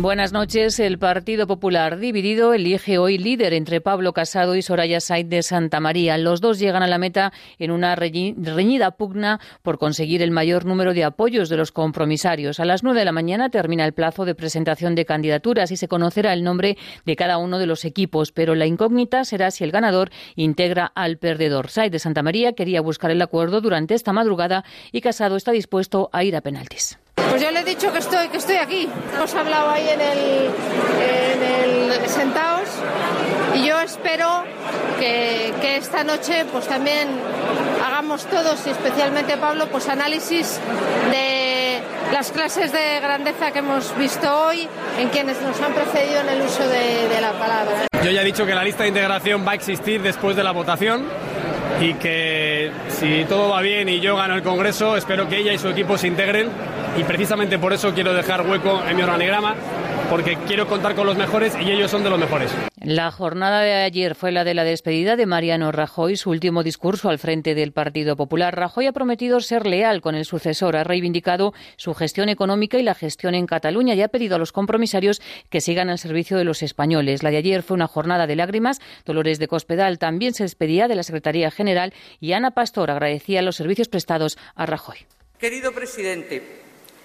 Buenas noches. El Partido Popular dividido elige hoy líder entre Pablo Casado y Soraya Said de Santa María. Los dos llegan a la meta en una reñida pugna por conseguir el mayor número de apoyos de los compromisarios. A las nueve de la mañana termina el plazo de presentación de candidaturas y se conocerá el nombre de cada uno de los equipos, pero la incógnita será si el ganador integra al perdedor. Said de Santa María quería buscar el acuerdo durante esta madrugada y Casado está dispuesto a ir a penaltis. Pues yo le he dicho que estoy, que estoy aquí. Hemos hablado ahí en el, en el sentados y yo espero que, que, esta noche pues también hagamos todos y especialmente Pablo pues análisis de las clases de grandeza que hemos visto hoy en quienes nos han precedido en el uso de, de la palabra. Yo ya he dicho que la lista de integración va a existir después de la votación y que si todo va bien y yo gano el Congreso, espero que ella y su equipo se integren y precisamente por eso quiero dejar hueco en mi organigrama porque quiero contar con los mejores y ellos son de los mejores. La jornada de ayer fue la de la despedida de Mariano Rajoy, su último discurso al frente del Partido Popular. Rajoy ha prometido ser leal con el sucesor, ha reivindicado su gestión económica y la gestión en Cataluña y ha pedido a los compromisarios que sigan al servicio de los españoles. La de ayer fue una jornada de lágrimas. Dolores de Cospedal también se despedía de la Secretaría General y Ana Pastor agradecía los servicios prestados a Rajoy. Querido presidente,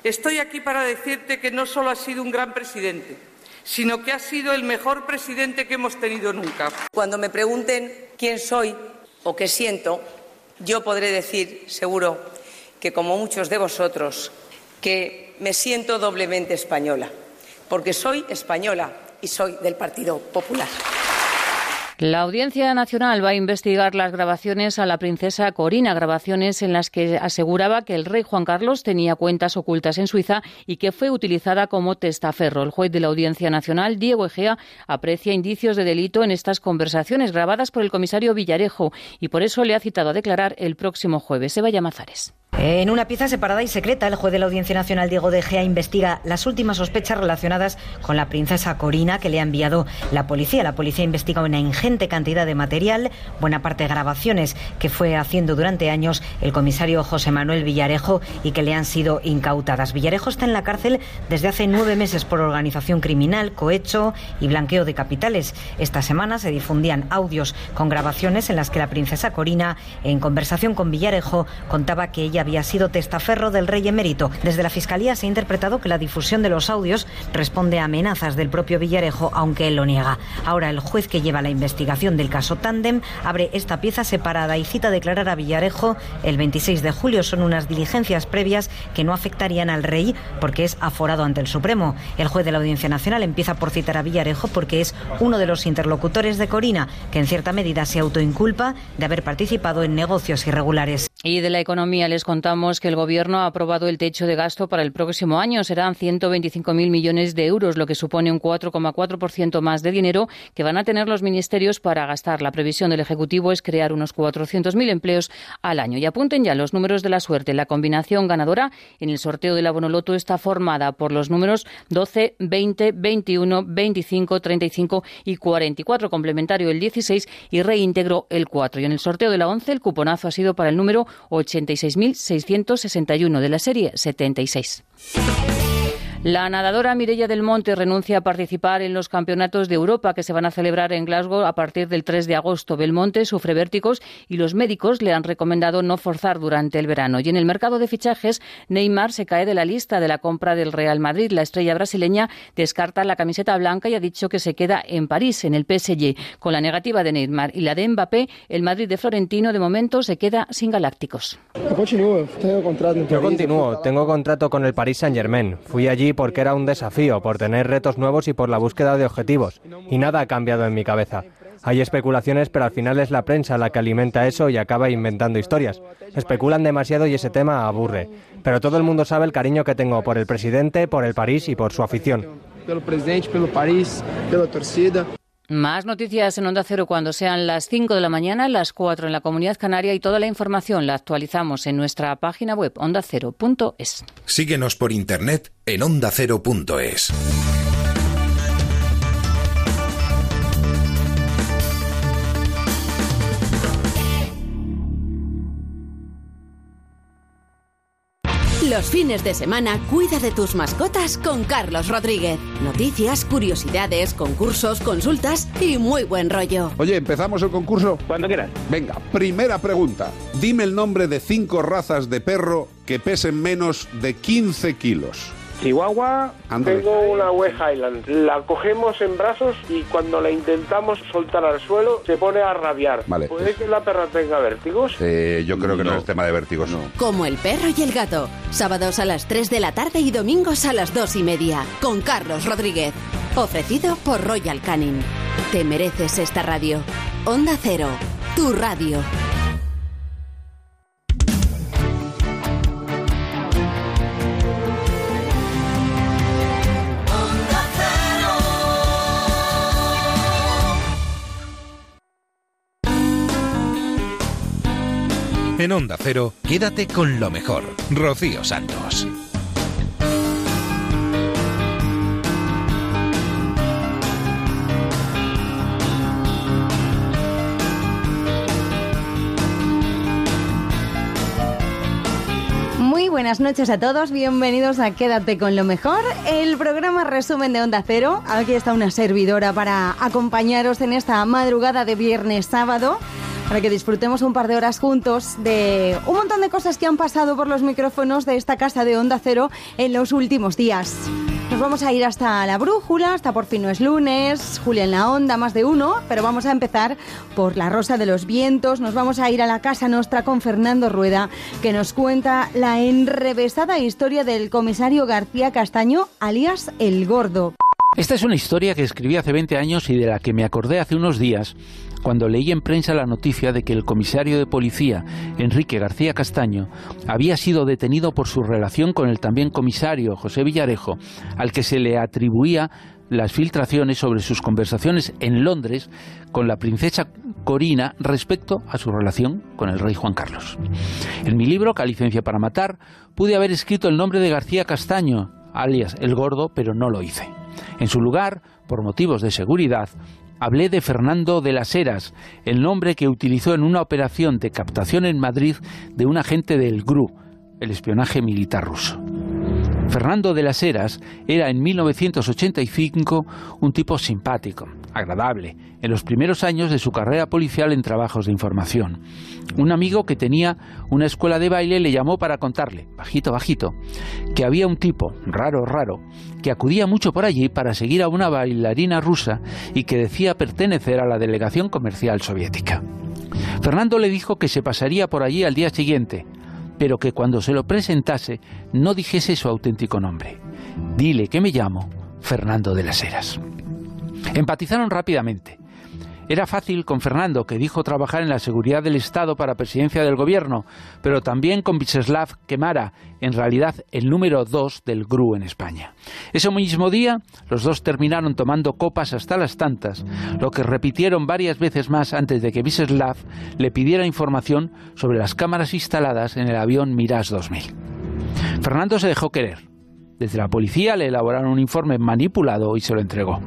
Estoy aquí para decirte que no solo has sido un gran presidente, sino que has sido el mejor presidente que hemos tenido nunca. Cuando me pregunten quién soy o qué siento, yo podré decir, seguro, que como muchos de vosotros, que me siento doblemente española, porque soy española y soy del Partido Popular. La Audiencia Nacional va a investigar las grabaciones a la princesa Corina, grabaciones en las que aseguraba que el rey Juan Carlos tenía cuentas ocultas en Suiza y que fue utilizada como testaferro. El juez de la Audiencia Nacional, Diego Egea, aprecia indicios de delito en estas conversaciones grabadas por el comisario Villarejo y por eso le ha citado a declarar el próximo jueves. Se vaya Mazares. En una pieza separada y secreta, el juez de la Audiencia Nacional, Diego de Gea, investiga las últimas sospechas relacionadas con la princesa Corina que le ha enviado la policía. La policía investiga una ingente cantidad de material, buena parte grabaciones que fue haciendo durante años el comisario José Manuel Villarejo y que le han sido incautadas. Villarejo está en la cárcel desde hace nueve meses por organización criminal, cohecho y blanqueo de capitales. Esta semana se difundían audios con grabaciones en las que la princesa Corina, en conversación con Villarejo, contaba que ella había sido testaferro del rey emérito. Desde la Fiscalía se ha interpretado que la difusión de los audios responde a amenazas del propio Villarejo, aunque él lo niega. Ahora el juez que lleva la investigación del caso Tandem abre esta pieza separada y cita a declarar a Villarejo el 26 de julio. Son unas diligencias previas que no afectarían al rey porque es aforado ante el Supremo. El juez de la Audiencia Nacional empieza por citar a Villarejo porque es uno de los interlocutores de Corina, que en cierta medida se autoinculpa de haber participado en negocios irregulares. Y de la economía les contamos que el Gobierno ha aprobado el techo de gasto para el próximo año. Serán 125.000 millones de euros, lo que supone un 4,4% más de dinero que van a tener los ministerios para gastar. La previsión del Ejecutivo es crear unos 400.000 empleos al año. Y apunten ya los números de la suerte. La combinación ganadora en el sorteo de la Bonoloto está formada por los números 12, 20, 21, 25, 35 y 44, complementario el 16 y reintegro el 4. Y en el sorteo de la 11 el cuponazo ha sido para el número 86.661 de la serie 76. La nadadora Mireia del Monte renuncia a participar en los campeonatos de Europa que se van a celebrar en Glasgow a partir del 3 de agosto. Belmonte sufre vértigos y los médicos le han recomendado no forzar durante el verano. Y en el mercado de fichajes, Neymar se cae de la lista de la compra del Real Madrid. La estrella brasileña descarta la camiseta blanca y ha dicho que se queda en París, en el PSG. Con la negativa de Neymar y la de Mbappé, el Madrid de Florentino de momento se queda sin galácticos. Yo continúo, tengo contrato, con el Paris Saint-Germain. Fui porque era un desafío, por tener retos nuevos y por la búsqueda de objetivos. Y nada ha cambiado en mi cabeza. Hay especulaciones, pero al final es la prensa la que alimenta eso y acaba inventando historias. Especulan demasiado y ese tema aburre. Pero todo el mundo sabe el cariño que tengo por el presidente, por el París y por su afición. Pelo presidente, pelo París, pela torcida. Más noticias en Onda Cero cuando sean las 5 de la mañana, las 4 en la Comunidad Canaria y toda la información la actualizamos en nuestra página web ondacero.es. Síguenos por internet en ondacero.es. Los fines de semana cuida de tus mascotas con Carlos Rodríguez. Noticias, curiosidades, concursos, consultas y muy buen rollo. Oye, ¿empezamos el concurso? Cuando quieras. Venga, primera pregunta. Dime el nombre de cinco razas de perro que pesen menos de 15 kilos. Chihuahua, Ándale. tengo una West Highland. La cogemos en brazos y cuando la intentamos soltar al suelo se pone a rabiar. Vale. ¿Puede que la perra tenga vértigos? Eh, yo creo que no, es tema de vértigos. No. Como el perro y el gato. Sábados a las 3 de la tarde y domingos a las 2 y media. Con Carlos Rodríguez. Ofrecido por Royal Canin. Te mereces esta radio. Onda Cero. Tu radio. En Onda Cero, quédate con lo mejor. Rocío Santos. Muy buenas noches a todos, bienvenidos a Quédate con lo mejor, el programa resumen de Onda Cero. Aquí está una servidora para acompañaros en esta madrugada de viernes sábado, para que disfrutemos un par de horas juntos de un montón de cosas que han pasado por los micrófonos de esta casa de Onda Cero en los últimos días. Nos vamos a ir hasta la brújula, hasta por fin no es lunes, Julia en la onda, más de uno, pero vamos a empezar por la Rosa de los Vientos, nos vamos a ir a la Casa Nostra con Fernando Rueda, que nos cuenta la enrevesada historia del comisario García Castaño, alias El Gordo. Esta es una historia que escribí hace 20 años y de la que me acordé hace unos días cuando leí en prensa la noticia de que el comisario de policía, Enrique García Castaño, había sido detenido por su relación con el también comisario José Villarejo, al que se le atribuía las filtraciones sobre sus conversaciones en Londres con la princesa Corina respecto a su relación con el rey Juan Carlos. En mi libro, Calicencia para Matar, pude haber escrito el nombre de García Castaño, alias El Gordo, pero no lo hice. En su lugar, por motivos de seguridad, hablé de Fernando de las Heras, el nombre que utilizó en una operación de captación en Madrid de un agente del GRU, el espionaje militar ruso. Fernando de las Heras era en 1985 un tipo simpático, agradable, en los primeros años de su carrera policial en trabajos de información. Un amigo que tenía una escuela de baile le llamó para contarle, bajito, bajito, que había un tipo, raro, raro, que acudía mucho por allí para seguir a una bailarina rusa y que decía pertenecer a la delegación comercial soviética. Fernando le dijo que se pasaría por allí al día siguiente, pero que cuando se lo presentase no dijese su auténtico nombre. Dile que me llamo Fernando de las Heras. Empatizaron rápidamente. Era fácil con Fernando, que dijo trabajar en la seguridad del Estado para presidencia del gobierno, pero también con Vyacheslav Kemara, en realidad el número dos del GRU en España. Ese mismo día, los dos terminaron tomando copas hasta las tantas, lo que repitieron varias veces más antes de que Vyacheslav le pidiera información sobre las cámaras instaladas en el avión Mirage 2000. Fernando se dejó querer. Desde la policía le elaboraron un informe manipulado y se lo entregó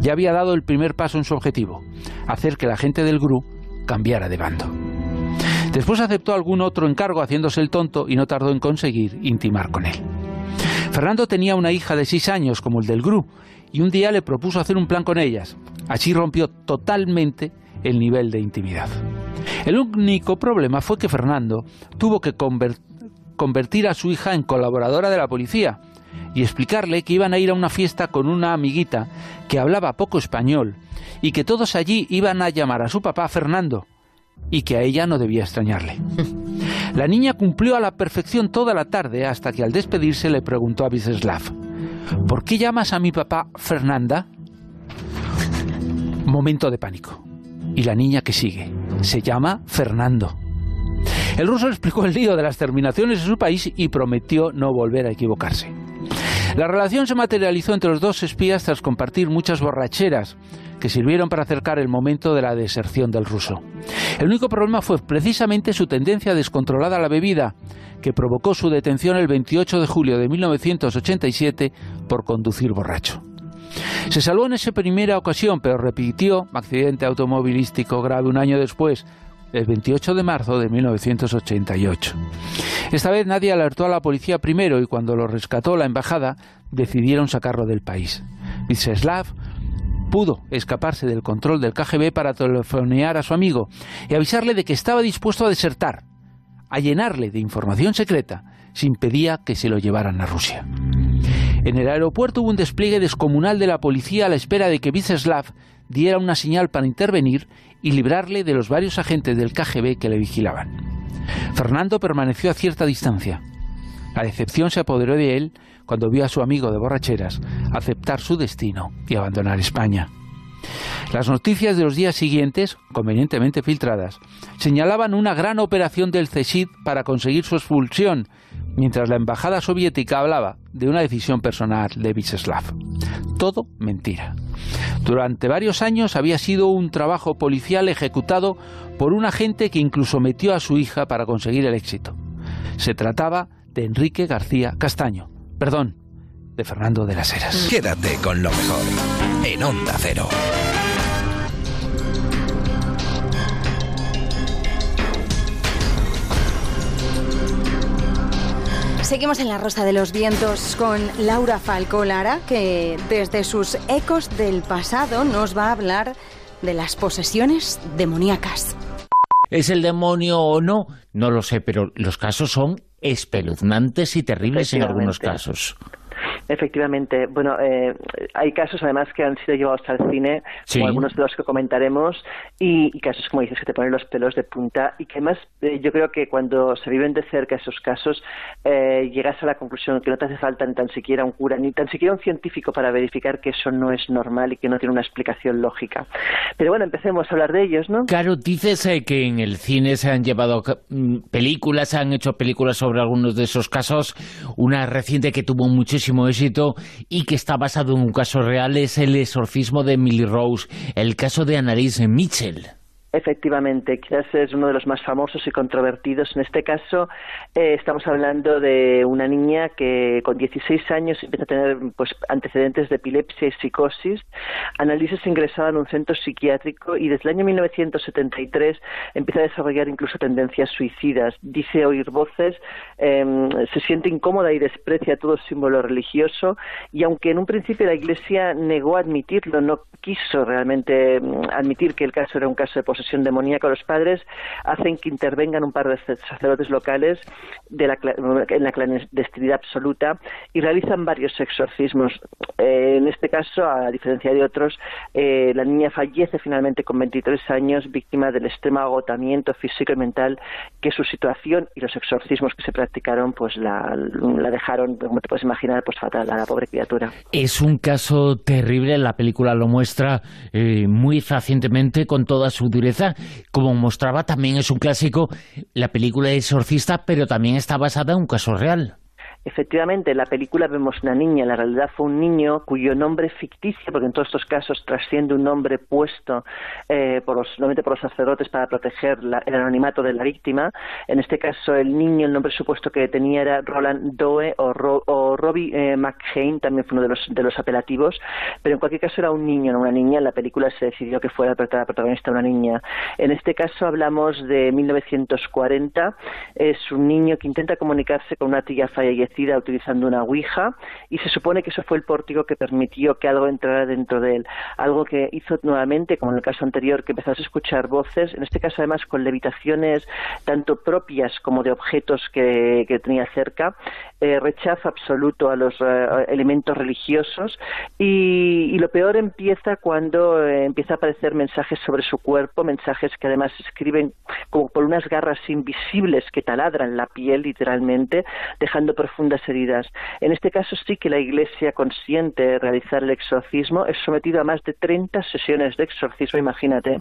ya había dado el primer paso en su objetivo, hacer que la gente del GRU cambiara de bando. Después aceptó algún otro encargo haciéndose el tonto y no tardó en conseguir intimar con él. Fernando tenía una hija de seis años como el del GRU y un día le propuso hacer un plan con ellas. Así rompió totalmente el nivel de intimidad. El único problema fue que Fernando tuvo que convertir a su hija en colaboradora de la policía y explicarle que iban a ir a una fiesta con una amiguita que hablaba poco español y que todos allí iban a llamar a su papá Fernando y que a ella no debía extrañarle. La niña cumplió a la perfección toda la tarde hasta que al despedirse le preguntó a Viseslav, ¿por qué llamas a mi papá Fernanda? Momento de pánico. Y la niña que sigue se llama Fernando. El ruso explicó el lío de las terminaciones de su país y prometió no volver a equivocarse. La relación se materializó entre los dos espías tras compartir muchas borracheras que sirvieron para acercar el momento de la deserción del ruso. El único problema fue precisamente su tendencia descontrolada a la bebida, que provocó su detención el 28 de julio de 1987 por conducir borracho. Se salvó en esa primera ocasión, pero repitió accidente automovilístico grave un año después, el 28 de marzo de 1988. Esta vez nadie alertó a la policía primero y cuando lo rescató la embajada decidieron sacarlo del país. Vyacheslav pudo escaparse del control del KGB para telefonear a su amigo y avisarle de que estaba dispuesto a desertar, a llenarle de información secreta si impedía que se lo llevaran a Rusia. En el aeropuerto hubo un despliegue descomunal de la policía a la espera de que Vyacheslav diera una señal para intervenir y librarle de los varios agentes del KGB que le vigilaban. Fernando permaneció a cierta distancia. La decepción se apoderó de él cuando vio a su amigo de borracheras aceptar su destino y abandonar España. Las noticias de los días siguientes, convenientemente filtradas, señalaban una gran operación del CSID para conseguir su expulsión, mientras la embajada soviética hablaba de una decisión personal de Vyacheslav. Todo mentira. Durante varios años había sido un trabajo policial ejecutado por un agente que incluso metió a su hija para conseguir el éxito. Se trataba de Enrique García Castaño, perdón, de Fernando de las Heras. Quédate con lo mejor en Onda Cero. Seguimos en la Rosa de los Vientos con Laura Falco Lara, que desde sus ecos del pasado nos va a hablar de las posesiones demoníacas. ¿Es el demonio o no? No lo sé, pero los casos son espeluznantes y terribles en algunos casos. Efectivamente. Bueno, eh, hay casos además que han sido llevados al cine, como algunos de los que comentaremos, y, casos, como dices, que te ponen los pelos de punta y que además eh, yo creo que cuando se viven de cerca esos casos, eh, llegas a la conclusión que no te hace falta ni tan siquiera un cura, ni tan siquiera un científico para verificar que eso no es normal y que no tiene una explicación lógica. Pero bueno, empecemos a hablar de ellos, ¿no? Claro, dices que en el cine se han llevado mm, películas, se han hecho películas sobre algunos de esos casos. Una reciente que tuvo muchísimo éxito y que está basado en un caso real es el exorcismo de Emily Rose, el caso de Annalise Mitchell. Efectivamente, quizás es uno de los más famosos y controvertidos. En este caso, eh, estamos hablando de una niña que con 16 años empieza a tener pues, antecedentes de epilepsia y psicosis. Annalise es ingresada en un centro psiquiátrico y desde el año 1973 empieza a desarrollar incluso tendencias suicidas. Dice oír voces, em, se siente incómoda y desprecia todo símbolo religioso y aunque en un principio la Iglesia negó admitirlo, no quiso realmente em, admitir que el caso era un caso de posesión demoníaca, los padres hacen que intervengan un par de sacerdotes locales de la, en la clandestinidad absoluta y realizan varios exorcismos. Eh, en este caso, a diferencia de otros, eh, la niña fallece finalmente con 23 años, víctima del extremo agotamiento físico y mental que su situación y los exorcismos que se practicaron pues la, dejaron, como te puedes imaginar, pues fatal a la pobre criatura. Es un caso terrible, la película lo muestra eh, muy fehacientemente con toda su dureza como mostraba, también es un clásico la película Exorcista, pero también está basada en un caso real. Efectivamente, en la película vemos una niña, en la realidad fue un niño cuyo nombre ficticio, porque en todos estos casos trasciende un nombre puesto eh, por los, normalmente por los sacerdotes para proteger el anonimato de la víctima. En este caso, el niño, el nombre supuesto que tenía era Roland Doe o, Robbie eh, McCain, también fue uno de los, de los apelativos, pero en cualquier caso era un niño, no una niña. En la película se decidió que fuera la protagonista una niña. En este caso hablamos de 1940. Es un niño que intenta comunicarse con una tía fallecida utilizando una ouija y se supone que eso fue el pórtico que permitió que algo entrara dentro de él. Algo que hizo nuevamente, como en el caso anterior, que empezase a escuchar voces, en este caso además con levitaciones tanto propias como de objetos que, tenía cerca, eh, rechazo absoluto a los eh, elementos religiosos y, lo peor empieza cuando eh, empieza a aparecer mensajes sobre su cuerpo, mensajes que además escriben como por unas garras invisibles que taladran la piel literalmente, dejando profundas heridas. En este caso sí que la Iglesia consiente realizar el exorcismo, es sometido a más de 30 sesiones de exorcismo, imagínate,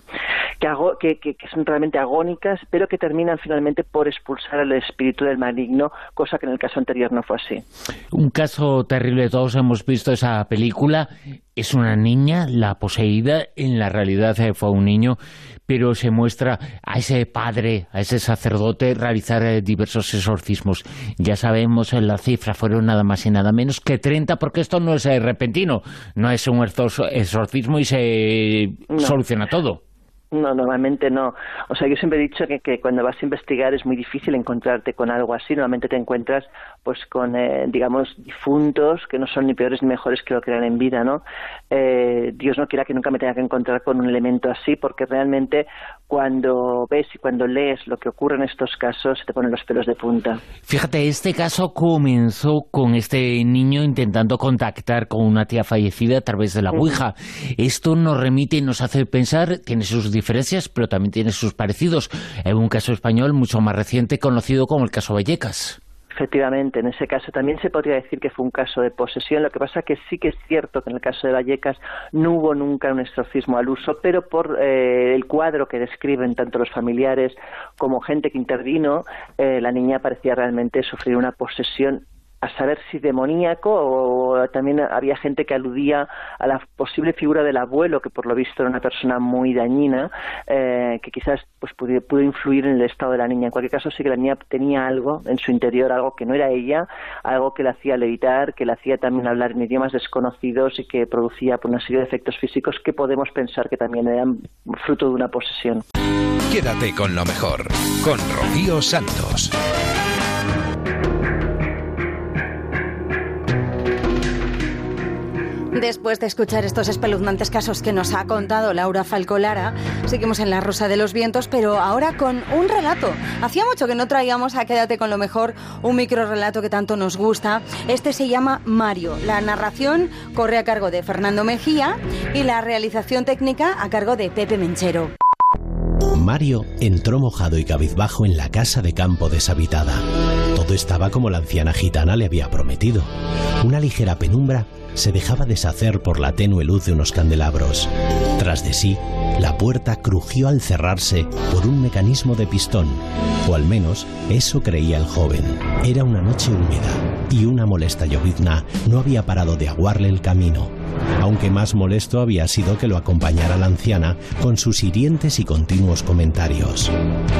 que, que, que son realmente agónicas, pero que terminan finalmente por expulsar al espíritu del maligno, cosa que en el caso anterior no fue así. Un caso terrible, todos hemos visto esa película, es una niña, la poseída, en la realidad eh, fue un niño, pero se muestra a ese padre, a ese sacerdote, realizar eh, diversos exorcismos. Ya sabemos, en la cifra fueron nada más y nada menos que 30, porque esto no es eh, repentino, no es un exorcismo y se soluciona todo. No, normalmente no. O sea, yo siempre he dicho que, que, cuando vas a investigar es muy difícil encontrarte con algo así. Normalmente te encuentras, pues, con, eh, digamos, difuntos que no son ni peores ni mejores que lo que eran en vida, ¿no? Eh, Dios no quiera que nunca me tenga que encontrar con un elemento así, porque realmente cuando ves y cuando lees lo que ocurre en estos casos, te ponen los pelos de punta. Fíjate, este caso comenzó con este niño intentando contactar con una tía fallecida a través de la Ouija. Esto nos remite y nos hace pensar, tiene sus diferencias, pero también tiene sus parecidos. En un caso español mucho más reciente, conocido como el caso Vallecas. Efectivamente, en ese caso también se podría decir que fue un caso de posesión. Lo que pasa que sí que es cierto que en el caso de Vallecas no hubo nunca un exorcismo al uso, pero por eh, el cuadro que describen tanto los familiares como gente que intervino, eh, la niña parecía realmente sufrir una posesión a saber si demoníaco o también había gente que aludía a la posible figura del abuelo que por lo visto era una persona muy dañina eh, que quizás pues pudo, influir en el estado de la niña. En cualquier caso sí que la niña tenía algo en su interior algo que no era ella algo que la hacía levitar que la hacía también hablar en idiomas desconocidos y que producía por una serie de efectos físicos que podemos pensar que también eran fruto de una posesión. Quédate con lo mejor con Rocío Santos Después de escuchar estos espeluznantes casos que nos ha contado Laura Falcolara, seguimos en La Rosa de los Vientos, pero ahora con un relato. Hacía mucho que no traíamos a Quédate con lo mejor un micro relato que tanto nos gusta. Este se llama Mario. La narración corre a cargo de Fernando Mejía y la realización técnica a cargo de Pepe Menchero. Mario entró mojado y cabizbajo en la casa de campo deshabitada. Todo estaba como la anciana gitana le había prometido. Una ligera penumbra se dejaba deshacer por la tenue luz de unos candelabros. Tras de sí, la puerta crujió al cerrarse por un mecanismo de pistón, o al menos eso creía el joven. Era una noche húmeda y una molesta llovizna no había parado de aguarle el camino aunque más molesto había sido que lo acompañara la anciana con sus hirientes y continuos comentarios.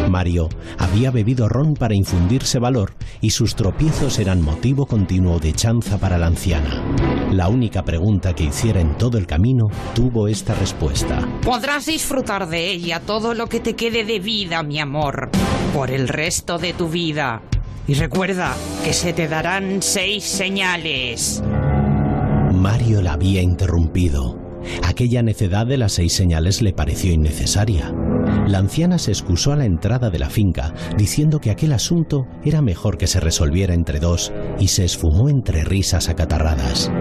Mario había bebido ron para infundirse valor y sus tropiezos eran motivo continuo de chanza para la anciana. La única pregunta que hiciera en todo el camino tuvo esta respuesta. Podrás disfrutar de ella todo lo que te quede de vida, mi amor, por el resto de tu vida. Y recuerda que se te darán seis señales. Mario la había interrumpido. Aquella necedad de las seis señales le pareció innecesaria. La anciana se excusó a la entrada de la finca, diciendo que aquel asunto era mejor que se resolviera entre dos, y se esfumó entre risas acatarradas.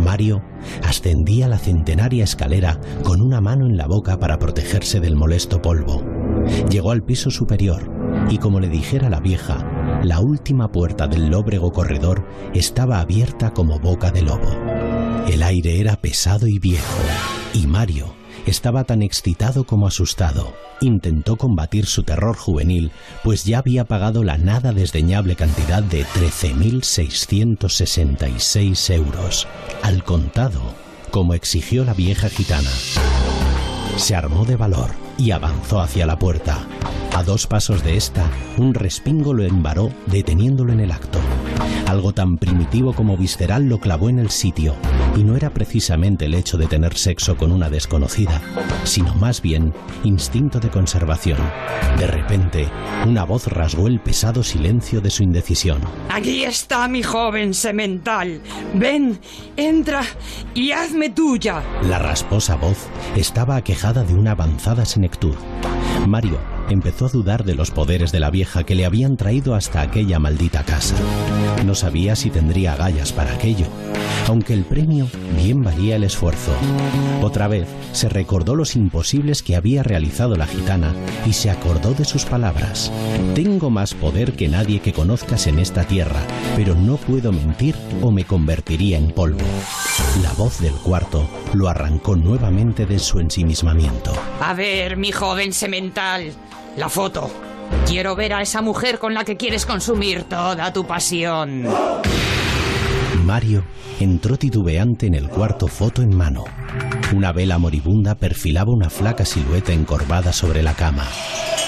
Mario ascendía la centenaria escalera con una mano en la boca para protegerse del molesto polvo. Llegó al piso superior, y como le dijera la vieja, la última puerta del lóbrego corredor estaba abierta como boca de lobo. El aire era pesado y viejo, y Mario estaba tan excitado como asustado. Intentó combatir su terror juvenil, pues ya había pagado la nada desdeñable cantidad de 13.666 euros, al contado, como exigió la vieja gitana. Se armó de valor y avanzó hacia la puerta. A dos pasos de esta, un respingo lo embaró deteniéndolo en el acto. Algo tan primitivo como visceral lo clavó en el sitio, y no era precisamente el hecho de tener sexo con una desconocida, sino más bien instinto de conservación. De repente, una voz rasgó el pesado silencio de su indecisión. Aquí está mi joven semental. Ven, entra y hazme tuya. La rasposa voz estaba aquejada de una avanzada senectud. Mario empezó a dudar de los poderes de la vieja que le habían traído hasta aquella maldita casa. No sabía si tendría agallas para aquello, aunque el premio bien valía el esfuerzo. Otra vez se recordó los imposibles que había realizado la gitana y se acordó de sus palabras. Tengo más poder que nadie que conozcas en esta tierra, pero no puedo mentir o me convertiría en polvo. La voz del cuarto lo arrancó nuevamente de su ensimismamiento. A ver, mi joven semental, la foto. Quiero ver a esa mujer con la que quieres consumir toda tu pasión. Mario entró titubeante en el cuarto foto en mano. Una vela moribunda perfilaba una flaca silueta encorvada sobre la cama.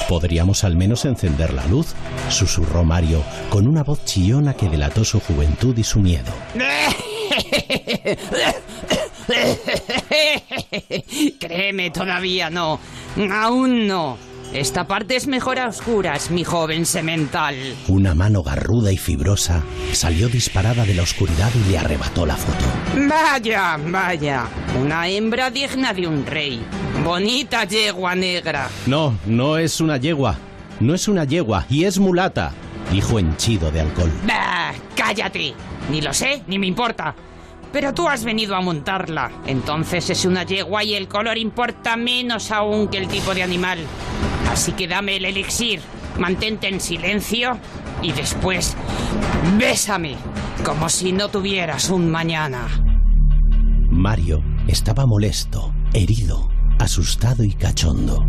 ¿Podríamos al menos encender la luz? susurró Mario con una voz chillona que delató su juventud y su miedo. Créeme, todavía no. Aún no. Esta parte es mejor a oscuras, mi joven semental. Una mano garruda y fibrosa salió disparada de la oscuridad y le arrebató la foto. Vaya, vaya. Una hembra digna de un rey. Bonita yegua negra. No, no es una yegua. No es una yegua y es mulata, dijo henchido de alcohol. Bah, cállate. Ni lo sé, ni me importa. Pero tú has venido a montarla. Entonces es una yegua y el color importa menos aún que el tipo de animal. Así que dame el elixir, mantente en silencio y después bésame, como si no tuvieras un mañana. Mario estaba molesto, herido, asustado y cachondo.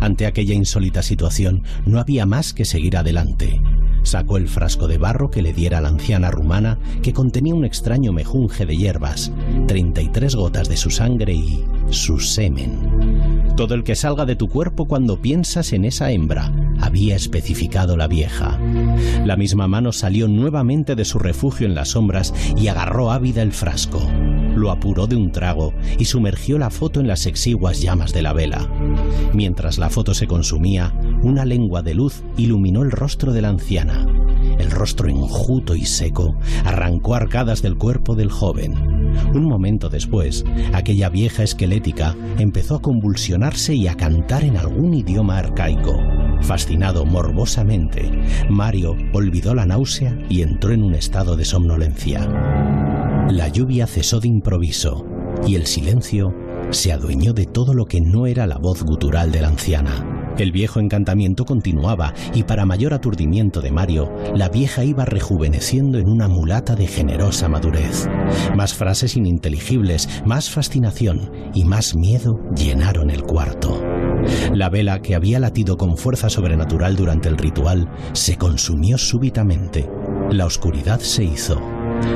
Ante aquella insólita situación no había más que seguir adelante. Sacó el frasco de barro que le diera la anciana rumana que contenía un extraño mejunje de hierbas, 33 gotas de su sangre y su semen. Todo el que salga de tu cuerpo cuando piensas en esa hembra, había especificado la vieja. La misma mano salió nuevamente de su refugio en las sombras y agarró ávida el frasco. Lo apuró de un trago y sumergió la foto en las exiguas llamas de la vela. Mientras la foto se consumía, una lengua de luz iluminó el rostro de la anciana. El rostro enjuto y seco arrancó arcadas del cuerpo del joven. Un momento después, aquella vieja esquelética empezó a convulsionarse y a cantar en algún idioma arcaico. Fascinado morbosamente, Mario olvidó la náusea y entró en un estado de somnolencia. La lluvia cesó de improviso y el silencio se adueñó de todo lo que no era la voz gutural de la anciana. El viejo encantamiento continuaba y para mayor aturdimiento de Mario, la vieja iba rejuveneciendo en una mulata de generosa madurez. Más frases ininteligibles, más fascinación y más miedo llenaron el cuarto. La vela que había latido con fuerza sobrenatural durante el ritual se consumió súbitamente. La oscuridad se hizo.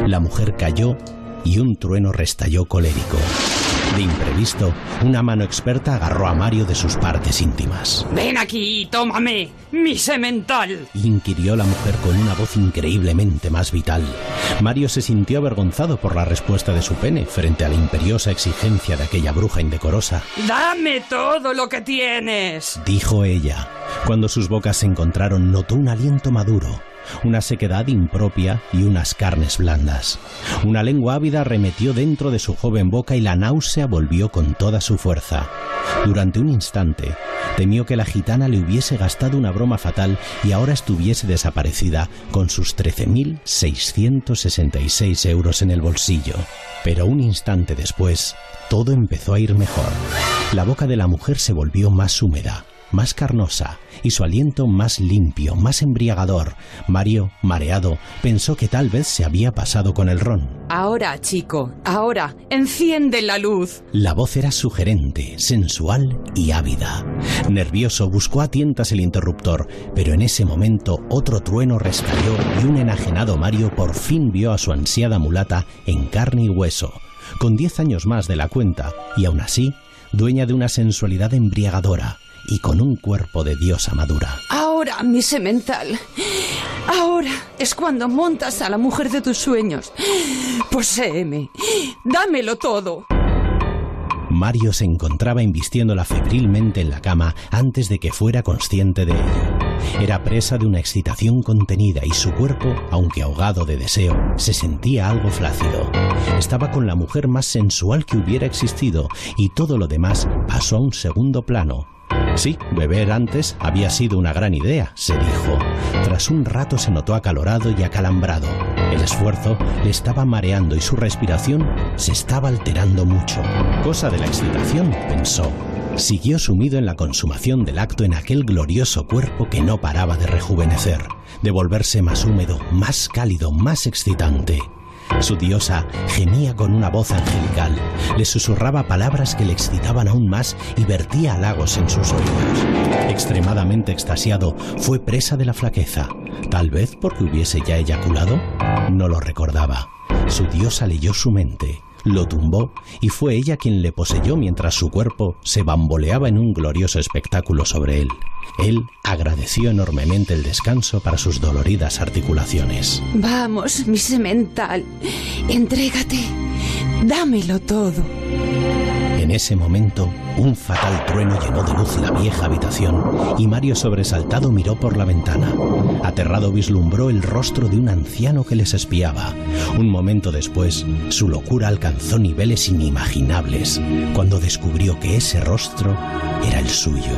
La mujer cayó y un trueno restalló colérico. De imprevisto, una mano experta agarró a Mario de sus partes íntimas. Ven aquí, tómame, mi semental. Inquirió la mujer con una voz increíblemente más vital. Mario se sintió avergonzado por la respuesta de su pene frente a la imperiosa exigencia de aquella bruja indecorosa. Dame todo lo que tienes. Dijo ella. Cuando sus bocas se encontraron, notó un aliento maduro una sequedad impropia y unas carnes blandas. Una lengua ávida remetió dentro de su joven boca y la náusea volvió con toda su fuerza. Durante un instante, temió que la gitana le hubiese gastado una broma fatal y ahora estuviese desaparecida con sus 13.666 euros en el bolsillo. Pero un instante después, todo empezó a ir mejor. La boca de la mujer se volvió más húmeda más carnosa y su aliento más limpio, más embriagador. Mario, mareado, pensó que tal vez se había pasado con el ron. Ahora, chico, ahora, enciende la luz. La voz era sugerente, sensual y ávida. Nervioso, buscó a tientas el interruptor, pero en ese momento otro trueno restalló y un enajenado Mario por fin vio a su ansiada mulata en carne y hueso, con diez años más de la cuenta, y aún así, dueña de una sensualidad embriagadora y con un cuerpo de diosa madura. Ahora, mi semental. Ahora es cuando montas a la mujer de tus sueños. Poséeme. Dámelo todo. Mario se encontraba invistiéndola febrilmente en la cama antes de que fuera consciente de ello. Era presa de una excitación contenida y su cuerpo, aunque ahogado de deseo, se sentía algo flácido. Estaba con la mujer más sensual que hubiera existido y todo lo demás pasó a un segundo plano, Sí, beber antes había sido una gran idea, se dijo. Tras un rato se notó acalorado y acalambrado. El esfuerzo le estaba mareando y su respiración se estaba alterando mucho. Cosa de la excitación, pensó. Siguió sumido en la consumación del acto en aquel glorioso cuerpo que no paraba de rejuvenecer, de volverse más húmedo, más cálido, más excitante. Su diosa gemía con una voz angelical, le susurraba palabras que le excitaban aún más y vertía halagos en sus oídos. Extremadamente extasiado, fue presa de la flaqueza, tal vez porque hubiese ya eyaculado. No lo recordaba. Su diosa leyó su mente lo tumbó y fue ella quien le poseyó mientras su cuerpo se bamboleaba en un glorioso espectáculo sobre él. Él agradeció enormemente el descanso para sus doloridas articulaciones. Vamos, mi semental, entrégate, dámelo todo. En ese momento, un fatal trueno llenó de luz la vieja habitación y Mario sobresaltado miró por la ventana. Aterrado vislumbró el rostro de un anciano que les espiaba. Un momento después, su locura alcanzó niveles inimaginables cuando descubrió que ese rostro era el suyo.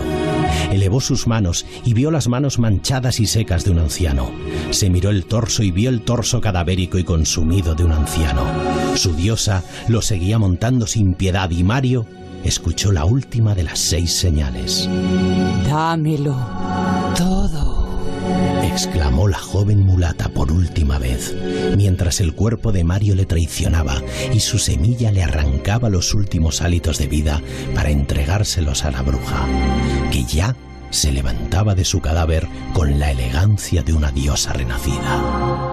Elevó sus manos y vio las manos manchadas y secas de un anciano. Se miró el torso y vio el torso cadavérico y consumido de un anciano. Su diosa lo seguía montando sin piedad y Mario escuchó la última de las seis señales. Dámelo todo. exclamó la joven mulata por última vez, mientras el cuerpo de Mario le traicionaba y su semilla le arrancaba los últimos hálitos de vida para entregárselos a la bruja, que ya se levantaba de su cadáver con la elegancia de una diosa renacida.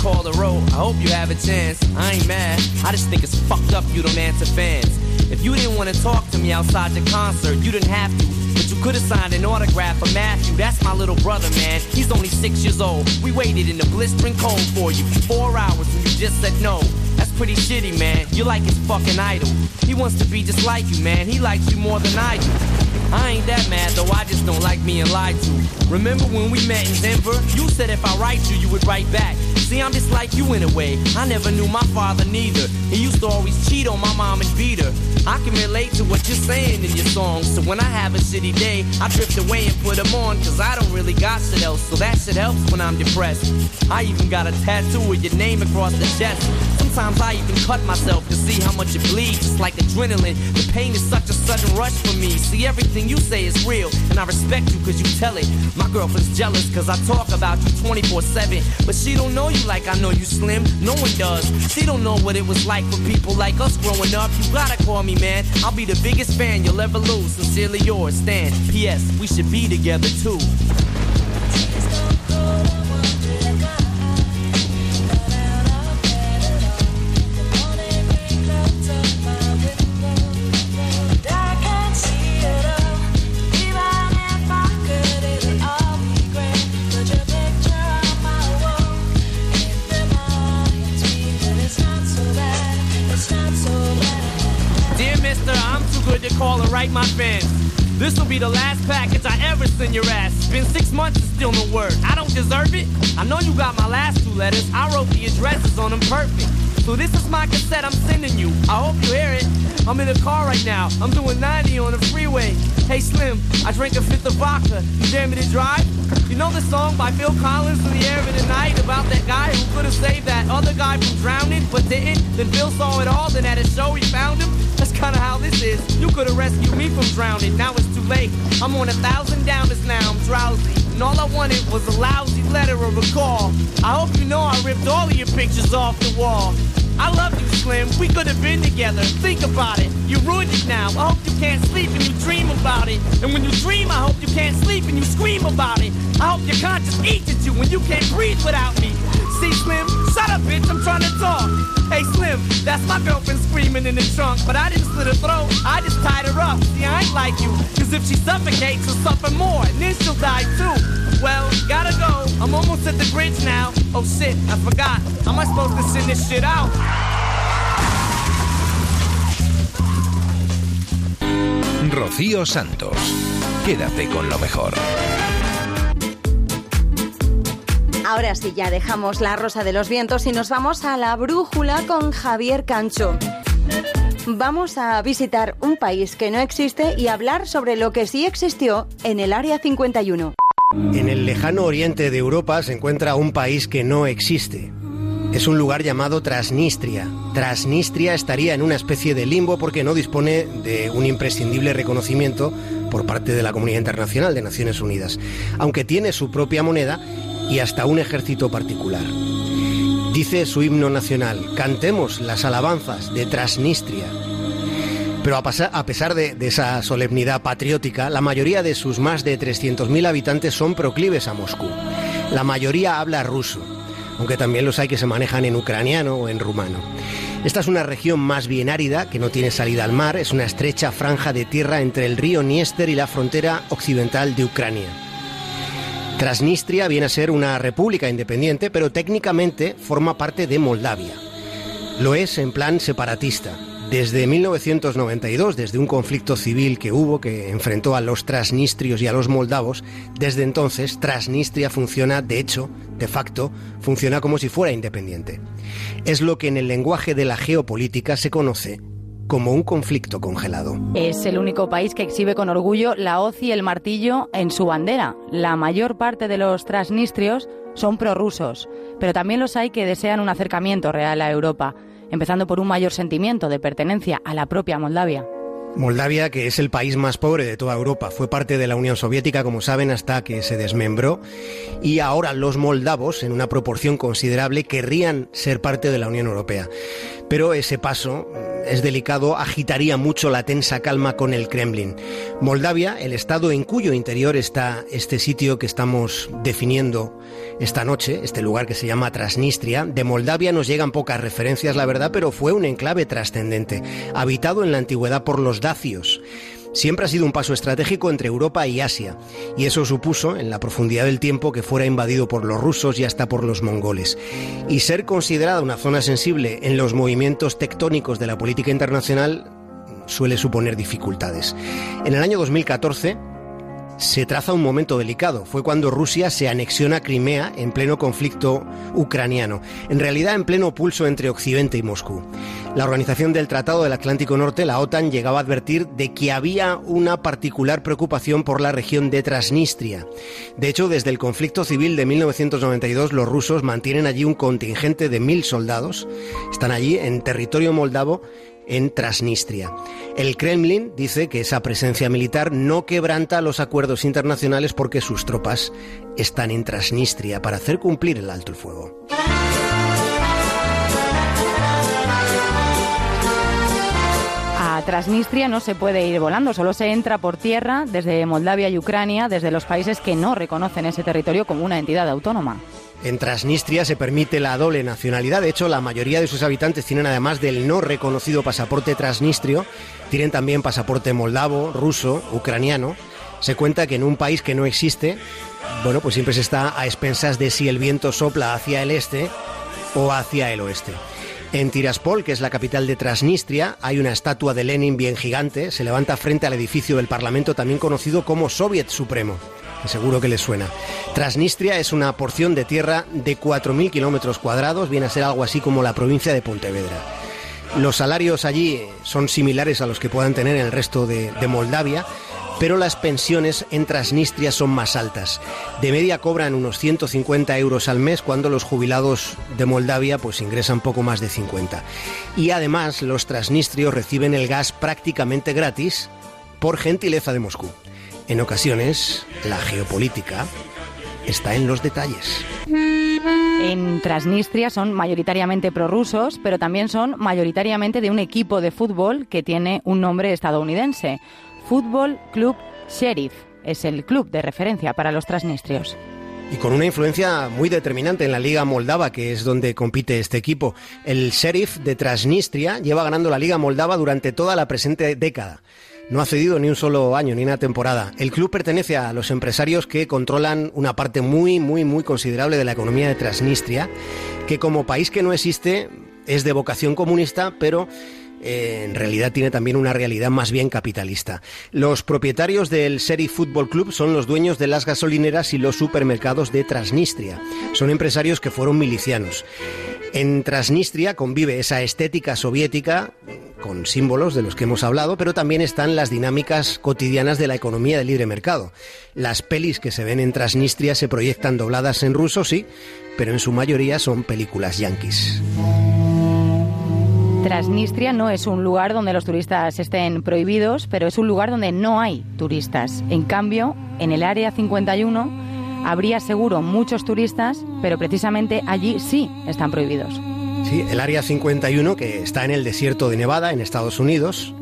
Called a roll. I hope you have a chance. I ain't mad. I just think it's fucked up you don't answer fans. If you didn't want to talk to me outside the concert, you didn't have to. But you could have signed an autograph for Matthew. That's my little brother, man. He's only six years old. We waited in the blistering cold for you for four hours and you just said no. That's pretty shitty, man. You're like his fucking idol. He wants to be just like you, man. He likes you more than I do. I ain't that mad though, I just don't like being lied to. Remember when we met in Denver? You said if I write you, you would write back. See, I'm just like you in a way. I never knew my father neither. He used to always cheat on my mom and beat her. I can relate to what you're saying in your songs. So when I have a shitty day, I drift away and put them on. Cause I don't really got shit else. So that shit helps when I'm depressed. I even got a tattoo with your name across the chest. Sometimes I even cut myself to see how much it bleeds. It's like adrenaline. The pain is such a sudden rush for me. See, everything you say is real. And I respect you cause you tell it. My girlfriend's jealous cause I talk about you 24 7. But she don't know you like I know you slim. No one does. She don't know what it was like for people like us growing up. You gotta call me, man. I'll be the biggest fan you'll ever lose. Sincerely yours, Stan. P.S. We should be together too. Call and write my fans. This'll be the last package I ever send your ass. Been six months and still no word. I don't deserve it. I know you got my last two letters. I wrote the addresses on them perfect. So this is my cassette I'm sending you. I hope you hear it. I'm in a car right now. I'm doing 90 on the freeway. Hey Slim, I drank a fifth of vodka. You dare me to drive? You know the song by Phil Collins in the air of the night about that guy who could have saved that other guy from drowning but didn't? Then Phil saw it all, then at a show he found him. That's kinda how this is. You could have rescued me from drowning. Now it's too late. I'm on a thousand downers now. I'm drowsy. And all I wanted was a lousy letter or a call. I hope you know I ripped all of your pictures off the wall. I love you, Slim. We could have been together. Think about it. You ruined it now. I hope you can't sleep and you dream about it. And when you dream, I hope you can't sleep and you scream about it. I hope your conscience eats at you when you can't breathe without me. See, Slim, shut up, bitch, I'm trying to talk. Hey, Slim, that's my girlfriend screaming in the trunk. But I didn't slit her throat, I just tied her up. See, I ain't like you. Cause if she suffocates, she'll suffer more, and then she'll die too. Well, gotta go. I'm almost at the bridge now. Oh shit, I forgot. How am I supposed to send this shit out? Rocío Santos. Quédate con lo mejor. Ahora sí, ya dejamos la Rosa de los Vientos y nos vamos a la brújula con Javier Cancho. Vamos a visitar un país que no existe y hablar sobre lo que sí existió en el Área 51. En el lejano oriente de Europa se encuentra un país que no existe. Es un lugar llamado Transnistria. Transnistria estaría en una especie de limbo porque no dispone de un imprescindible reconocimiento por parte de la comunidad internacional de Naciones Unidas, aunque tiene su propia moneda y hasta un ejército particular. Dice su himno nacional, cantemos las alabanzas de Transnistria. Pero a, pesar de, esa solemnidad patriótica, la mayoría de sus más de 300.000 habitantes son proclives a Moscú. La mayoría habla ruso, aunque también los hay que se manejan en ucraniano o en rumano. Esta es una región más bien árida, que no tiene salida al mar, es una estrecha franja de tierra entre el río Dniester y la frontera occidental de Ucrania. Transnistria viene a ser una república independiente, pero técnicamente forma parte de Moldavia. Lo es en plan separatista. Desde 1992, desde un conflicto civil que hubo que enfrentó a los transnistrios y a los moldavos, desde entonces Transnistria funciona, de hecho, de facto, funciona como si fuera independiente. Es lo que en el lenguaje de la geopolítica se conoce como un conflicto congelado. Es el único país que exhibe con orgullo la hoz y el martillo en su bandera. La mayor parte de los transnistrios son prorrusos, pero también los hay que desean un acercamiento real a Europa, empezando por un mayor sentimiento de pertenencia a la propia Moldavia. Moldavia, que es el país más pobre de toda Europa, fue parte de la Unión Soviética, como saben, hasta que se desmembró, y ahora los moldavos, en una proporción considerable, querrían ser parte de la Unión Europea. Pero ese paso es delicado, agitaría mucho la tensa calma con el Kremlin. Moldavia, el estado en cuyo interior está este sitio que estamos definiendo esta noche, este lugar que se llama Transnistria, de Moldavia nos llegan pocas referencias, la verdad, pero fue un enclave trascendente, habitado en la antigüedad por los dacios. Siempre ha sido un paso estratégico entre Europa y Asia, y eso supuso, en la profundidad del tiempo, que fuera invadido por los rusos y hasta por los mongoles. Y ser considerada una zona sensible en los movimientos tectónicos de la política internacional suele suponer dificultades. En el año 2014, se traza un momento delicado. Fue cuando Rusia se anexiona Crimea en pleno conflicto ucraniano, en realidad en pleno pulso entre Occidente y Moscú. La Organización del Tratado del Atlántico Norte, la OTAN, llegaba a advertir de que había una particular preocupación por la región de Transnistria. De hecho, desde el conflicto civil de 1992, los rusos mantienen allí un contingente de mil soldados. Están allí en territorio moldavo en Transnistria. El Kremlin dice que esa presencia militar no quebranta los acuerdos internacionales porque sus tropas están en Transnistria para hacer cumplir el alto el fuego. A Transnistria no se puede ir volando, solo se entra por tierra desde Moldavia y Ucrania, desde los países que no reconocen ese territorio como una entidad autónoma. En Transnistria se permite la doble nacionalidad. De hecho, la mayoría de sus habitantes tienen, además del no reconocido pasaporte transnistrio, tienen también pasaporte moldavo, ruso, ucraniano. Se cuenta que en un país que no existe, bueno, pues siempre se está a expensas de si el viento sopla hacia el este o hacia el oeste. En Tiraspol, que es la capital de Transnistria, hay una estatua de Lenin bien gigante. Se levanta frente al edificio del Parlamento, también conocido como Soviet Supremo seguro que les suena. Transnistria es una porción de tierra de 4.000 kilómetros cuadrados, viene a ser algo así como la provincia de Pontevedra. Los salarios allí son similares a los que puedan tener en el resto de, de Moldavia, pero las pensiones en Transnistria son más altas. De media cobran unos 150 euros al mes cuando los jubilados de Moldavia pues ingresan poco más de 50. Y además los transnistrios reciben el gas prácticamente gratis por gentileza de Moscú. En ocasiones, la geopolítica está en los detalles. En Transnistria son mayoritariamente prorrusos, pero también son mayoritariamente de un equipo de fútbol que tiene un nombre estadounidense. Fútbol Club Sheriff es el club de referencia para los transnistrios. y con una influencia muy determinante en la Liga Moldava, que es donde compite este equipo. El Sheriff de Transnistria lleva ganando la Liga Moldava durante toda la presente década. No ha cedido ni un solo año, ni una temporada. El club pertenece a los empresarios que controlan una parte muy, muy, muy considerable de la economía de Transnistria, que como país que no existe es de vocación comunista, pero eh, en realidad tiene también una realidad más bien capitalista. Los propietarios del Seri Football Club son los dueños de las gasolineras y los supermercados de Transnistria. Son empresarios que fueron milicianos. En Transnistria convive esa estética soviética con símbolos de los que hemos hablado, pero también están las dinámicas cotidianas de la economía del libre mercado. Las pelis que se ven en Transnistria se proyectan dobladas en ruso, sí, pero en su mayoría son películas yanquis. Transnistria no es un lugar donde los turistas estén prohibidos, pero es un lugar donde no hay turistas. En cambio, en el área 51 habría seguro muchos turistas, pero precisamente allí sí están prohibidos. Sí, el Área 51, que está en el desierto de Nevada, en Estados Unidos,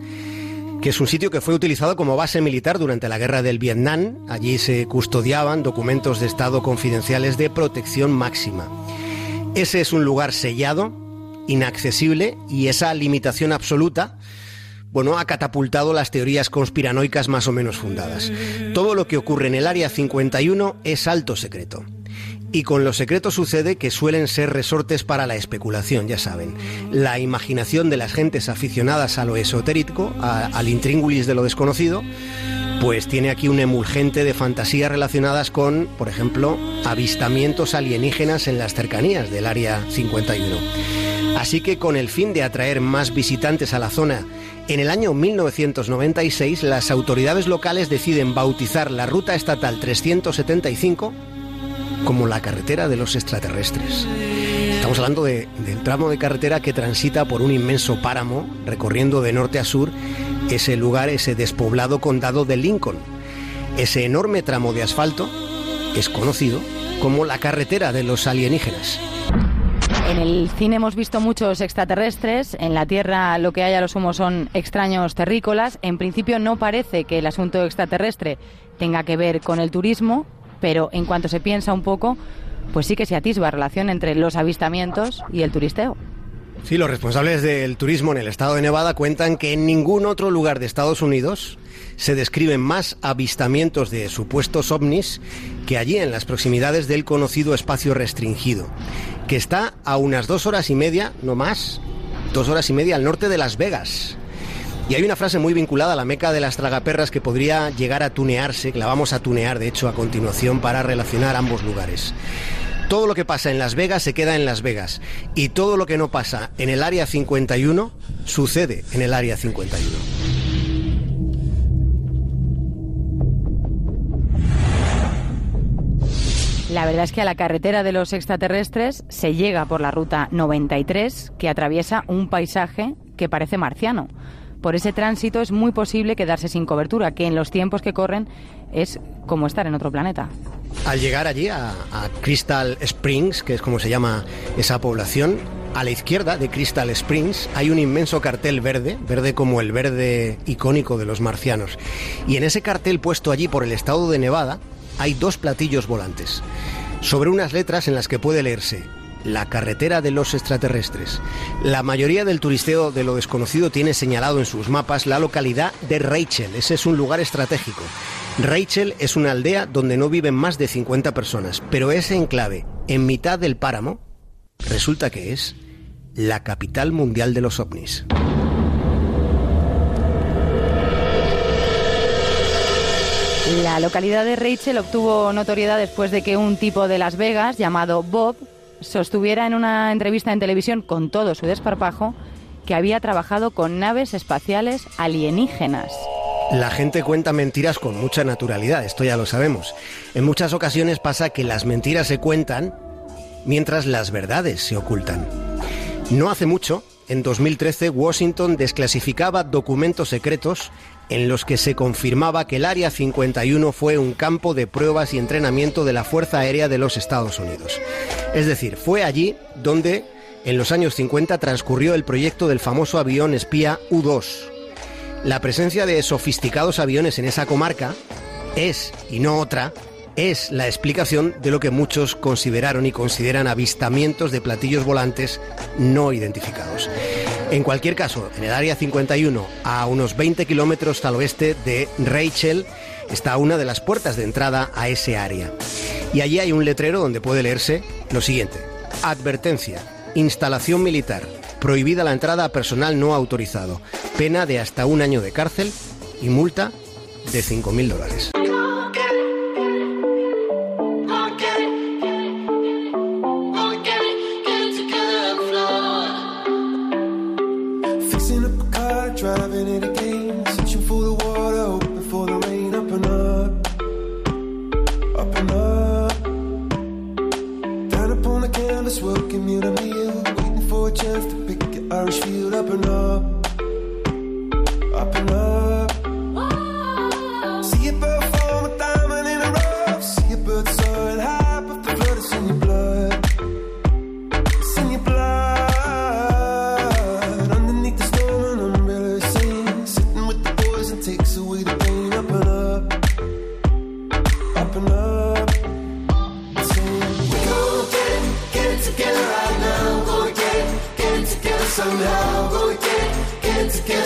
que es un sitio que fue utilizado como base militar durante la guerra del Vietnam. Allí se custodiaban documentos de Estado confidenciales de protección máxima. Ese es un lugar sellado, inaccesible, y esa limitación absoluta bueno, ha catapultado las teorías conspiranoicas más o menos fundadas. Todo lo que ocurre en el Área 51 es alto secreto. Y con los secretos sucede que suelen ser resortes para la especulación, ya saben. La imaginación de las gentes aficionadas a lo esotérico, al intríngulis de lo desconocido, pues tiene aquí un emulgente de fantasías relacionadas con, por ejemplo, avistamientos alienígenas en las cercanías del Área 51. Así que con el fin de atraer más visitantes a la zona, en el año 1996 las autoridades locales deciden bautizar la ruta estatal 375 como la carretera de los extraterrestres. Estamos hablando del tramo de carretera que transita por un inmenso páramo, recorriendo de norte a sur ese lugar, ese despoblado condado de Lincoln. Ese enorme tramo de asfalto es conocido como la carretera de los alienígenas. En el cine hemos visto muchos extraterrestres, en la Tierra lo que hay a lo sumo son extraños terrícolas. En principio no parece que el asunto extraterrestre tenga que ver con el turismo, pero en cuanto se piensa un poco, pues sí que se atisba relación entre los avistamientos y el turisteo. Sí, los responsables del turismo en el estado de Nevada cuentan que en ningún otro lugar de Estados Unidos se describen más avistamientos de supuestos ovnis que allí en las proximidades del conocido espacio restringido, que está a unas dos horas y media, no más, dos horas y media al norte de Las Vegas. Y hay una frase muy vinculada a la meca de las tragaperras que podría llegar a tunearse, que la vamos a tunear de hecho a continuación para relacionar ambos lugares. Todo lo que pasa en Las Vegas se queda en Las Vegas y todo lo que no pasa en el área 51 sucede en el área 51. La verdad es que a la carretera de los extraterrestres se llega por la ruta 93 que atraviesa un paisaje que parece marciano por ese tránsito es muy posible quedarse sin cobertura, que en los tiempos que corren es como estar en otro planeta. Al llegar allí a, Crystal Springs, que es como se llama esa población, a la izquierda de Crystal Springs hay un inmenso cartel verde, verde como el verde icónico de los marcianos. Y en ese cartel puesto allí por el estado de Nevada hay dos platillos volantes, sobre unas letras en las que puede leerse la carretera de los extraterrestres. La mayoría del turisteo de lo desconocido tiene señalado en sus mapas la localidad de Rachel. Ese es un lugar estratégico. Rachel es una aldea donde no viven más de 50 personas, pero ese enclave, en mitad del páramo, resulta que es la capital mundial de los ovnis. La localidad de Rachel obtuvo notoriedad después de que un tipo de Las Vegas llamado Bob sostuviera en una entrevista en televisión con todo su desparpajo que había trabajado con naves espaciales alienígenas. La gente cuenta mentiras con mucha naturalidad, esto ya lo sabemos. En muchas ocasiones pasa que las mentiras se cuentan mientras las verdades se ocultan. No hace mucho, en 2013, Washington desclasificaba documentos secretos en los que se confirmaba que el Área 51 fue un campo de pruebas y entrenamiento de la Fuerza Aérea de los Estados Unidos. Es decir, fue allí donde en los años 50 transcurrió el proyecto del famoso avión espía U-2. La presencia de sofisticados aviones en esa comarca es, y no otra, es la explicación de lo que muchos consideraron y consideran avistamientos de platillos volantes no identificados. En cualquier caso, en el área 51, a unos 20 kilómetros al oeste de Rachel, está una de las puertas de entrada a ese área. Y allí hay un letrero donde puede leerse lo siguiente. Advertencia. Instalación militar. Prohibida la entrada a personal no autorizado. Pena de hasta un año de cárcel y multa de 5.000 dólares. It, get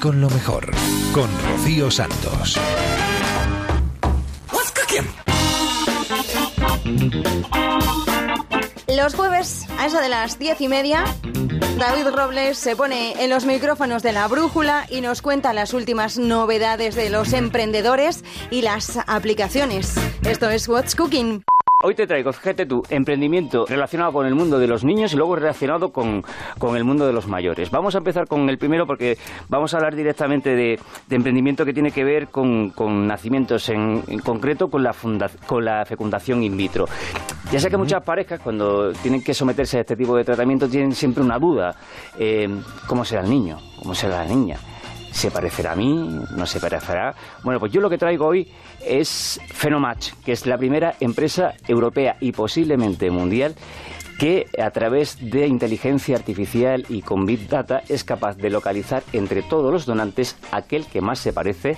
Con lo mejor, con Rocío Santos. Los jueves, a eso de las diez y media, David Robles se pone en los micrófonos de la brújula y nos cuenta las últimas novedades de los emprendedores y las aplicaciones. Esto es What's Cooking. Hoy te traigo, fíjate tú, emprendimiento relacionado con el mundo de los niños y luego relacionado con, con el mundo de los mayores. Vamos a empezar con el primero porque vamos a hablar directamente de, de emprendimiento que tiene que ver con, con nacimientos, en, en concreto con la, funda- con la fecundación in vitro. Ya sé que muchas parejas cuando tienen que someterse a este tipo de tratamiento tienen siempre una duda. Eh, ¿Cómo será el niño? ¿Cómo será la niña? ¿Se parecerá a mí? ¿No se parecerá? Bueno, pues yo lo que traigo hoy es Phenomatch, que es la primera empresa europea y posiblemente mundial que a través de inteligencia artificial y con Big Data es capaz de localizar entre todos los donantes aquel que más se parece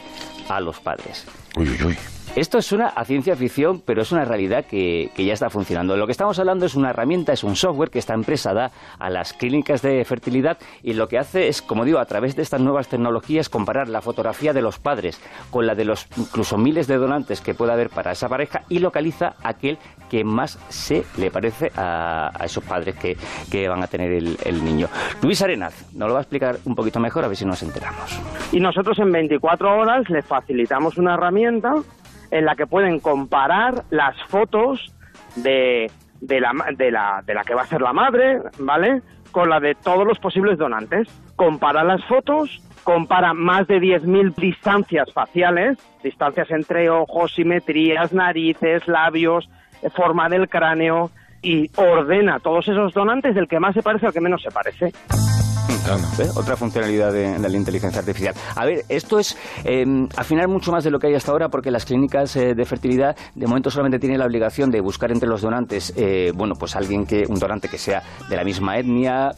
a los padres. Uy, uy, uy. Esto suena a ciencia ficción, pero es una realidad que, que, ya está funcionando. Lo que estamos hablando es una herramienta, es un software que esta empresa da a las clínicas de fertilidad y lo que hace es, como digo, a través de estas nuevas tecnologías, comparar la fotografía de los padres con la de los incluso miles de donantes que pueda haber para esa pareja y localiza aquel que más se le parece a, a esos padres que, que, van a tener el, el, niño. Luis Arenaz nos lo va a explicar un poquito mejor, a ver si nos enteramos. Y nosotros en 24 horas les facilitamos una herramienta en la que pueden comparar las fotos de, de, la, de, la, de la que va a ser la madre, ¿vale? Con la de todos los posibles donantes. Compara las fotos, compara más de 10.000 distancias faciales, distancias entre ojos, simetrías, narices, labios, forma del cráneo, y ordena todos esos donantes del que más se parece al que menos se parece. Otra funcionalidad de, de, la inteligencia artificial. A ver, esto es eh, afinar mucho más de lo que hay hasta ahora porque las clínicas eh, de fertilidad de momento solamente tienen la obligación de buscar entre los donantes, eh, bueno, pues alguien que, un donante que sea de la misma etnia,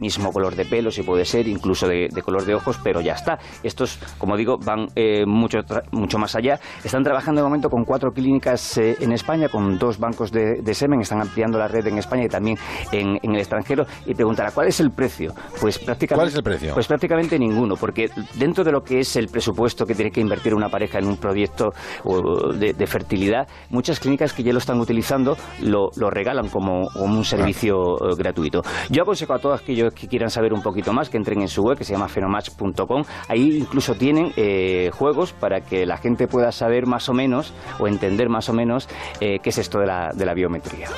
mismo color de pelo, si puede ser, incluso de, de, color de ojos, pero ya está. Estos, como digo, van eh, mucho, mucho más allá. Están trabajando de momento con cuatro clínicas eh, en España, con dos bancos de, de, semen, están ampliando la red en España y también en, en, el extranjero. Y preguntará, ¿cuál es el precio? Pues prácticamente, ¿Cuál es el precio? Pues prácticamente ninguno, porque dentro de lo que es el presupuesto que tiene que invertir una pareja en un proyecto de, de fertilidad, muchas clínicas que ya lo están utilizando lo, lo regalan como, como, un servicio ah. gratuito. Yo aconsejo a todos aquellos que quieran saber un poquito más, que entren en su web, que se llama fenomatch.com. Ahí incluso tienen eh, juegos para que la gente pueda saber más o menos, o entender más o menos, eh, qué es esto de la, de la biometría.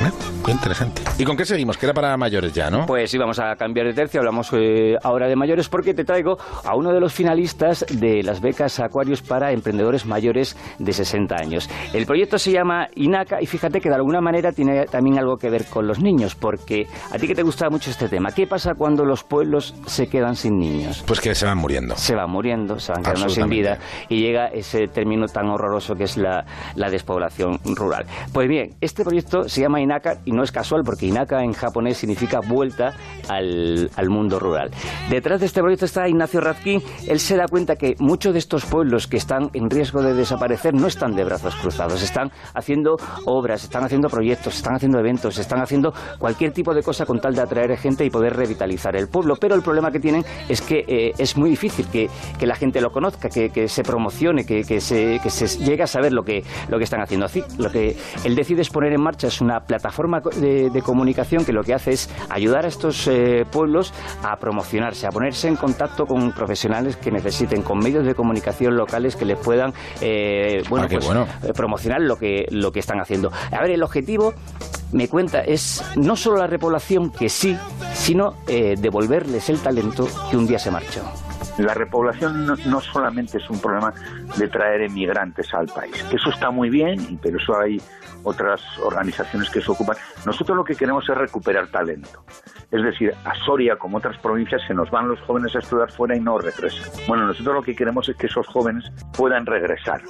¿Eh? Qué interesante. ¿Y con qué seguimos? Que era para mayores ya, ¿no? Pues sí, vamos a cambiar de tercio. Hablamos eh, ahora de mayores porque te traigo a uno de los finalistas de las becas Aquarius para emprendedores mayores de 60 años. El proyecto se llama INACA y fíjate que de alguna manera tiene también algo que ver con los niños, porque a ti que te gusta mucho este tema, ¿qué pasa cuando los pueblos se quedan sin niños? Pues que se van muriendo. Se van muriendo, se van quedando sin vida y llega ese término tan horroroso que es la, la despoblación rural. Pues bien, este proyecto se llama Inaka y no es casual porque Inaka en japonés significa vuelta al, al, mundo rural. Detrás de este proyecto está Ignacio Radkin. Él se da cuenta que muchos de estos pueblos que están en riesgo de desaparecer no están de brazos cruzados, están haciendo obras, están haciendo proyectos, están haciendo eventos, están haciendo cualquier tipo de cosa con tal de atraer gente y poder revitalizar el pueblo. Pero el problema que tienen es que eh, es muy difícil que, que, la gente lo conozca, que, que se promocione, que, se, que se llegue a saber lo que, lo que están haciendo. Así, lo que él decide es poner en marcha es una plataforma de, de, comunicación que lo que hace es ayudar a estos eh, pueblos a promocionarse, a ponerse en contacto con profesionales que necesiten, con medios de comunicación locales que les puedan eh, bueno, ah, pues, bueno. promocionar lo que, lo que están haciendo. A ver, el objetivo, me cuenta, es no solo la repoblación, que sí, sino eh, devolverles el talento que un día se marchó. La repoblación no, no, solamente es un problema de traer emigrantes al país, que eso está muy bien, pero eso hay otras organizaciones que se ocupan. Nosotros lo que queremos es recuperar talento. Es decir, a Soria, como otras provincias, se nos van los jóvenes a estudiar fuera y no regresan. Bueno, nosotros lo que queremos es que esos jóvenes puedan regresar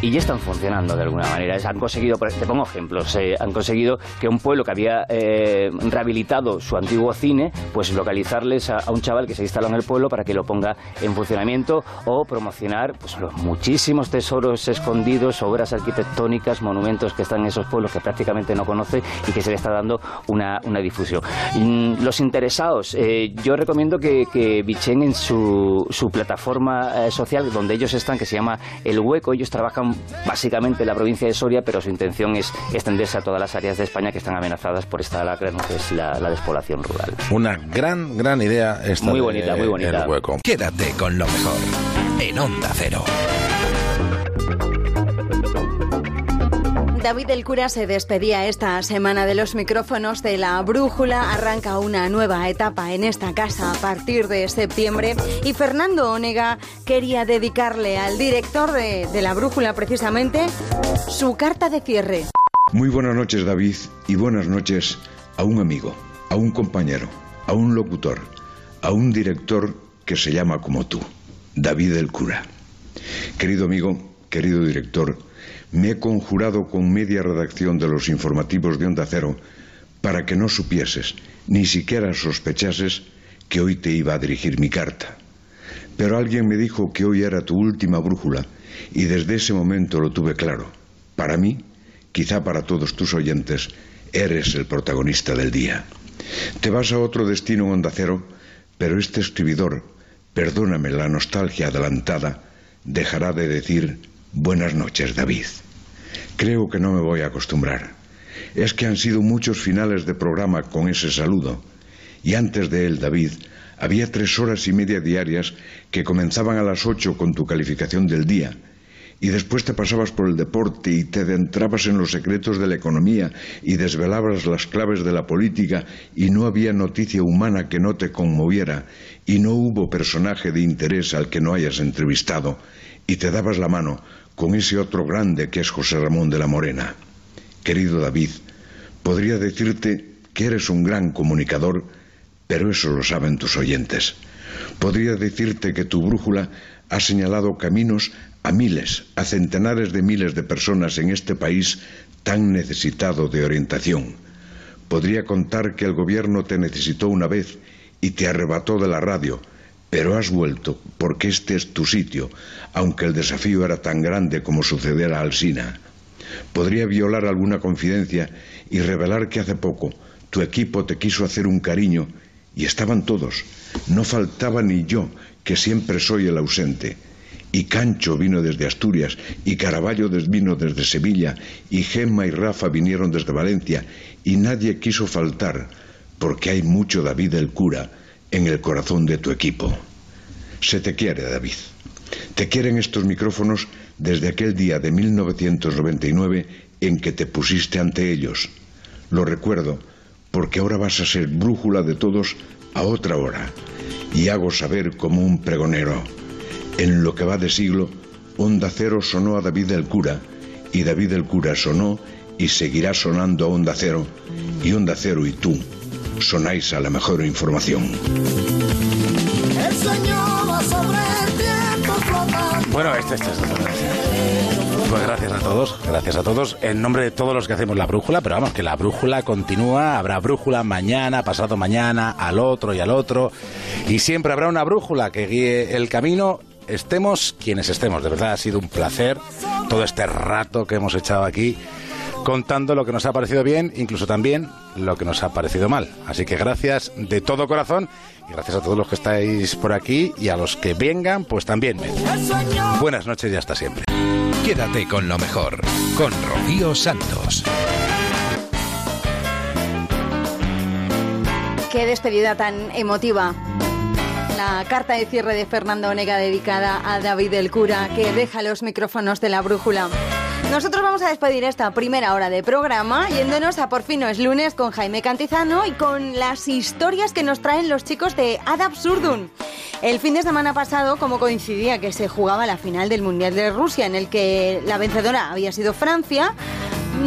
y ya están funcionando de alguna manera. Han conseguido, te pongo ejemplos, eh, han conseguido que un pueblo que había eh, rehabilitado su antiguo cine, pues localizarles a, un chaval que se instaló en el pueblo para que lo ponga en funcionamiento o promocionar pues, los muchísimos tesoros escondidos, obras arquitectónicas, monumentos que están en esos pueblos que prácticamente no conoce y que se le está dando una, una difusión. Y los interesados, eh, yo recomiendo que, que en su, su plataforma eh, social donde ellos están, que se llama El Hueco, ellos trabajan básicamente en la provincia de Soria, pero su intención es extenderse a todas las áreas de España que están amenazadas por esta lacra, que es la, la despoblación rural. Una gran, gran idea esta Muy bonita, de, muy bonita. El hueco. Quédate con lo mejor en Onda Cero. David el Cura se despedía esta semana de los micrófonos de la Brújula. Arranca una nueva etapa en esta casa a partir de septiembre. Y Fernando Onega quería dedicarle al director de, la Brújula precisamente su carta de cierre. Muy buenas noches, David, y buenas noches a un amigo, a un compañero, a un locutor, a un director que se llama como tú, David el Cura. Querido amigo, querido director, me he conjurado con media redacción de los informativos de Onda Cero para que no supieses, ni siquiera sospechases, que hoy te iba a dirigir mi carta. Pero alguien me dijo que hoy era tu última brújula y desde ese momento lo tuve claro. Para mí, quizá para todos tus oyentes, eres el protagonista del día. Te vas a otro destino Onda Cero, pero este escribidor, perdóname la nostalgia adelantada, dejará de decir buenas noches, David. Creo que no me voy a acostumbrar. Es que han sido muchos finales de programa con ese saludo. Y antes de él, David, había tres horas y media diarias que comenzaban a las ocho con tu calificación del día y después te pasabas por el deporte y te adentrabas en los secretos de la economía y desvelabas las claves de la política y no había noticia humana que no te conmoviera y no hubo personaje de interés al que no hayas entrevistado y te dabas la mano con ese otro grande que es José Ramón de la Morena. Querido David, podría decirte que eres un gran comunicador, pero eso lo saben tus oyentes. Podría decirte que tu brújula ha señalado caminos a miles, a centenares de miles de personas en este país tan necesitado de orientación. Podría contar que el gobierno te necesitó una vez y te arrebató de la radio, pero has vuelto porque este es tu sitio, aunque el desafío era tan grande como suceder a Alsina. Podría violar alguna confidencia y revelar que hace poco tu equipo te quiso hacer un cariño y estaban todos. No faltaba ni yo, que siempre soy el ausente y Cancho vino desde Asturias, y Caraballo vino desde Sevilla, y Gemma y Rafa vinieron desde Valencia, y nadie quiso faltar, porque hay mucho David el cura en el corazón de tu equipo. Se te quiere, David. Te quieren estos micrófonos desde aquel día de 1999 en que te pusiste ante ellos. Lo recuerdo, porque ahora vas a ser brújula de todos a otra hora, y hago saber como un pregonero. En lo que va de siglo, Onda Cero sonó a David el Cura, y David el Cura sonó y seguirá sonando a Onda Cero, y Onda Cero y tú sonáis a la mejor información. El sueño va sobre el tiempo flotando. Bueno, este, este, este, este. Pues gracias a todos, gracias a todos, en nombre de todos los que hacemos la brújula, pero vamos, que la brújula continúa, habrá brújula mañana, pasado mañana, al otro y al otro, y siempre habrá una brújula que guíe el camino estemos quienes estemos. De verdad ha sido un placer todo este rato que hemos echado aquí contando lo que nos ha parecido bien, incluso también lo que nos ha parecido mal. Así que gracias de todo corazón y gracias a todos los que estáis por aquí y a los que vengan, pues también. Buenas noches y hasta siempre. Quédate con lo mejor, con Rocío Santos. Qué despedida tan emotiva. La carta de cierre de Fernando Onega dedicada a David el Cura, que deja los micrófonos de la brújula. Nosotros vamos a despedir esta primera hora de programa yéndonos a Por fin no es lunes con Jaime Cantizano y con las historias que nos traen los chicos de Ad Absurdum. El fin de semana pasado, como coincidía que se jugaba la final del Mundial de Rusia, en el que la vencedora había sido Francia,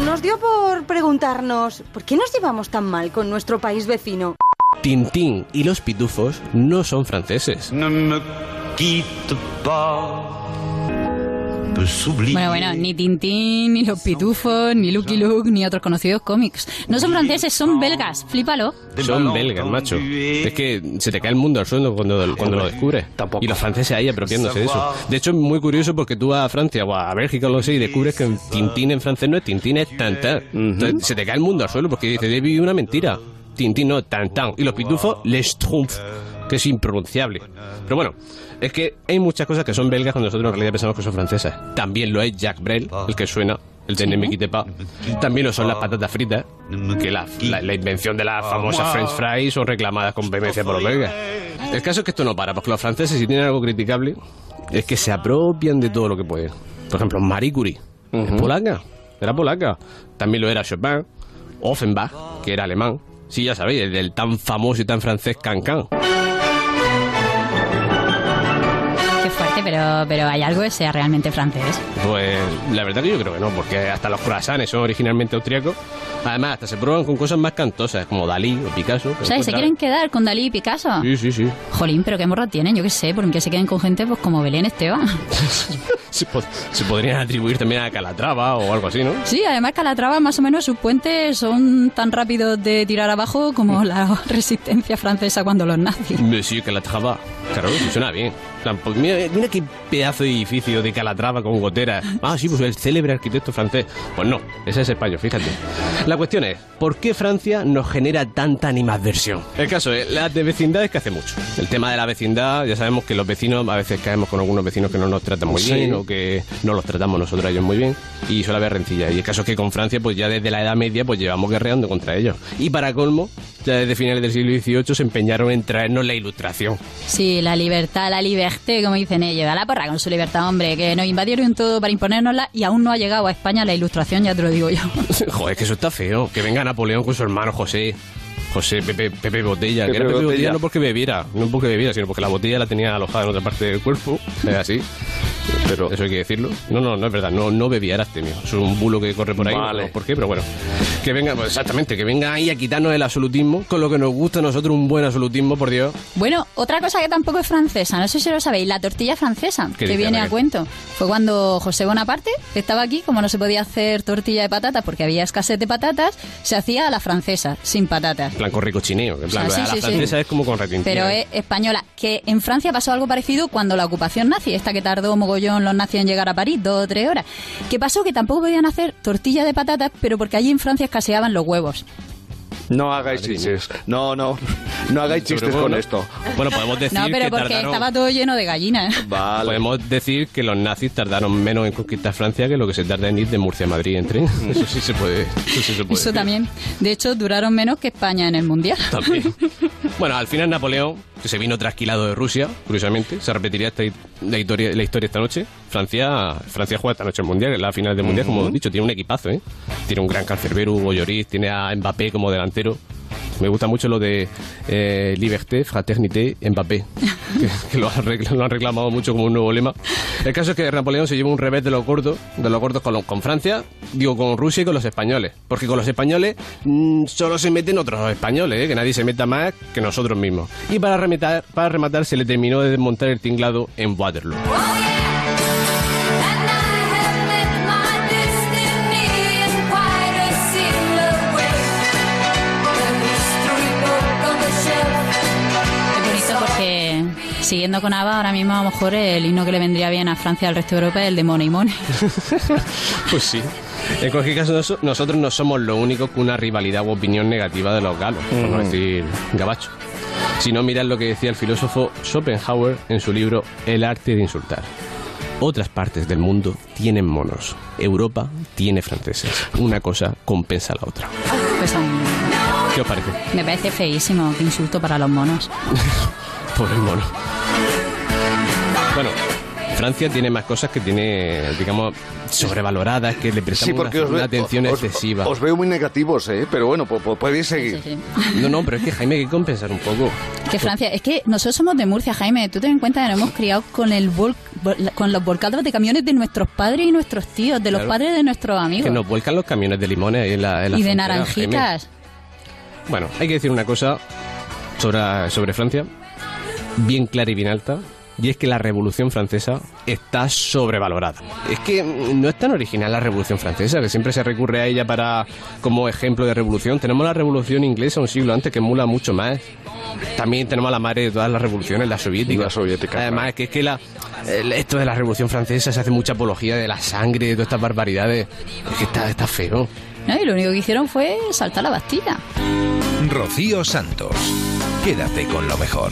nos dio por preguntarnos, ¿por qué nos llevamos tan mal con nuestro país vecino? Tintín y los pitufos no son franceses. Bueno, bueno, ni Tintín, ni los Pitufos, ni Lucky Luke, ni otros conocidos cómics. No son franceses, son belgas. Flípalo. Son belgas, macho. Es que se te cae el mundo al suelo cuando, cuando lo descubres. Y los franceses ahí apropiándose de eso. De hecho, es muy curioso porque tú vas a Francia o a Bélgica o lo sé y descubres que Tintín en francés no es Tintín, es Tantin. Entonces, se te cae el mundo al suelo porque dices, he vivido una mentira. Tintín no, Tantin. Y los pitufos, Les que es impronunciable. Pero bueno, es que hay muchas cosas que son belgas cuando nosotros en realidad pensamos que son francesas. También lo es Jacques Brel, el que suena, el de me quitte pas. También lo son las patatas fritas, que la, la- la invención de las famosas French fries son reclamadas con vehemencia por los belgas. El caso es que esto no para, porque los franceses, si tienen algo criticable, es que se apropian de todo lo que pueden. Por ejemplo, Marie Curie, es polaca, era polaca. También lo era Chopin, Offenbach, que era alemán. Sí, ya sabéis, el del tan famoso y tan francés Cancan. Pero, pero hay algo que sea realmente francés. Pues la verdad que yo creo que no, porque hasta los croissants son originalmente austríacos. Además, hasta se prueban con cosas más cantosas, como Dalí o Picasso. O sea, ¿y ¿se quieren quedar con Dalí y Picasso? Sí, sí, sí. Jolín, pero qué morro tienen, yo qué sé, porque se queden con gente pues como Belén Esteban. Se, pod- se podrían atribuir también a Calatrava o algo así, ¿no? Sí, además Calatrava más o menos sus puentes son tan rápidos de tirar abajo como la resistencia francesa cuando los nazis. Monsieur Calatrava. Claro, sí suena bien. Plan, pues mira, mira qué pedazo de edificio de Calatrava con goteras. Ah, sí, pues el célebre arquitecto francés. Pues no, ese es español, fíjate. La cuestión es, ¿por qué Francia nos genera tanta animadversión? El caso es, la de vecindad es que hace mucho. El tema de la vecindad, ya sabemos que los vecinos, a veces caemos con algunos vecinos que no nos tratan muy Sí. bien o que no los tratamos nosotros a ellos muy bien y suele haber rencilla. Y el caso es que con Francia, pues ya desde la Edad Media, pues llevamos guerreando contra ellos. Y para colmo, ya desde finales del siglo XVIII se empeñaron en traernos la ilustración. Sí, la libertad, la liberté, como dicen ellos. A la porra con su libertad, hombre, que nos invadieron todo para imponérnosla y aún no ha llegado a España la ilustración, ya te lo digo yo. Joder, que eso está feo. Que venga Napoleón con su hermano José. José Pepe, Pepe Botella, que era Pepe Botella. Botella no porque bebiera, no porque bebiera, sino porque la botella la tenía alojada en otra parte del cuerpo, es así. Pero eso hay que decirlo. No, no, no es verdad, no, no bebía era mío. Es un bulo que corre por ahí. Vale. no sé ¿Por qué? Pero bueno. Que venga, pues exactamente, que venga ahí a quitarnos el absolutismo, con lo que nos gusta a nosotros un buen absolutismo, por Dios. Bueno, otra cosa que tampoco es francesa, no sé si lo sabéis, la tortilla francesa, ¿Qué que dice, viene a cuento. Fue cuando José Bonaparte estaba aquí, como no se podía hacer tortilla de patatas porque había escasez de patatas, se hacía a la francesa, sin patatas. Plan con ricochineo. En plan, O sea, a sí, la sí, sí. francesa es como con retintín. Pero es española. Que en Francia pasó algo parecido cuando la ocupación nazi, esta que tardó mogollón los nazis en llegar a París, dos o tres horas. ¿Qué pasó? Que tampoco podían hacer tortilla de patatas, pero porque allí en Francia escaseaban los huevos. No hagáis chistes. No, no. No hagáis chistes con esto. Bueno, podemos decir No, pero que porque tardaron... estaba todo lleno de gallinas. Podemos decir que los nazis tardaron menos en conquistar Francia que lo que se tarda en ir de Murcia a Madrid en tren. Eso sí se puede. Eso sí se puede Eso también. De hecho, duraron menos que España en el Mundial. También. Bueno, al final Napoleón, que se vino trasquilado de Rusia, curiosamente, se repetiría esta, la, historia, la historia esta noche. Francia Francia juega esta noche el Mundial, en la final del Mundial, como he dicho, tiene un equipazo, ¿eh? Tiene un gran cancerbero, Hugo Lloris, tiene a Mbappé como delantero. Me gusta mucho lo de eh, liberté, fraternité, Mbappé, que, que lo, han, recl- lo han reclamado mucho como un nuevo lema. El caso es que Napoleón se llevó un revés de los gordos, de los gordos con Francia, digo con Rusia y con los españoles. Porque con los españoles mm, solo se meten otros españoles, ¿eh? que nadie se meta más que nosotros mismos. Y para rematar, para rematar se le terminó de desmontar el tinglado en Waterloo. Siguiendo con ABBA, ahora mismo a lo mejor el himno que le vendría bien a Francia y al resto de Europa es el de Money Money. Pues sí. En cualquier caso, nos- nosotros no somos los únicos con una rivalidad u opinión negativa de los galos, por no Mm. decir gabacho. Si no, mirad lo que decía el filósofo Schopenhauer en su libro El arte de insultar. Otras partes del mundo tienen monos. Europa tiene franceses. Una cosa compensa a la otra. Pues um, ¿Qué os parece? me parece feísimo, qué insulto para los monos. Pobre mono. Bueno, Francia tiene más cosas que tiene, digamos, sobrevaloradas, que le prestamos Sí, porque una, os, una ve- atención os- excesiva. os veo muy negativos, ¿eh? Pero bueno, po- po- podéis seguir. No, no, pero es que Jaime hay que compensar un poco. Que Francia, es que nosotros somos de Murcia, Jaime. Tú ten en cuenta que nos hemos criado con el vol- vol- con los volcados de camiones de nuestros padres y nuestros tíos, de los padres de nuestros amigos. Que nos vuelcan los camiones de limones ahí en la, en la y de naranjitas. Jaime. Bueno, hay que decir una cosa sobre, sobre Francia, bien clara y bien alta, y es que la Revolución Francesa está sobrevalorada. Es que no es tan original la Revolución Francesa, que siempre se recurre a ella para como ejemplo de revolución. Tenemos la Revolución Inglesa un siglo antes que emula mucho más. También tenemos a la madre de todas las revoluciones, la soviética. La soviética, Además, es que, es que la, esto de la Revolución Francesa se hace mucha apología de la sangre, de todas estas barbaridades. Es que está, está feo. ¿no? Y lo único que hicieron fue saltar la Bastilla. Rocío Santos. Quédate con lo mejor.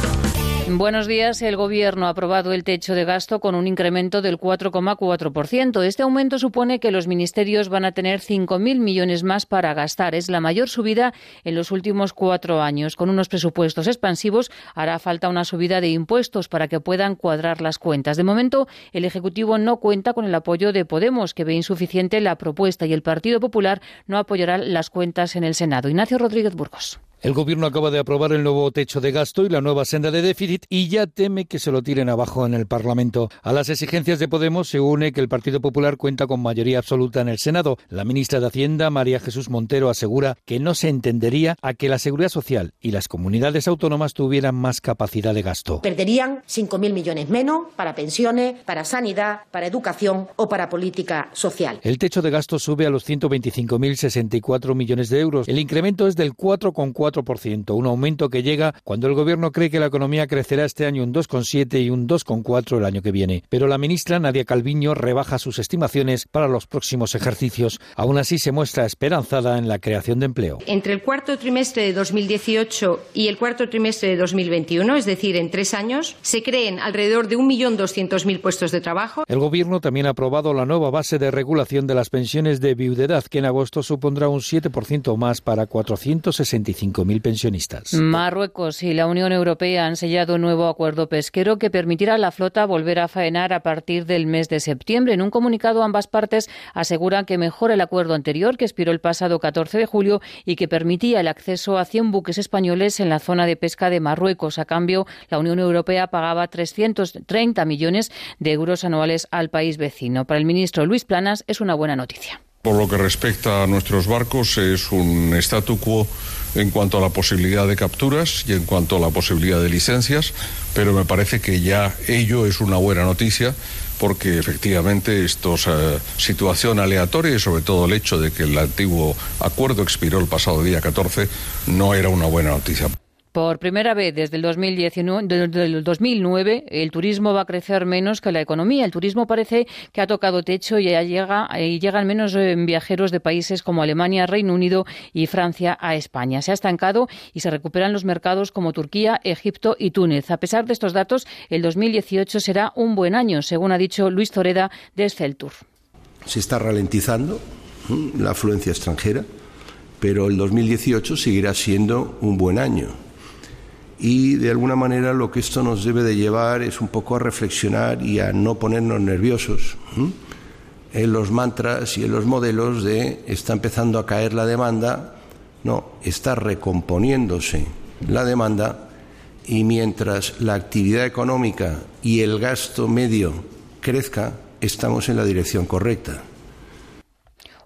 Buenos días. El Gobierno ha aprobado el techo de gasto con un incremento del 4,4%. Este aumento supone que los ministerios van a tener 5.000 millones más para gastar. Es la mayor subida en los últimos cuatro años. Con unos presupuestos expansivos hará falta una subida de impuestos para que puedan cuadrar las cuentas. De momento, el Ejecutivo no cuenta con el apoyo de Podemos, que ve insuficiente la propuesta, y el Partido Popular no apoyará las cuentas en el Senado. Ignacio Rodríguez Burgos. El Gobierno acaba de aprobar el nuevo techo de gasto y la nueva senda de déficit y ya teme que se lo tiren abajo en el Parlamento. A las exigencias de Podemos se une que el Partido Popular cuenta con mayoría absoluta en el Senado. La ministra de Hacienda, María Jesús Montero, asegura que no se entendería a que la Seguridad Social y las comunidades autónomas tuvieran más capacidad de gasto. Perderían 5.000 millones menos para pensiones, para sanidad, para educación o para política social. El techo de gasto sube a los 125.064 millones de euros. El incremento es del 4,4 un aumento que llega cuando el Gobierno cree que la economía crecerá este año un 2,7 y un 2,4 el año que viene. Pero la ministra Nadia Calviño rebaja sus estimaciones para los próximos ejercicios. Aún así se muestra esperanzada en la creación de empleo. Entre el cuarto trimestre de 2018 y el cuarto trimestre de 2021, es decir, en tres años, se creen alrededor de 1.200.000 puestos de trabajo. El Gobierno también ha aprobado la nueva base de regulación de las pensiones de viudedad, que en agosto supondrá un 7% más para 465 pensionistas. Marruecos y la Unión Europea han sellado un nuevo acuerdo pesquero que permitirá a la flota volver a faenar a partir del mes de septiembre. En un comunicado, ambas partes aseguran que mejora el acuerdo anterior, que expiró el pasado 14 de julio y que permitía el acceso a 100 buques españoles en la zona de pesca de Marruecos. A cambio, la Unión Europea pagaba 330 millones de euros anuales al país vecino. Para el ministro Luis Planas es una buena noticia. Por lo que respecta a nuestros barcos, es un statu quo en cuanto a la posibilidad de capturas y en cuanto a la posibilidad de licencias, pero me parece que ya ello es una buena noticia porque efectivamente esto es eh, situación aleatoria y sobre todo el hecho de que el antiguo acuerdo expiró el pasado día 14 no era una buena noticia. Por primera vez desde el 2009, el turismo va a crecer menos que la economía. El turismo parece que ha tocado techo y ya llega, y llegan menos eh, viajeros de países como Alemania, Reino Unido y Francia a España. Se ha estancado y se recuperan los mercados como Turquía, Egipto y Túnez. A pesar de estos datos, el 2018 será un buen año, según ha dicho Luis Toreda de Celtur. Se está ralentizando la afluencia extranjera, pero el 2018 seguirá siendo un buen año y de alguna manera lo que esto nos debe de llevar es un poco a reflexionar y a no ponernos nerviosos en los mantras y en los modelos de está empezando a caer la demanda, no, está recomponiéndose la demanda y mientras la actividad económica y el gasto medio crezca, estamos en la dirección correcta.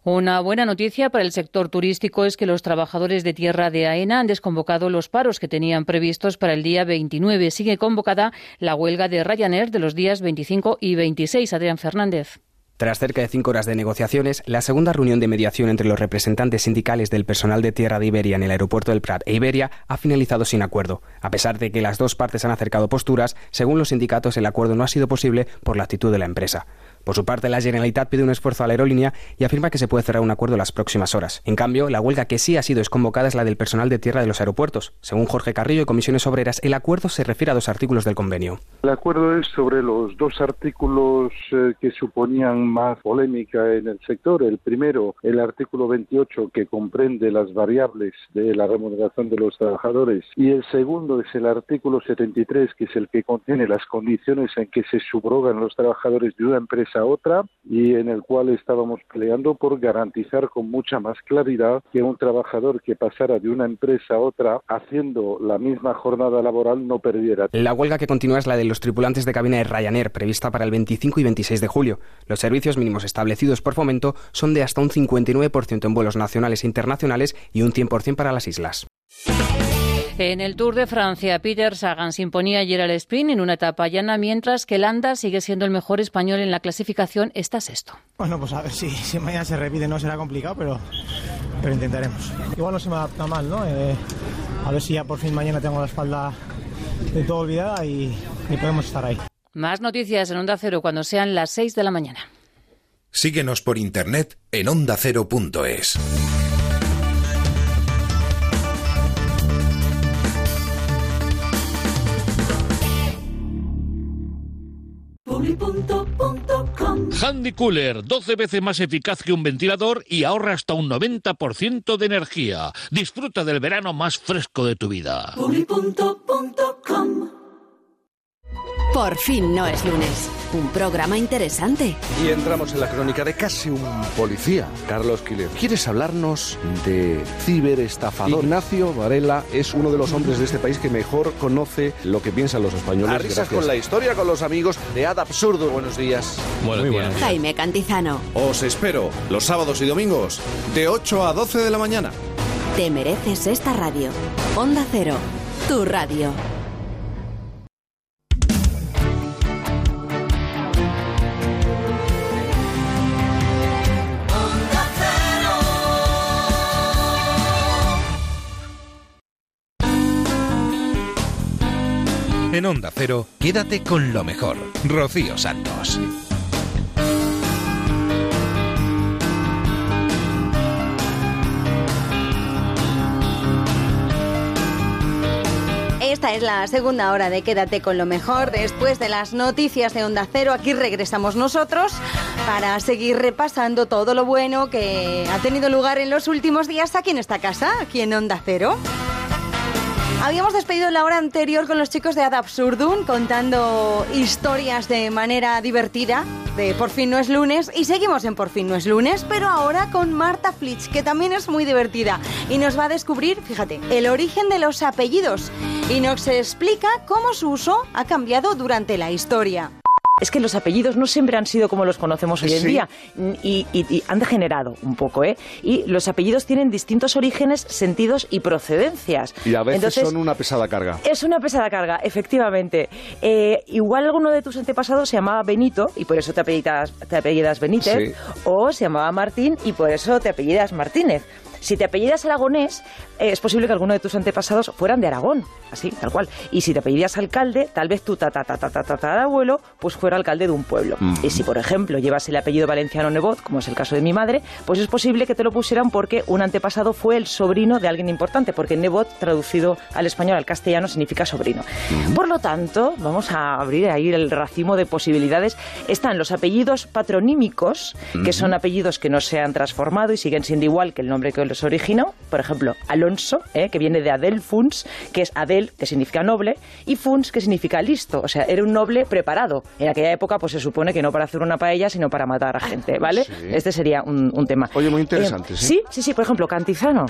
Una buena noticia para el sector turístico es que los trabajadores de tierra de AENA han desconvocado los paros que tenían previstos para el día 29. Sigue convocada la huelga de Ryanair de los días 25 y 26. Adrián Fernández. Tras cerca de cinco horas de negociaciones, la segunda reunión de mediación entre los representantes sindicales del personal de tierra de Iberia en el aeropuerto del Prat e Iberia ha finalizado sin acuerdo. A pesar de que las dos partes han acercado posturas, según los sindicatos el acuerdo no ha sido posible por la actitud de la empresa. Por su parte, la Generalitat pide un esfuerzo a la aerolínea y afirma que se puede cerrar un acuerdo en las próximas horas. En cambio, la huelga que sí ha sido desconvocada es la del personal de tierra de los aeropuertos. Según Jorge Carrillo de Comisiones Obreras, el acuerdo se refiere a dos artículos del convenio. El acuerdo es sobre los dos artículos eh, que suponían más polémica en el sector. El primero, el artículo 28, que comprende las variables de la remuneración de los trabajadores. Y el segundo es el artículo 73, que es el que contiene las condiciones en que se subrogan los trabajadores de una empresa otra y en el cual estábamos peleando por garantizar con mucha más claridad que un trabajador que pasara de una empresa a otra haciendo la misma jornada laboral no perdiera. La huelga que continúa es la de los tripulantes de cabina de Ryanair, prevista para el 25 y 26 de julio. Los servicios mínimos establecidos por fomento son de hasta un 59% en vuelos nacionales e internacionales y un 100% para las islas. En el Tour de Francia, Peter Sagan se imponía ayer al sprint en una etapa llana, mientras que Landa sigue siendo el mejor español en la clasificación, está sexto. Bueno, pues a ver si, si mañana se repite, no será complicado, pero, pero intentaremos. Igual no se me adapta mal, ¿no? Eh, a ver si ya por fin mañana tengo la espalda de todo olvidada y, y podemos estar ahí. Más noticias en Onda Cero cuando sean las 6 de la mañana. Síguenos por internet en ondacero.es. Handy Cooler, 12 veces más eficaz que un ventilador y ahorra hasta un 90% de energía. Disfruta del verano más fresco de tu vida. Por fin no es lunes. Un programa interesante. Y entramos en la crónica de casi un policía, Carlos Quiles. ¿Quieres hablarnos de ciberestafador? Ignacio Varela es uno de los hombres de este país que mejor conoce lo que piensan los españoles. A risas con la historia, con los amigos de Ad Absurdo. Buenos días. Buenos días. Jaime Cantizano. Os espero los sábados y domingos de 8 a 12 de la mañana. Te mereces esta radio. Onda Cero, tu radio. En Onda Cero, quédate con lo mejor. Rocío Santos. Esta es la segunda hora de Quédate con lo mejor. Después de las noticias de Onda Cero, aquí regresamos nosotros para seguir repasando todo lo bueno que ha tenido lugar en los últimos días aquí en esta casa, aquí en Onda Cero. Habíamos despedido la hora anterior con los chicos de Ad Absurdum contando historias de manera divertida de Por fin no es lunes y seguimos en Por fin no es lunes, pero ahora con Marta Flitch, que también es muy divertida y nos va a descubrir, fíjate, el origen de los apellidos y nos explica cómo su uso ha cambiado durante la historia. Es que los apellidos no siempre han sido como los conocemos hoy en Sí. día y, y- y han degenerado un poco, ¿eh? Y los apellidos tienen distintos orígenes, sentidos y procedencias. Y a veces Entonces, son una pesada carga. Es una pesada carga, efectivamente. Eh, igual alguno de tus antepasados se llamaba Benito y por eso te apellidas, te apellidas Benítez, Sí. o se llamaba Martín y por eso te apellidas Martínez. Si te apellidas Aragonés, eh, es posible que alguno de tus antepasados fueran de Aragón, así, tal cual. Y si te apellidas Alcalde, tal vez tu tatarabuelo pues fuera alcalde de un pueblo. Mm. Y si, por ejemplo, llevas el apellido valenciano Nebot, como es el caso de mi madre, pues es posible que te lo pusieran porque un antepasado fue el sobrino de alguien importante, porque Nebot, traducido al español, al castellano, significa sobrino. Por lo tanto, vamos a abrir ahí el racimo de posibilidades. Están los apellidos patronímicos, que son apellidos que no se han transformado y siguen siendo igual que el nombre que los originó. Por ejemplo, Alonso, ¿eh? que viene de Adel Funs, que es Adel, que significa noble, y Funs, que significa listo. O sea, era un noble preparado. En aquella época, pues se supone que no para hacer una paella, sino para matar a gente, ¿vale? Sí. Este sería un, un tema. Oye, muy interesante, Eh, ¿sí? sí, sí, sí. Por ejemplo, Cantizano.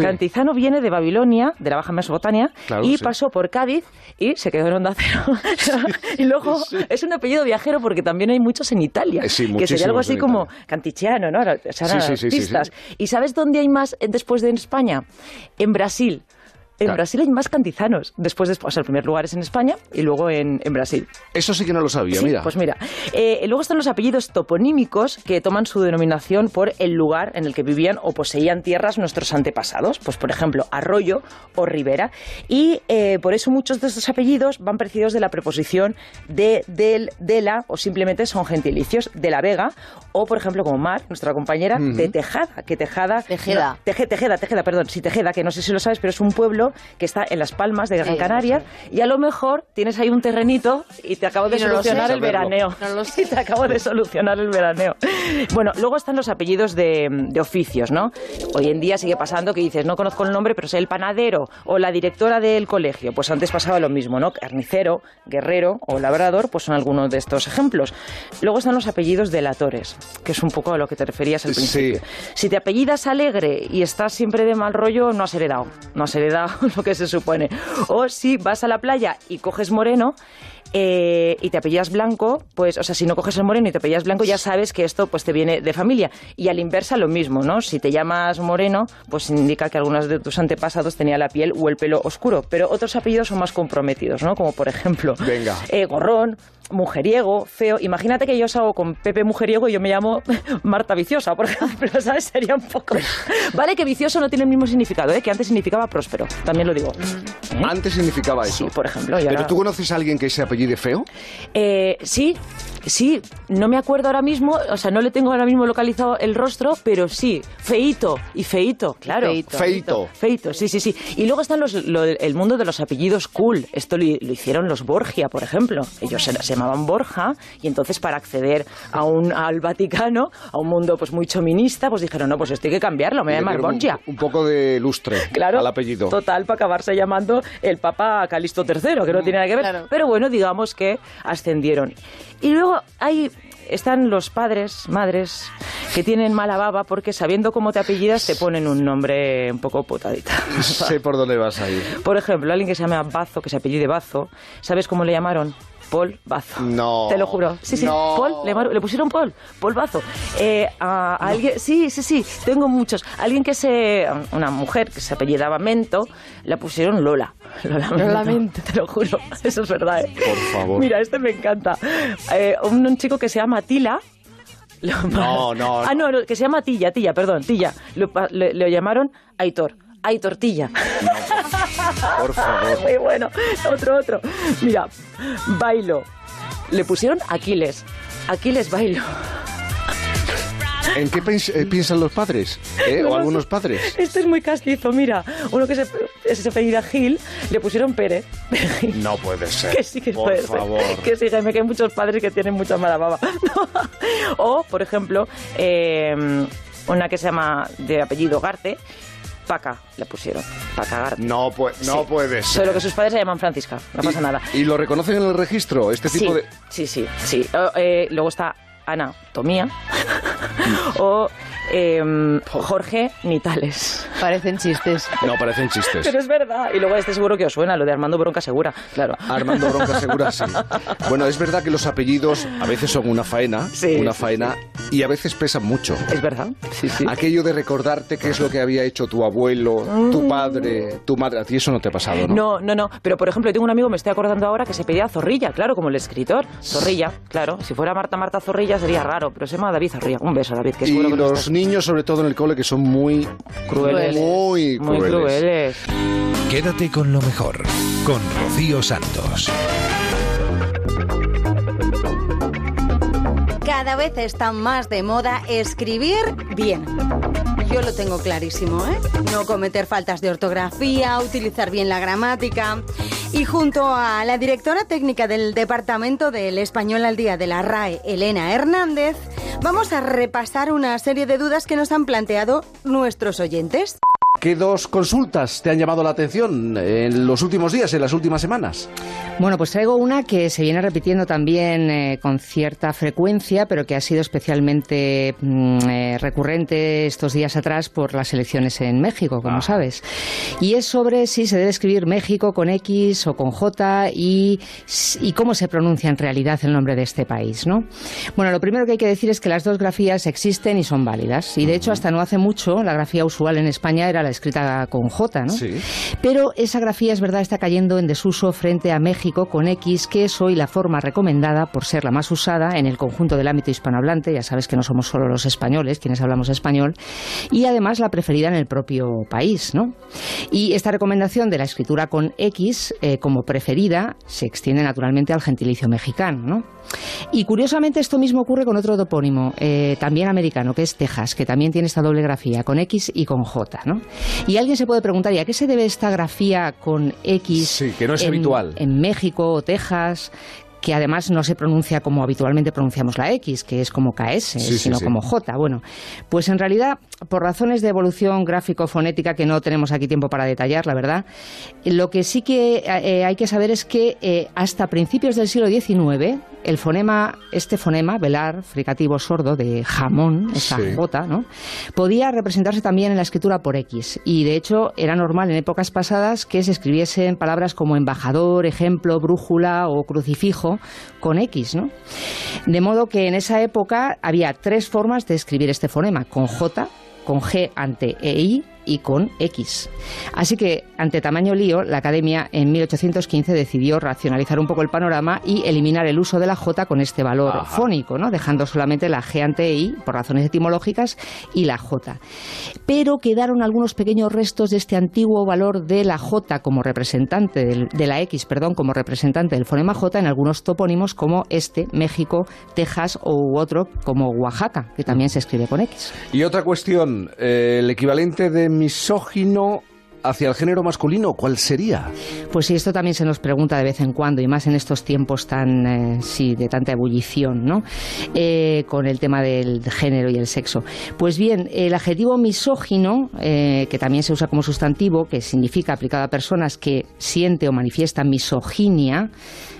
Cantizano viene de Babilonia, de la Baja Mesopotamia, Claro, y sí. pasó por Cádiz y se quedó en Onda Cero. y luego es un apellido viajero porque también hay muchos en Italia. Eh, sí, que sería algo así como Cantichiano, ¿no? O sea, Sí, sí, sí, sí, artistas. sí. ¿Y sabes dónde hay más eh, después de en España? En Brasil. En Claro. Brasil hay más cantizanos. Después, de, o sea, el primer lugar es en España y luego en, en Brasil. Eso sí que no lo sabía, Sí, mira. Pues mira, eh, luego están los apellidos toponímicos que toman su denominación por el lugar en el que vivían o poseían tierras nuestros antepasados. Pues por ejemplo, Arroyo o Ribera. Y eh, por eso muchos de estos apellidos van precedidos de la preposición de, del, de la o simplemente son gentilicios de la Vega o por ejemplo como Mar, nuestra compañera, de Tejada. Que Tejada... Tejeda. no, Teje- Tejeda, Tejeda, perdón. Sí, Tejeda, que no sé si lo sabes, pero es un pueblo que está en Las Palmas de Gran Sí, Canaria y a lo mejor tienes ahí un terrenito y te acabo de no solucionar el Saberlo. veraneo. Y te acabo de solucionar el veraneo. Bueno, luego están los apellidos de, de oficios, ¿no? Hoy en día sigue pasando que dices, no conozco el nombre, pero sé el panadero o la directora del colegio. Pues antes pasaba lo mismo, ¿no? Carnicero, guerrero o labrador, pues son algunos de estos ejemplos. Luego están los apellidos delatores, que es un poco a lo que te referías al principio. Si te apellidas alegre y estás siempre de mal rollo, no has heredado. No has heredado lo que se supone. O si vas a la playa y coges moreno, eh, y te apellidas blanco, pues, o sea, si no coges el moreno y te apellidas blanco, ya sabes que esto pues te viene de familia. Y a la inversa lo mismo, ¿no? Si te llamas moreno, pues indica que algunos de tus antepasados tenían la piel o el pelo oscuro. Pero otros apellidos son más comprometidos, ¿no? Como por ejemplo, Venga. eh, gorrón mujeriego, feo. Imagínate que yo salgo con Pepe mujeriego y yo me llamo Marta Viciosa, por ejemplo, ¿sabes? Sería un poco... Vale que vicioso no tiene el mismo significado, ¿eh? que antes significaba próspero, también lo digo. ¿Eh? Antes significaba eso. Sí, por ejemplo. ¿Pero ahora- tú conoces a alguien que se apellide feo? Eh, sí, sí, no me acuerdo ahora mismo, o sea, no le tengo ahora mismo localizado el rostro, pero sí, feito y feito, claro. Feito. Feito. Feito, sí, sí, sí. Y luego están los, lo- el mundo de los apellidos cool. Esto lo, lo hicieron los Borgia, por ejemplo. Ellos se, se llamaban Borja y entonces para acceder a un, al Vaticano, a un mundo pues muy chominista, pues dijeron, no, pues esto hay que cambiarlo, me voy a llamar Borgia. Un, un poco de lustre Claro, al apellido. Total, para acabarse llamando el Papa Calisto III, que no tiene nada que ver. Pero bueno, digamos que ascendieron. Y luego hay están los padres, madres, que tienen mala baba porque sabiendo cómo te apellidas te ponen un nombre un poco putadita. sé por dónde vas a ir. Por ejemplo, alguien que se llama Bazo, que se apellide Bazo, ¿sabes cómo le llamaron? Paul Bazo. No. Te lo juro. Sí, sí. No. Paul, le, pusieron Paul. Paul Bazo. Eh, a, a alguien, sí, sí, sí. Tengo muchos. Alguien que se. Una mujer que se apellidaba Mento, la pusieron Lola. Lola Mento. Lola Mento. Te lo juro. Eso es verdad, ¿eh? Por favor. Mira, este me encanta. Eh, un, un chico que se llama Tila. lo- No, no. Ah, no, que se llama Tilla, Tilla, perdón, Tilla. Lo, le, le llamaron Aitor. Aitor Tilla. Por favor. Muy bueno. Otro, otro. Mira, Bailo. Le pusieron Aquiles. Aquiles Bailo. ¿En qué eh, piensan los padres? ¿Eh? No ¿O algunos padres? Este es muy castizo, mira. Uno que se, se apellida Gil, le pusieron Pérez. No puede ser. Que sí que Por puede ser. favor. Que sí, Jaime, que hay muchos padres que tienen mucha mala baba. o, por ejemplo, eh, una que se llama de apellido Garte, Paca, le pusieron. Paca Garte. No, pu- no Sí. puede ser. Solo que sus padres se llaman Francisca, no pasa nada. ¿Y lo reconocen en el registro? Este tipo sí, de... sí, sí, sí. Eh, eh, luego está anatomía o em, Jorge Nitales. Parecen chistes. No, parecen chistes. Pero es verdad. Y luego este seguro que os suena, lo de Armando Bronca Segura, claro. Armando Bronca Segura, sí. Bueno, es verdad que los apellidos a veces son una faena, Sí, una sí, faena, y a veces pesan mucho. Es verdad, sí, sí. Aquello de recordarte qué es lo que había hecho tu abuelo, tu padre, tu madre, a ti eso no te ha pasado, ¿no? No, no, no. Pero por ejemplo, yo tengo un amigo, me estoy acordando ahora, que se pedía Zorrilla, claro, como el escritor. Zorrilla, claro. Si fuera Marta Marta Zorrilla sería raro, pero se llama David Zorrilla. Un beso, David, que y seguro que los niños, sobre todo en el cole, que son muy Crueles. Muy Muy crueles. crueles. Quédate con lo mejor, con Rocío Santos. Cada vez está más de moda escribir bien. Yo lo tengo clarísimo, ¿eh? No cometer faltas de ortografía, utilizar bien la gramática. Y junto a la directora técnica del Departamento del Español al Día de la RAE, Elena Hernández, vamos a repasar una serie de dudas que nos han planteado nuestros oyentes. ¿Qué dos consultas te han llamado la atención en los últimos días, en las últimas semanas? Bueno, pues traigo una que se viene repitiendo también eh, con cierta frecuencia, pero que ha sido especialmente mm, eh, recurrente estos días atrás por las elecciones en México, como sabes. Y es sobre si se debe escribir México con X o con J y, y cómo se pronuncia en realidad el nombre de este país, ¿no? Bueno, lo primero que hay que decir es que las dos grafías existen y son válidas. Y de hecho, hasta no hace mucho, la grafía usual en España era la escrita con J, ¿no? Sí. Pero esa grafía es verdad está cayendo en desuso frente a México con X, que es hoy la forma recomendada por ser la más usada en el conjunto del ámbito hispanohablante. Ya sabes que no somos solo los españoles quienes hablamos español y además la preferida en el propio país, ¿no? Y esta recomendación de la escritura con X eh, como preferida se extiende naturalmente al gentilicio mexicano, ¿no? Y curiosamente esto mismo ocurre con otro topónimo, eh, también americano, que es Texas, que también tiene esta doble grafía, con X y con J, ¿no? Y alguien se puede preguntar, ¿y a qué se debe esta grafía con X Sí, que no es en, habitual. en México o Texas? que además no se pronuncia como habitualmente pronunciamos la X, que es como KS, Sí, sí, sino sí. como J. Bueno, pues en realidad, por razones de evolución gráfico-fonética que no tenemos aquí tiempo para detallar, la verdad, lo que sí que eh, hay que saber es que eh, hasta principios del siglo XIX, el fonema, este fonema, velar, fricativo sordo de jamón, esa Sí. J, ¿no? podía representarse también en la escritura por X. Y de hecho era normal en épocas pasadas que se escribiesen palabras como embajador, ejemplo, brújula o crucifijo con X, ¿no? De modo que en esa época había tres formas de escribir este fonema, con J, con G ante EI y con X. Así que, ante tamaño lío, la Academia en 1815 decidió racionalizar un poco el panorama y eliminar el uso de la J con este valor fónico, ¿no? dejando solamente la G ante I por razones etimológicas y la J. Pero quedaron algunos pequeños restos de este antiguo valor de la J como representante de la X, perdón, como representante del fonema J en algunos topónimos como este, México, Texas u otro como Oaxaca, que también se escribe con X. Y otra cuestión, eh, el equivalente de misógino hacia el género masculino, ¿cuál sería? Pues sí, esto también se nos pregunta de vez en cuando, y más en estos tiempos tan, eh, sí, de tanta ebullición, ¿no? Eh, con el tema del género y el sexo. Pues bien, el adjetivo misógino, eh, que también se usa como sustantivo, que significa aplicado a personas que siente o manifiesta misoginia,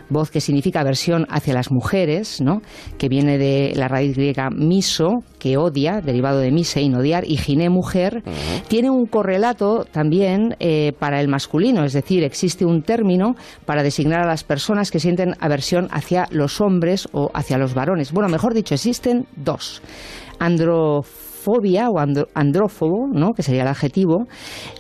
voz que significa aversión hacia las mujeres, ¿no? que viene de la raíz griega miso, que odia, derivado de misein, odiar, y giné, mujer, tiene un correlato también eh, para el masculino, es decir, existe un término para designar a las personas que sienten aversión hacia los hombres o hacia los varones. Bueno, mejor dicho, existen dos. Andro fobia o andrófobo, ¿no? que sería el adjetivo,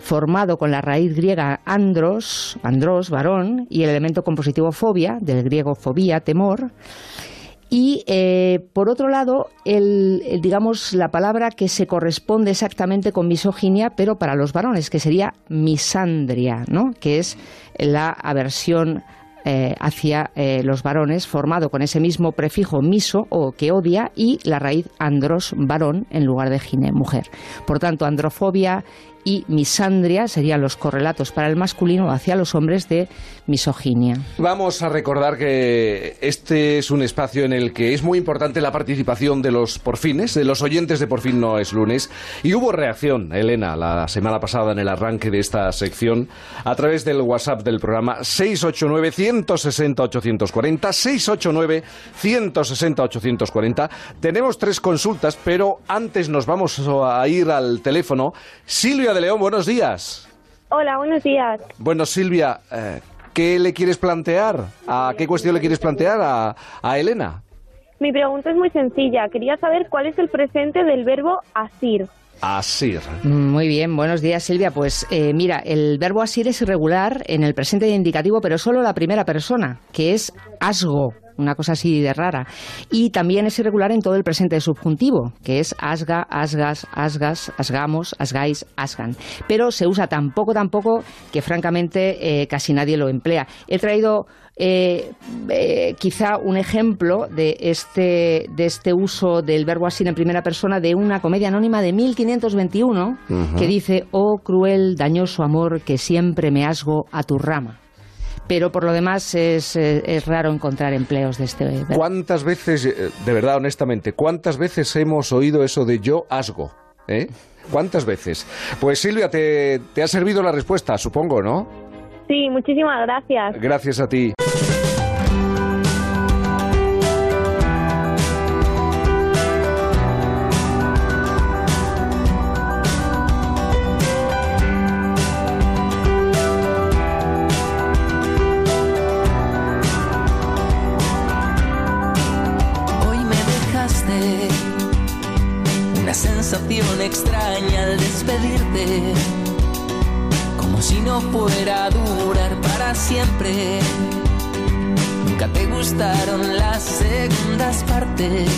formado con la raíz griega andros, andros, varón, y el elemento compositivo fobia, del griego fobia, temor. Y eh, por otro lado, el, digamos la palabra que se corresponde exactamente con misoginia, pero para los varones, que sería misandria, ¿no? que es la aversión eh, hacia eh, los varones, formado con ese mismo prefijo miso o que odia y la raíz andros, varón, en lugar de gine, mujer. Por tanto, androfobia y misandria serían los correlatos para el masculino hacia los hombres de misoginia. Vamos a recordar que este es un espacio en el que es muy importante la participación de los porfines, de los oyentes de Por fin no es lunes. Y hubo reacción, Elena, la semana pasada en el arranque de esta sección, a través del WhatsApp del programa 689-160-840, 689-160-840. Tenemos tres consultas, pero antes nos vamos a ir al teléfono. Silvia de León, buenos días. Hola, buenos días. Bueno, Silvia, eh, ¿qué le quieres plantear? ¿A qué cuestión le quieres plantear a, a Elena? Mi pregunta es muy sencilla. Quería saber cuál es el presente del verbo asir. Asir. Muy bien, buenos días Silvia. Pues eh, mira, el verbo asir es irregular en el presente indicativo, pero solo la primera persona, que es asgo una cosa así de rara. Y también es irregular en todo el presente subjuntivo, que es asga, asgas, asgas, asgamos, asgáis, asgan. Pero se usa tan poco, tan poco, que francamente eh, casi nadie lo emplea. He traído eh, eh, quizá un ejemplo de este, de este uso del verbo así en primera persona de una comedia anónima de 1521 que dice, oh cruel, dañoso amor que siempre me asgo a tu rama pero por lo demás es, es, raro encontrar empleos de este. ¿Cuántas veces, eh, de verdad, honestamente, cuántas veces hemos oído eso de yo asgo? ¿Eh? ¿Cuántas veces? Pues Silvia, te, te ha servido la respuesta, supongo, ¿no? Sí, muchísimas gracias. Gracias a ti. Nunca te gustaron las segundas partes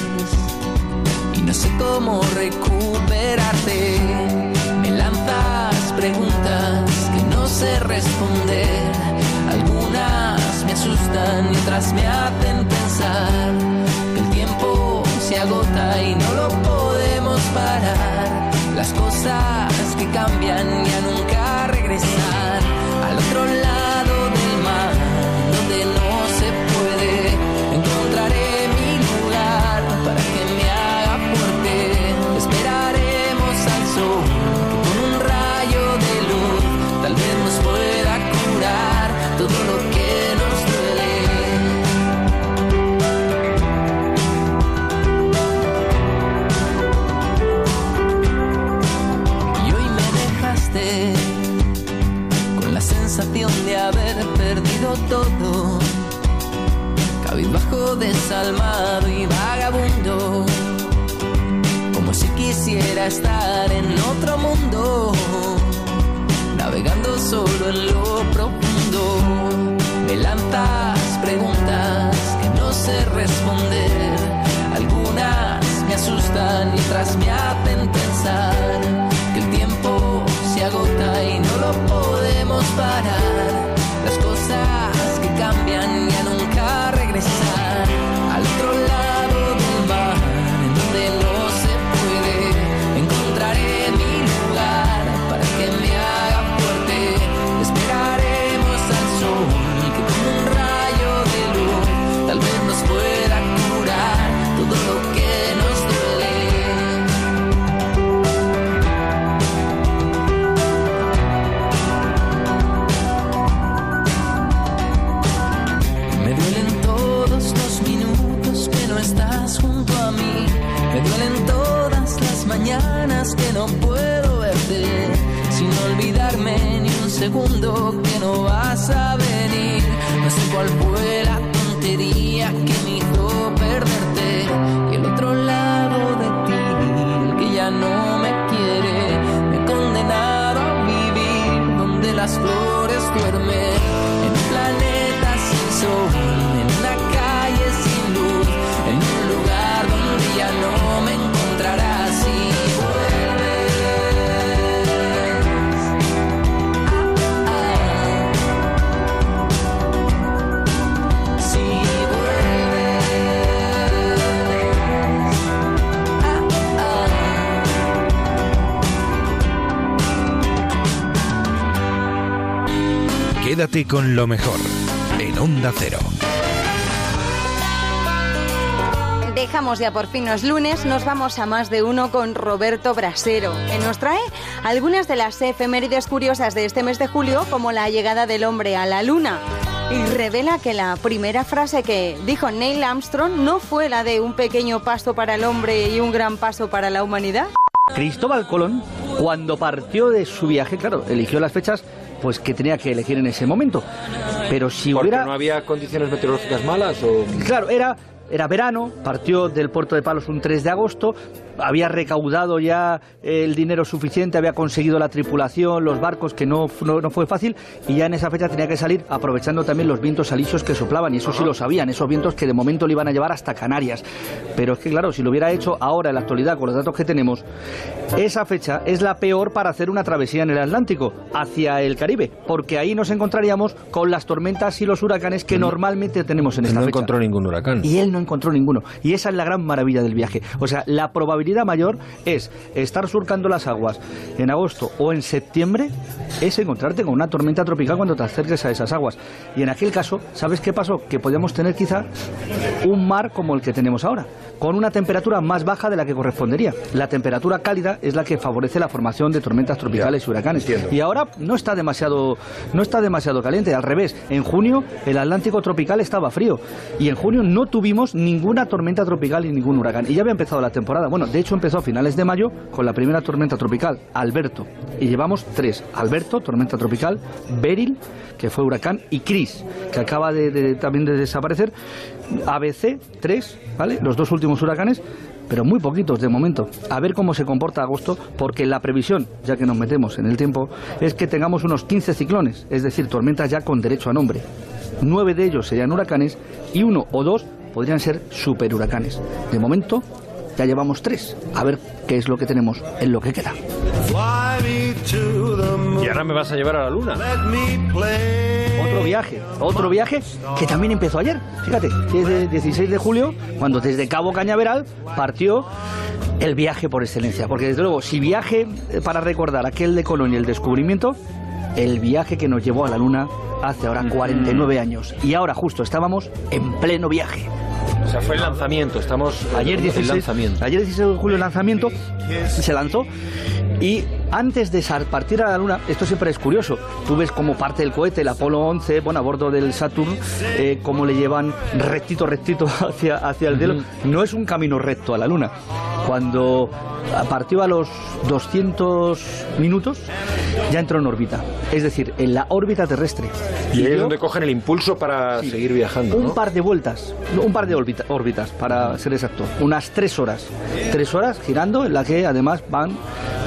y no sé cómo recuperarte. Me lanzas preguntas que no sé responder, algunas me asustan y otras me hacen pensar que el tiempo se agota y no lo podemos parar. Las cosas que cambian ya nunca regresar todo. Cabizbajo, desalmado y vagabundo. Como si quisiera estar en otro mundo. solo en lo profundo. Me lanzas preguntas que no sé responder. Algunas me asustan y otras me hacen pensar que no vas a venir. No sé cuál fue la tontería que me hizo perderte. Y el otro lado de ti, el que ya no me quiere, me he condenado a vivir donde las flores duermen. Quédate con lo mejor en Onda Cero. Dejamos ya por fin los lunes, nos vamos a más de uno con Roberto Brasero, que nos trae algunas de las efemérides curiosas de este mes de julio, como la llegada del hombre a la luna. Y revela que la primera frase que dijo Neil Armstrong no fue la de un pequeño paso para el hombre y un gran paso para la humanidad. Cristóbal Colón, cuando partió de su viaje, claro, eligió las fechas pues que tenía que elegir en ese momento. Pero si ¿Porque hubiera no había condiciones meteorológicas malas o...? Claro, era, era verano, partió del puerto de Palos un 3 de agosto, había recaudado ya el dinero suficiente, había conseguido la tripulación, los barcos, que no, no, no fue fácil, y ya en esa fecha tenía que salir aprovechando también los vientos alisios que soplaban, y eso sí lo sabían, esos vientos que de momento le iban a llevar hasta Canarias. Pero es que claro, si lo hubiera hecho ahora en la actualidad con los datos que tenemos, esa fecha es la peor para hacer una travesía en el Atlántico, hacia el Caribe, porque ahí nos encontraríamos con las tormentas y los huracanes que normalmente tenemos en esta no fecha. encontró ningún huracán. Y él no encontró ninguno. Y esa es la gran maravilla del viaje. O sea, la probabilidad mayor es estar surcando las aguas en agosto o en septiembre, es encontrarte con una tormenta tropical cuando te acerques a esas aguas. Y en aquel caso, ¿sabes qué pasó? Que podíamos tener quizá un mar como el que tenemos ahora, con una temperatura más baja de la que correspondería. La temperatura cálida es la que favorece la formación de tormentas tropicales y huracanes. Y ahora no está demasiado no está demasiado caliente, al revés. En junio el Atlántico tropical estaba frío y en junio no tuvimos ninguna tormenta tropical y ningún huracán. Y ya había empezado la temporada. Bueno, de hecho empezó a finales de mayo con la primera tormenta tropical, Alberto. Y llevamos tres. Alberto, tormenta tropical, Beryl, que fue huracán, y Chris, que acaba de, de- también de desaparecer. ABC, tres, ¿vale? Los dos últimos huracanes, pero muy poquitos de momento. A ver cómo se comporta agosto, porque la previsión, ya que nos metemos en el tiempo, es que tengamos unos 15 ciclones, es decir, tormentas ya con derecho a nombre. Nueve de ellos serían huracanes y uno o dos podrían ser superhuracanes. De momento, ya llevamos tres. A ver qué es lo que tenemos en lo que queda. Y ahora me vas a llevar a la luna. Otro viaje, otro viaje que también empezó ayer. Fíjate, desde 16 de julio, cuando desde Cabo Cañaveral partió el viaje por excelencia. Porque desde luego, si viaje eh, para recordar aquel de Colón y el descubrimiento, el viaje que nos llevó a la Luna hace ahora 49 años. Y ahora justo estábamos en pleno viaje. O sea, fue el lanzamiento. Estamos Ayer el 16, lanzamiento. ayer 16 de julio el lanzamiento se lanzó y antes de partir a la luna, esto siempre es curioso, tú ves como parte del cohete, el Apolo 11, bueno, a bordo del Saturn, eh, cómo le llevan rectito, rectito hacia, hacia el cielo. No es un camino recto a la luna. Cuando partió a los 200 minutos, ya entró en órbita, es decir, en la órbita terrestre. Y ahí es donde cogen el impulso para seguir viajando, un ¿no? par de vueltas, un par de órbita- órbitas, para ser exacto, unas tres horas. Tres horas girando, en la que además van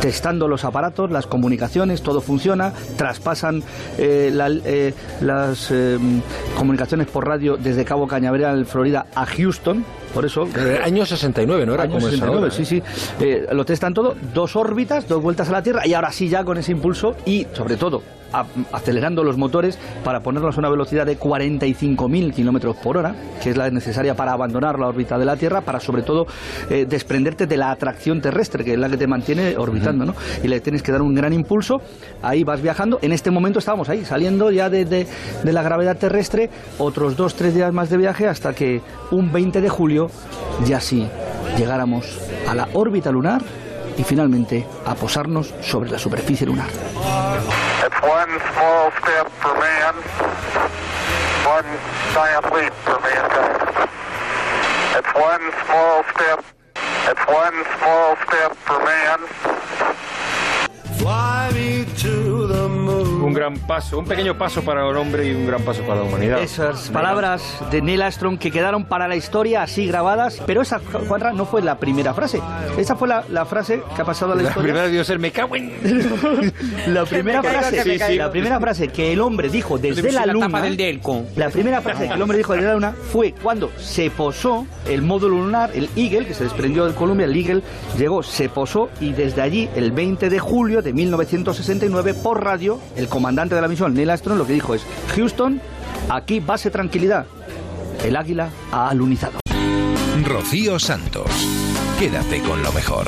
testando los aparatos, las comunicaciones, todo funciona, traspasan eh, la- eh, las eh, comunicaciones por radio desde Cabo Cañaveral, Florida, a Houston. Por eso. Eh, año 69, ¿no era Año como es 69, ahora? sí, sí. Eh, lo testan todo, dos órbitas, dos vueltas a la Tierra y ahora sí ya con ese impulso y sobre todo a- acelerando los motores para ponerlos a una velocidad de 45.000 kilómetros por hora, que es la necesaria para abandonar la órbita de la Tierra, para sobre todo eh, desprenderte de la atracción terrestre, que es la que te mantiene orbitando, ¿no? Y le tienes que dar un gran impulso, ahí vas viajando. En este momento estábamos ahí, saliendo ya de, de- de la gravedad terrestre, otros dos, tres días más de viaje hasta que un 20 de julio ya sí llegáramos a la órbita lunar y finalmente a posarnos sobre la superficie lunar. It's one small Un gran paso, un pequeño paso para el hombre y un gran paso para la humanidad. Esas palabras de Neil Armstrong que quedaron para la historia así grabadas, pero esa, Juanra, no fue la primera frase. Esa fue la, la frase que ha pasado a la, La historia. primera debió ser me cago en... La primera caigo, frase, que me caigo. la primera frase que el hombre dijo desde la la luna, del Delco. La primera frase que el hombre dijo desde la luna fue cuando se posó el módulo lunar, el Eagle, que se desprendió del Columbia, el Eagle llegó, se posó y desde allí, el 20 de julio de 1969, por radio, el comandante de la misión, Neil Armstrong, lo que dijo es: Houston, aquí base tranquilidad. El águila ha alunizado. Rocío Santos. Quédate con lo mejor.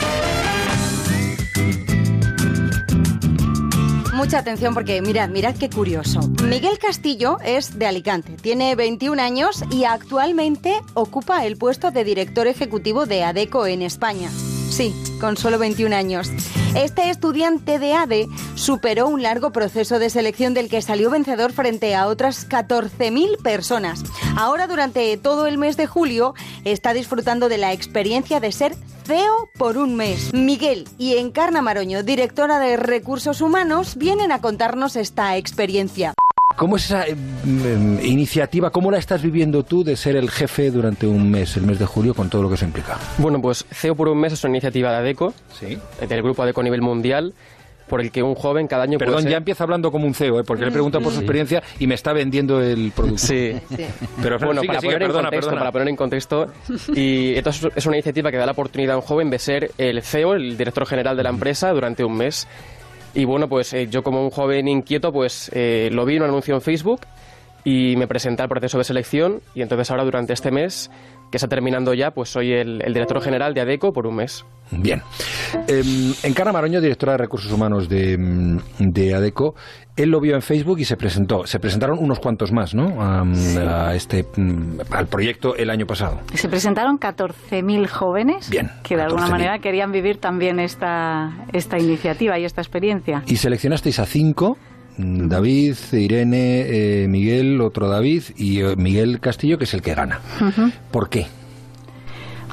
Mucha atención porque mirad, mirad qué curioso. Miguel Castillo es de Alicante, tiene 21 años y actualmente ocupa el puesto de director ejecutivo de ADECO en España. Sí, con solo 21 años. Este estudiante de ADE superó un largo proceso de selección del que salió vencedor frente a otras 14.000 personas. Ahora, durante todo el mes de julio, está disfrutando de la experiencia de ser CEO por un mes. Miguel y Encarna Maroño, directora de Recursos Humanos, vienen a contarnos esta experiencia. ¿Cómo es esa eh, mm, iniciativa? ¿Cómo la estás viviendo tú de ser el jefe durante un mes, el mes de julio, con todo lo que eso implica? Bueno, pues CEO por un mes es una iniciativa de ADECO, Sí. del grupo ADECO a nivel mundial, por el que un joven cada año Perdón, puede ser... ya empieza hablando como un CEO, ¿eh? porque le pregunto por su experiencia y me está vendiendo el producto. Sí. Pero bueno, sigue, para, sigue, poner perdona, en contexto, perdona. para poner en contexto, y entonces es una iniciativa que da la oportunidad a un joven de ser el CEO, el director general de la empresa, durante un mes. Y bueno, pues eh, yo como un joven inquieto, pues eh, lo vi en un anuncio en Facebook y me presenté al proceso de selección y entonces ahora durante este mes, que está terminando ya, pues soy el, el director general de ADECO por un mes. Bien. Eh, Encarna Maroño, directora de Recursos Humanos de, mm, de ADECO, él lo vio en Facebook y se presentó. Se presentaron unos cuantos más, ¿no? A, a este, mm, al proyecto el año pasado. Se presentaron 14.000 jóvenes Bien, que de alguna 14.000. manera querían vivir también esta, esta iniciativa y esta experiencia. Y seleccionasteis a cinco. Mm, David, Irene, eh, Miguel, otro David y eh, Miguel Castillo, que es el que gana. ¿Por qué?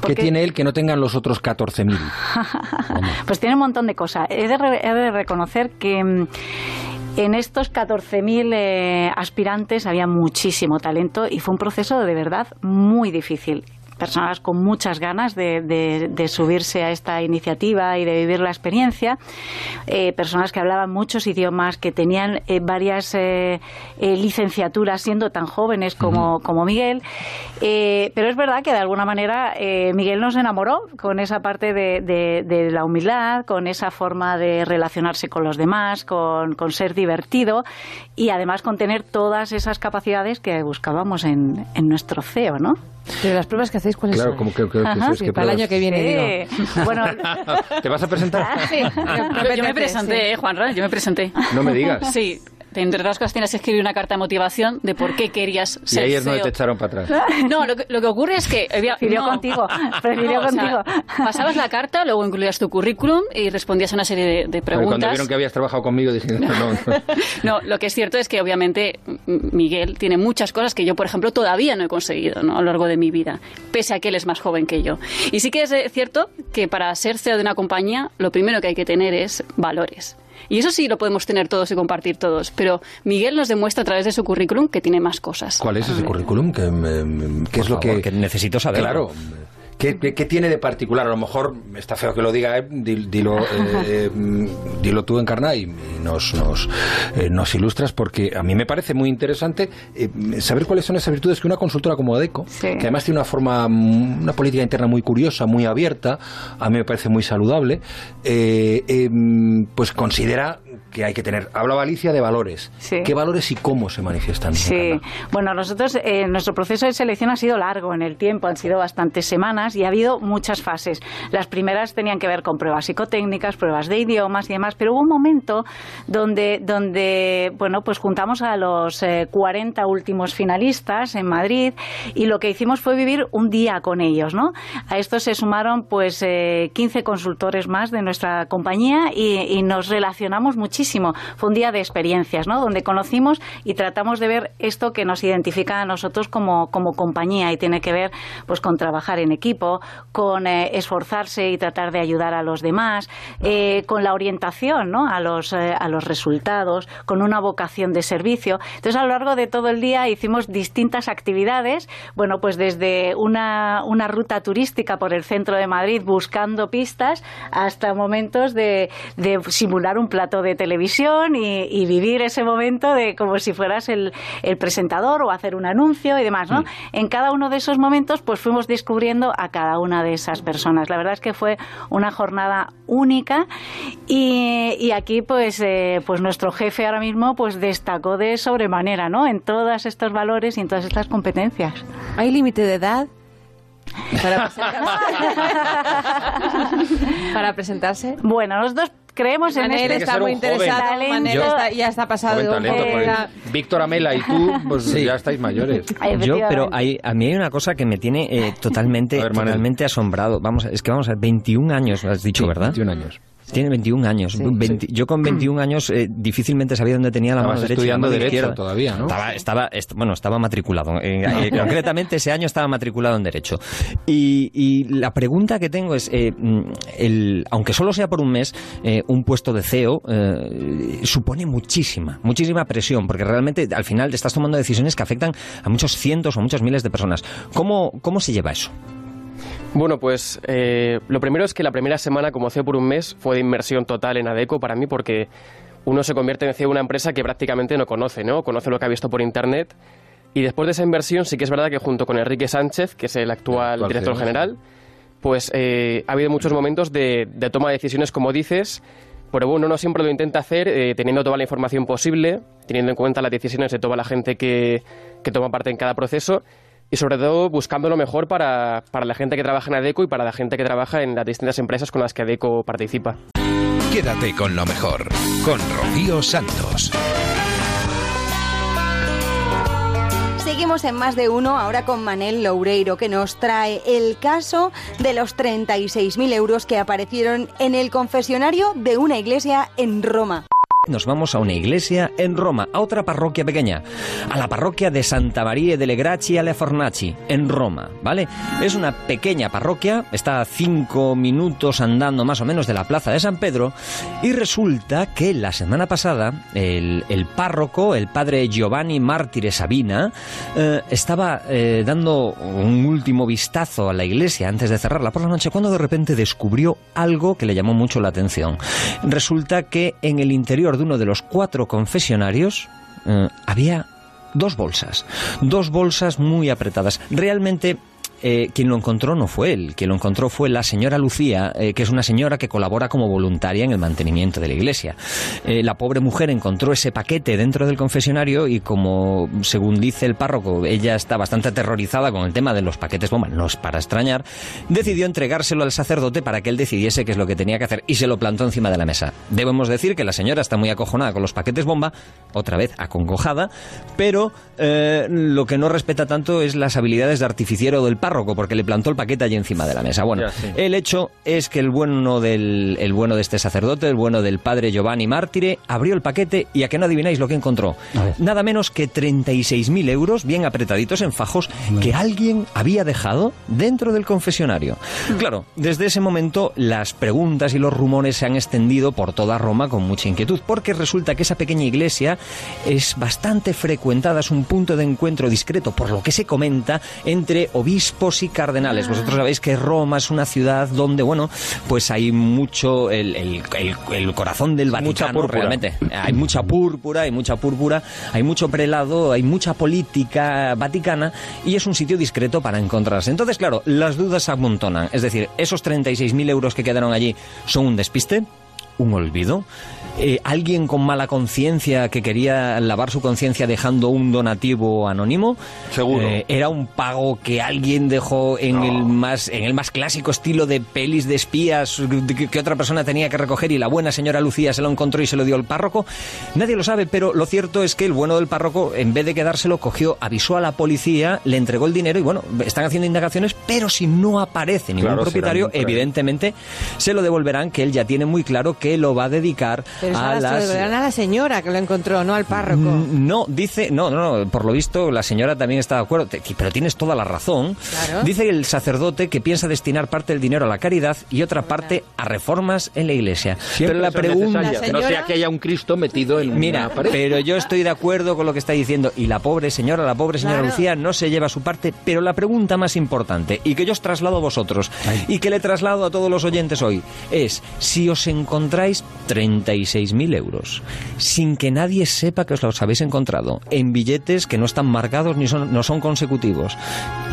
¿Qué tiene él que no tengan los otros 14.000? Pues tiene un montón de cosas. He de, re- he de reconocer que mm, en estos 14.000 eh, aspirantes había muchísimo talento y fue un proceso de verdad muy difícil. Personas con muchas ganas de, de- de subirse a esta iniciativa y de vivir la experiencia. Eh, personas que hablaban muchos idiomas, que tenían eh, varias eh, eh, licenciaturas siendo tan jóvenes como, como Miguel. Eh, pero es verdad que de alguna manera eh, Miguel nos enamoró con esa parte de la humildad, con esa forma de relacionarse con los demás, con, con ser divertido y además con tener todas esas capacidades que buscábamos en, en nuestro CEO, ¿no? Pero las pruebas que hacéis, ¿cuáles Claro, son? como que, que- que- Ajá. que- Sí, que para el año que viene, Sí. digo. Bueno, ¿Te vas a presentar? sí. Yo, yo me presenté, eh, Juanra, yo me presenté. No me digas. Sí. Entre otras cosas tienes que escribir una carta de motivación de por qué querías Y ser ahí es donde CEO. te echaron para atrás. No, lo que, lo que ocurre es que... Prefirió no. contigo, prefirió o sea, contigo. pasabas la carta, luego incluías tu currículum y respondías a una serie de, de Pero Cuando preguntas. vieron que habías trabajado conmigo, dije, no, no. No, lo que es cierto es que obviamente Miguel tiene muchas cosas que yo, por ejemplo, todavía no he conseguido ¿no? a lo largo de mi vida, pese a que él es más joven que yo. Y sí que es eh, cierto que para ser CEO de una compañía, lo primero que hay que tener es valores. Y eso sí lo podemos tener todos y compartir todos, pero Miguel nos demuestra a través de su currículum que tiene más cosas. ¿Cuál es ese currículum? ¿Qué, me- me- qué es lo favor, que, que necesito saberlo. Claro. ¿Qué, tiene de particular? A lo mejor está feo que lo diga, eh, dilo, eh, mm, dilo tú, Encarna, y, nos, nos, eh, nos, ilustras, porque a mí me parece muy interesante saber cuáles son esas virtudes que una consultora como ADECO, que además tiene una forma, una política interna muy curiosa, muy abierta, a mí me parece muy saludable, pues considera que hay que tener. Hablaba Alicia de valores. ¿Qué valores y cómo se manifiestan? Sí, bueno, nosotros, eh, nuestro proceso de selección ha sido largo en el tiempo, han sido bastantes semanas y ha habido muchas fases. Las primeras tenían que ver con pruebas psicotécnicas, pruebas de idiomas y demás, pero hubo un momento donde, donde bueno, pues juntamos a los 40 eh, últimos finalistas en Madrid y lo que hicimos fue vivir un día con ellos, ¿no? A esto se sumaron pues 15 eh, consultores más de nuestra compañía y, y nos relacionamos fue un día de experiencias, ¿no? Donde conocimos y tratamos de ver esto que nos identifica a nosotros como, como compañía y tiene que ver pues con trabajar en equipo, con eh, esforzarse y tratar de ayudar a los demás, eh, con la orientación, ¿no? A los, eh, a los resultados, con una vocación de servicio. Entonces, a lo largo de todo el día hicimos distintas actividades, bueno, pues desde una, una ruta turística por el centro de Madrid buscando pistas hasta momentos de, de simular un plato de televisión televisión y, vivir ese momento de como si fueras el, presentador o hacer un anuncio y demás, ¿no? En cada uno de esos momentos, pues fuimos descubriendo a cada una de esas personas. La verdad es que fue una jornada única y, aquí, pues, eh, pues nuestro jefe ahora mismo, pues destacó de sobremanera, ¿no? En todos estos valores y en todas estas competencias. ¿Hay límite de edad? Para presentarse. para presentarse. Bueno, los dos creemos en este está muy interesado, ya está pasado de Víctor Amela y tú, pues ya estáis mayores. Yo, pero hay, a mí hay una cosa que me tiene eh, totalmente, totalmente asombrado. Vamos, es que vamos a ver, 21 años, has dicho, ¿verdad? 21 años. Tiene 21 años. Yo con 21 años eh, difícilmente sabía dónde tenía la mano derecha. estudiando Derecho todavía, ¿no? Estaba, bueno, estaba matriculado. Eh, concretamente ese año estaba matriculado en Derecho. Y, la pregunta que tengo es, eh, el, aunque solo sea por un mes, un puesto de CEO supone muchísima, muchísima presión, porque realmente al final te estás tomando decisiones que afectan a muchos cientos o muchos miles de personas. ¿Cómo, cómo se lleva eso? Bueno, pues eh, lo primero es que la primera semana, como CEO por un mes, fue de inversión total en ADECO para mí porque uno se convierte en CEO de una empresa que prácticamente no conoce, ¿no? Conoce lo que ha visto por Internet. Y después de esa inversión sí que es verdad que junto con Enrique Sánchez, que es el actual, director general, pues eh, ha habido muchos momentos de, toma de decisiones, como dices, pero bueno, uno siempre lo intenta hacer eh, teniendo toda la información posible, teniendo en cuenta las decisiones de toda la gente que, que toma parte en cada proceso y sobre todo buscando lo mejor para, para la gente que trabaja en ADECO y para la gente que trabaja en las distintas empresas con las que ADECO participa. Quédate con lo mejor, con Rocío Santos. Seguimos en más de uno, ahora con Manel Loureiro, que nos trae el caso de los 36.000 euros que aparecieron en el confesionario de una iglesia en Roma nos vamos a una iglesia en Roma, a otra parroquia pequeña, a la parroquia de Santa María delle Grazie alle Fornaci, en Roma, ¿vale? Es una pequeña parroquia, está a cinco minutos andando más o menos de la plaza de San Pedro, y resulta que la semana pasada el, párroco, el padre Giovanni Mártire Sabina, eh, estaba eh, dando un último vistazo a la iglesia antes de cerrarla por la noche, cuando de repente descubrió algo que le llamó mucho la atención. Resulta que en el interior de uno de los cuatro confesionarios eh, había dos bolsas, dos bolsas muy apretadas. Realmente eh, quien lo encontró no fue él, quien lo encontró fue la señora Lucía, eh, que es una señora que colabora como voluntaria en el mantenimiento de la iglesia. Eh, la pobre mujer encontró ese paquete dentro del confesionario y como, según dice el párroco, ella está bastante aterrorizada con el tema de los paquetes bomba, no es para extrañar, decidió entregárselo al sacerdote para que él decidiese qué es lo que tenía que hacer y se lo plantó encima de la mesa. Debemos decir que la señora está muy acojonada con los paquetes bomba, otra vez acongojada, pero lo que no respeta tanto es las habilidades de artificiero del párroco porque le plantó el paquete allí encima de la mesa. Bueno, el hecho es que el bueno, del, el bueno de este sacerdote, el bueno del padre Giovanni Mártire, abrió el paquete y a que no adivináis lo que encontró. Nada menos que 36.000 euros bien apretaditos en fajos que alguien había dejado dentro del confesionario. Claro, desde ese momento las preguntas y los rumores se han extendido por toda Roma con mucha inquietud, porque resulta que esa pequeña iglesia es bastante frecuentada, es un punto de encuentro discreto, por lo que se comenta, entre obispos y cardenales. Ah. Vosotros sabéis que Roma es una ciudad donde, bueno, pues hay mucho el, el- el- el corazón del Vaticano, púrpura. realmente. Hay mucha púrpura, hay mucha púrpura, hay mucho prelado, hay mucha política vaticana y es un sitio discreto para encontrarse. Entonces, claro, las dudas se amontonan. Es decir, esos 36.000 euros que quedaron allí son un despiste, un olvido. Eh, alguien con mala conciencia que quería lavar su conciencia dejando un donativo anónimo. Seguro. Eh, era un pago que alguien dejó en el más en el más clásico estilo de pelis de espías que, que otra persona tenía que recoger y la buena señora Lucía se lo encontró y se lo dio al párroco. Nadie lo sabe, pero lo cierto es que el bueno del párroco, en vez de quedárselo, cogió, avisó a la policía, le entregó el dinero y bueno, están haciendo indagaciones, pero si no aparece ningún Claro, propietario, evidentemente se lo devolverán, que él ya tiene muy claro que lo va a dedicar Pero a las... a la señora que lo encontró, no al párroco. Mm, No, dice, no, no, no, por lo visto la señora también está de acuerdo, te- pero tienes toda la razón. Claro. Dice el sacerdote que piensa destinar parte del dinero a la caridad y otra parte a reformas en la iglesia. Siempre pero la pregunta... No sea que haya un Cristo metido en Mira, una pared. pero yo estoy de acuerdo con lo que está diciendo. Y la pobre señora, la pobre señora Claro. Lucía no se lleva su parte. Pero la pregunta más importante, y que yo os traslado a vosotros, y que le traslado a todos los oyentes hoy, es si os encontráis 36.000 euros, sin que nadie sepa que os los habéis encontrado, en billetes que no están marcados ni son, no son consecutivos,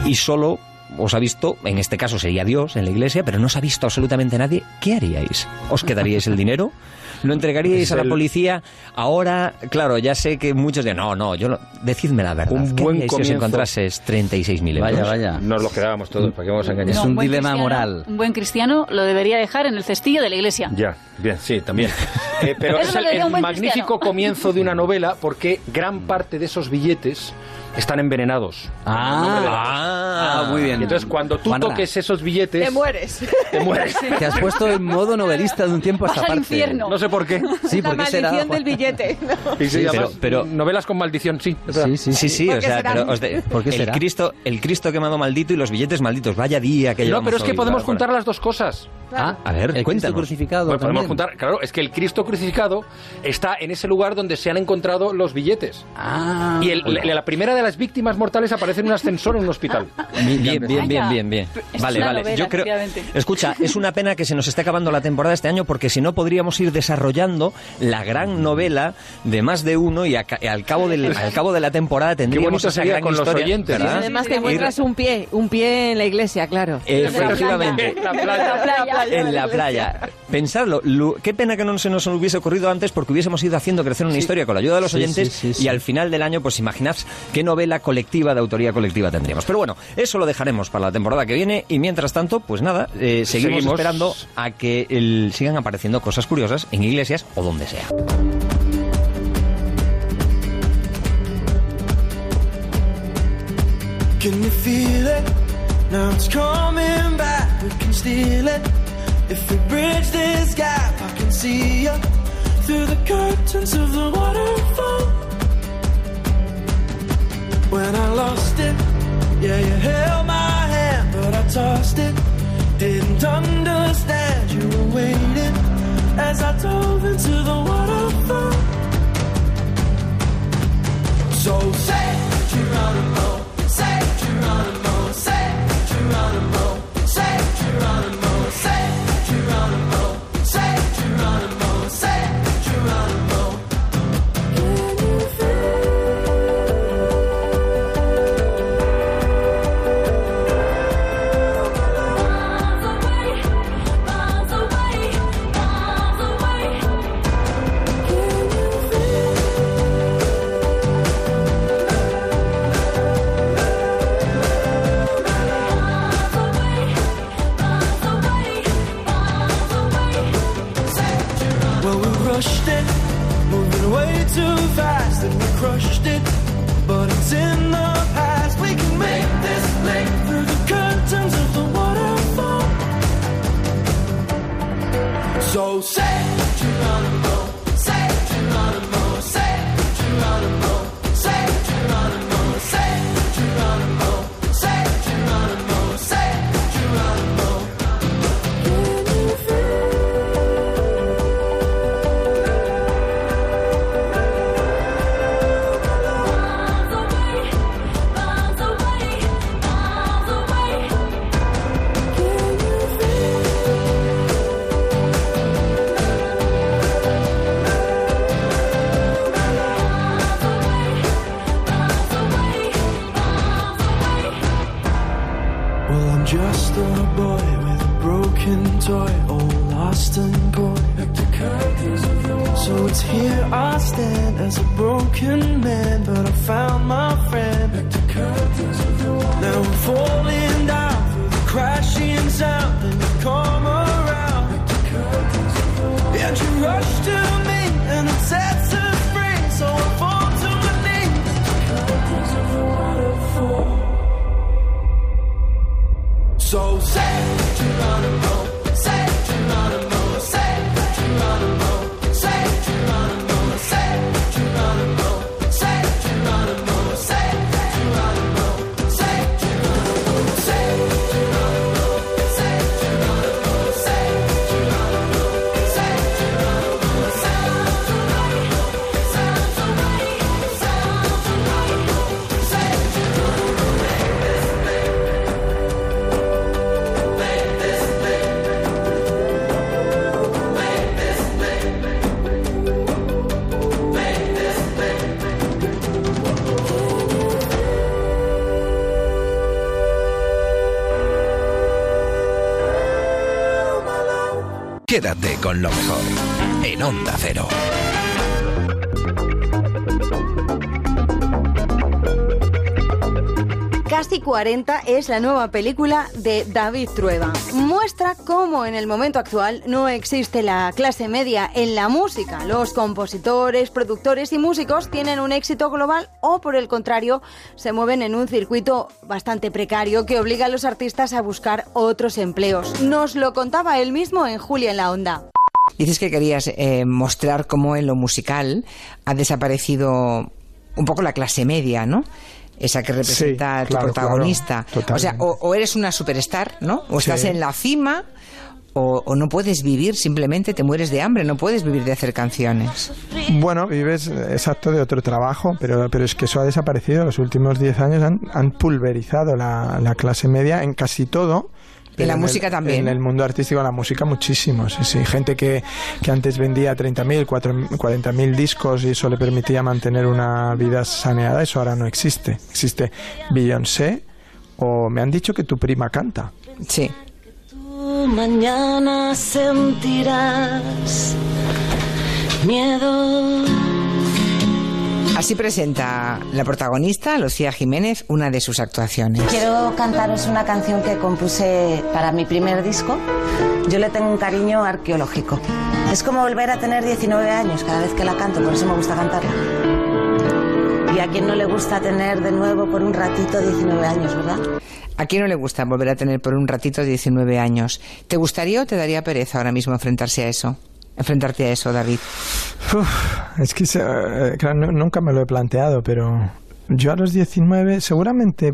y solo os ha visto, en este caso sería Dios en la iglesia, pero no os ha visto absolutamente nadie, ¿qué haríais? ¿Os quedaríais el dinero? ¿Lo entregaríais Es a la policía? Ahora, claro, ya sé que muchos de no, no, yo no, decidme la verdad. Un ¿Qué buen haríais si os comienzo. encontrases 36.000 euros? Vaya, vaya. Nos lo quedábamos todos, ¿para qué vamos a engañar? No, buen cristiano- Un buen cristiano lo debería dejar en el cestillo de la iglesia. Ya, bien, sí, también. Eh, pero Eso es el, un magnífico cristiano. comienzo de una novela porque gran parte de esos billetes están envenenados. Ah. La- Ah, muy bien. Entonces cuando tú Juanra. toques esos billetes... Te mueres. Te mueres. Te has puesto en modo novelista de un tiempo a esta Vas al parte. infierno. No sé por qué. Sí, la ¿por qué será? maldición del billete. ¿no? Y sí, Sí, pero- pero- novelas con maldición, sí. Sí, sí, Sí, sí, ¿Por o qué sea, será? pero os de- ¿Por qué el será? Cristo, el Cristo quemado maldito y los billetes malditos. Vaya día que No, pero es que hoy, podemos juntar las dos cosas. Ah, A ver, el Cristo cuéntanos. crucificado. Bueno, podemos juntar, claro, es que el Cristo crucificado está en ese lugar donde se han encontrado los billetes. Ah. Y el- la, la primera de las víctimas mortales aparece en un ascensor en un hospital. Bien, bien, bien, bien, bien, bien. Vale, vale. novela, Yo creo. Escucha, es una pena que se nos esté acabando la temporada este año porque si no podríamos ir desarrollando la gran novela de más de uno y a ca- al cabo del al cabo de la temporada tendríamos esa gran con los historia, oyentes, ¿verdad? Además te encuentras un pie, un pie en la iglesia, claro. Efectivamente. La playa. En la playa. Pensadlo, Lu- qué pena que no se nos hubiese ocurrido antes porque hubiésemos ido haciendo crecer una historia con la ayuda de los Sí, oyentes sí, sí, y sí. al final del año, pues imaginad qué novela colectiva de autoría colectiva tendríamos. Pero bueno, eso lo dejaremos para la temporada que viene y mientras tanto, pues nada, eh, seguimos, Seguimos. esperando a que el- sigan apareciendo cosas curiosas en iglesias o donde sea. Can you feel it? Now it's coming back. We can steal it. If we bridge this gap, I can see you through the curtains of the waterfall. When I lost it, yeah, you held my hand, but I tossed it. Didn't understand you were waiting as I dove into the waterfall. So say Geronimo, say as a broken man, lo mejor en Onda Cero. Casi 40 es la nueva película de David Trueba. Muestra cómo en el momento actual no existe la clase media en la música. Los compositores, productores y músicos tienen un éxito global o por el contrario se mueven en un circuito bastante precario que obliga a los artistas a buscar otros empleos. Nos lo contaba él mismo en Julia en la Onda. Dices que querías eh, mostrar cómo en lo musical ha desaparecido un poco la clase media, ¿no? Esa que representa Sí, tu protagonista. claro, o sea, o, o eres una superstar, ¿no? O estás Sí. en la cima. O, o no puedes vivir, simplemente te mueres de hambre, no puedes vivir de hacer canciones. Bueno, vives exacto de otro trabajo, pero, pero es que eso ha desaparecido. Los últimos 10 años han, han pulverizado la, la clase media en casi todo. En la pero música el- también. En el mundo artístico, en la música muchísimo. Sí, sí. Gente que, que antes vendía 30.000, 40.000 discos y eso le permitía mantener una vida saneada, eso ahora no existe. Existe Beyoncé o me han dicho que tu prima canta. Sí. Tú mañana sentirás miedo. Así presenta la protagonista, Lucía Jiménez, una de sus actuaciones. Quiero cantaros una canción que compuse para mi primer disco. Yo le tengo un cariño arqueológico. Es como volver a tener 19 años cada vez que la canto, por eso me gusta cantarla. Y a quien no le gusta tener de nuevo por un ratito 19 años, ¿verdad? ¿A quién no le gusta volver a tener por un ratito 19 años? ¿Te gustaría o te daría pereza ahora mismo enfrentarse a eso? Enfrentarte a eso, David. Es que eh, nunca me lo he planteado, pero yo a los 19 seguramente...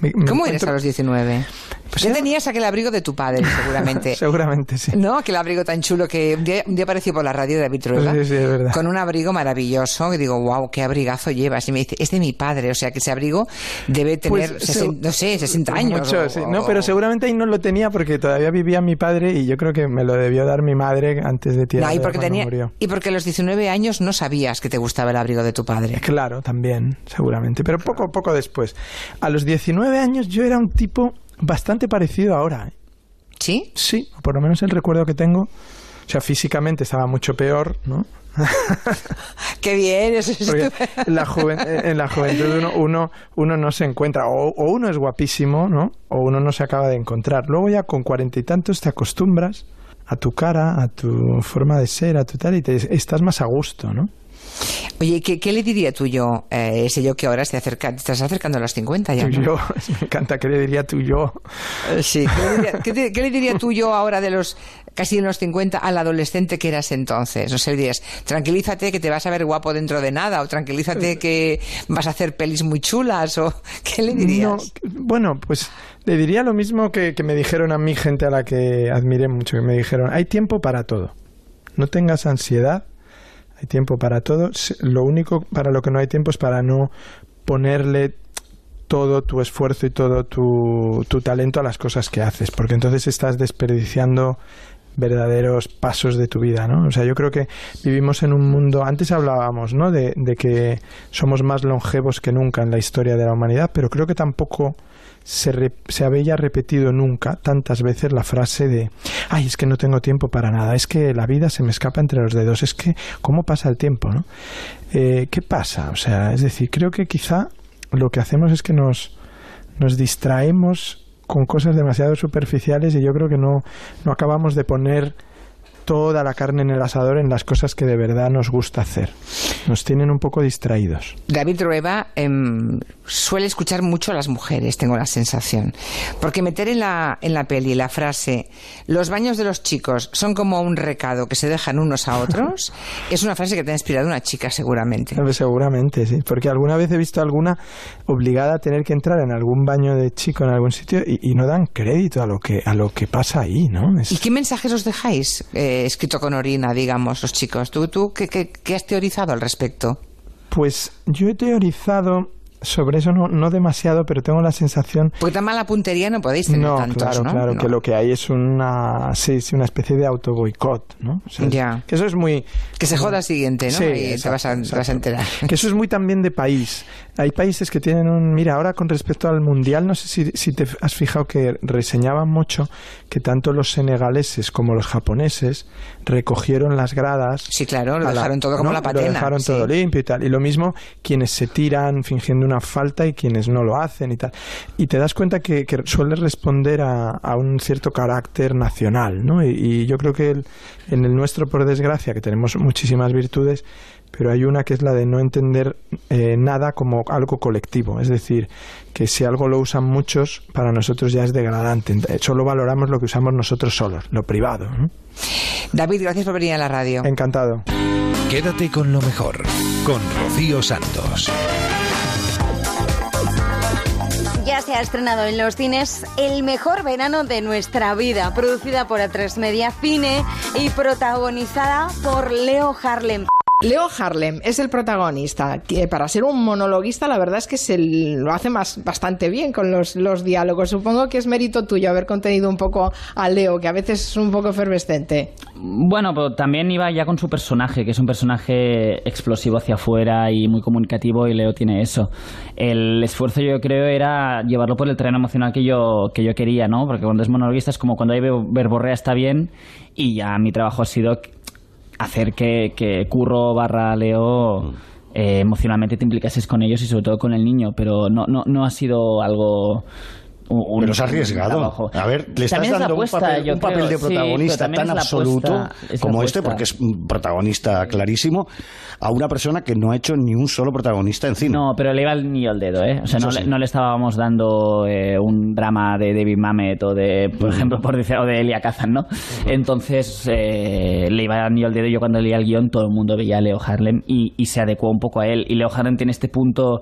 me- me ¿Cómo eres a los 19? Pues ya era- tenías aquel abrigo de tu padre, seguramente. seguramente, sí. ¿No? Aquel abrigo tan chulo que un día, un día apareció por la radio de David Trueba. Sí, sí, es verdad. Con un abrigo maravilloso. Que digo, wow, qué abrigazo llevas. Y me dice, es de mi padre. O sea, que ese abrigo debe tener, Pues, sesen- seg- no sé, 60 años. Mucho, o- sí. o- No, pero seguramente ahí no lo tenía porque todavía vivía mi padre y yo creo que me lo debió dar mi madre antes de tirar No, y porque, tenía, murió. y porque a los 19 años no sabías que te gustaba el abrigo de tu padre. Claro, también, seguramente. Pero poco, poco después. A los 19 años yo era un tipo bastante parecido ahora. ¿eh? ¿Sí? Sí, por lo menos el recuerdo que tengo. O sea, físicamente estaba mucho peor, ¿no? Qué bien, eso es la, juven- en la juventud uno, uno, uno no se encuentra, o, o uno es guapísimo, ¿no? O uno no se acaba de encontrar. Luego ya con cuarenta y tantos te acostumbras a tu cara, a tu forma de ser, a tu tal, y te, estás más a gusto, ¿no? Oye, ¿qué, qué le diría tú yo, eh, ese yo que ahora se acerca, te estás acercando a los 50 ya? ¿no? yo, me encanta que le diría tu yo. Eh, Sí, ¿qué le, diría, qué te- qué le diría tú yo ahora de los casi de los 50 al adolescente que eras entonces? O sea, le dirías, tranquilízate que te vas a ver guapo dentro de nada, o tranquilízate que vas a hacer pelis muy chulas, o ¿qué le dirías? No, bueno, pues le diría lo mismo que, que me dijeron a mí gente a la que admiré mucho, que me dijeron, hay tiempo para todo. No tengas ansiedad, tiempo para todo. Lo único para lo que no hay tiempo es para no ponerle todo tu esfuerzo y todo tu, tu talento a las cosas que haces, porque entonces estás desperdiciando verdaderos pasos de tu vida, ¿no? O sea, yo creo que vivimos en un mundo, antes hablábamos, ¿no? De, de que somos más longevos que nunca en la historia de la humanidad, pero creo que tampoco se, re- se había repetido nunca tantas veces la frase de, ay, es que no tengo tiempo para nada, es que la vida se me escapa entre los dedos, es que, ¿cómo pasa el tiempo, no? Eh, ¿Qué pasa? O sea, es decir, creo que quizá lo que hacemos es que nos, nos distraemos con cosas demasiado superficiales y yo creo que no, no acabamos de poner toda la carne en el asador en las cosas que de verdad nos gusta hacer. Nos tienen un poco distraídos. David Rueva em, suele escuchar mucho a las mujeres, tengo la sensación. Porque meter en la, en la peli la frase, los baños de los chicos son como un recado que se dejan unos a otros, es una frase que te ha inspirado una chica seguramente. Pues Seguramente, sí. Porque alguna vez he visto alguna obligada a tener que entrar en algún baño de chico en algún sitio y, y no dan crédito a lo que a lo que pasa ahí, ¿no? Es- ¿Y qué mensajes os dejáis eh, escrito con orina, digamos, los chicos? ¿Tú, tú qué, qué- qué has teorizado al respecto? Pues yo he teorizado sobre eso no, no demasiado, pero tengo la sensación Porque tan mala puntería no podéis tener no, tantos, claro, ¿no? claro, No. que lo que hay es una, sí, sí, una especie de autoboicot, ¿no? O sea, Ya. Que eso es muy... Que se joda el siguiente, ¿no? Sí, te vas, a, te vas a enterar. Que eso es muy también de país. Hay países que tienen un... Mira, ahora con respecto al Mundial, no sé si, si te has fijado que reseñaban mucho que tanto los senegaleses como los japoneses recogieron las gradas. Sí, claro, lo dejaron todo como la Lo patena, dejaron sí. todo limpio y tal. Y lo mismo quienes se tiran fingiendo una falta y quienes no lo hacen y tal. Y te das cuenta que, que suele responder a, a un cierto carácter nacional, ¿no? Y, y yo creo que el- en el nuestro, por desgracia, que tenemos muchísimas virtudes, pero hay una que es la de no entender eh, nada como algo colectivo. Es decir, que si algo lo usan muchos, para nosotros ya es degradante. Solo valoramos lo que usamos nosotros solos, lo privado. David, gracias por venir a la radio. Encantado. Quédate con lo mejor, con Rocío Santos. Ya se ha estrenado en los cines El mejor verano de nuestra vida, producida por A3 Media Cine y protagonizada por Leo Harlem. Leo Harlem es el protagonista, que para ser un monologuista la verdad es que se lo hace más, bastante bien con los, los diálogos. Supongo que es mérito tuyo haber contenido un poco a Leo, que a veces es un poco efervescente. Bueno, pero también iba ya con su personaje, que es un personaje explosivo hacia afuera y muy comunicativo, y Leo tiene eso. El esfuerzo, yo creo, era llevarlo por el terreno emocional que yo, que yo quería, ¿no? Porque cuando es monologuista es como cuando hay ver- verborrea está bien, y ya mi trabajo ha sido hacer que, que Curro barra Leo eh, emocionalmente te implicases con ellos y sobre todo con el niño, pero no, no, no ha sido algo... un- Pero es arriesgado. trabajo. A ver, le estás También dando apuesta, un papel, un papel creo, de protagonista tan absoluto apuesta, como este, porque es un protagonista clarísimo, a una persona que no ha hecho ni un solo protagonista en cine. No, pero le iba el niño al dedo, ¿eh? O sea, no, sí. le, no le estábamos dando eh, un drama de David Mamet o de, por ejemplo, por decir, o de Elia Kazan, ¿no? Entonces, eh, le iba el niño al dedo. Yo cuando leía el guion, todo el mundo veía a Leo Harlem y, y se adecuó un poco a él. Y Leo Harlem tiene este punto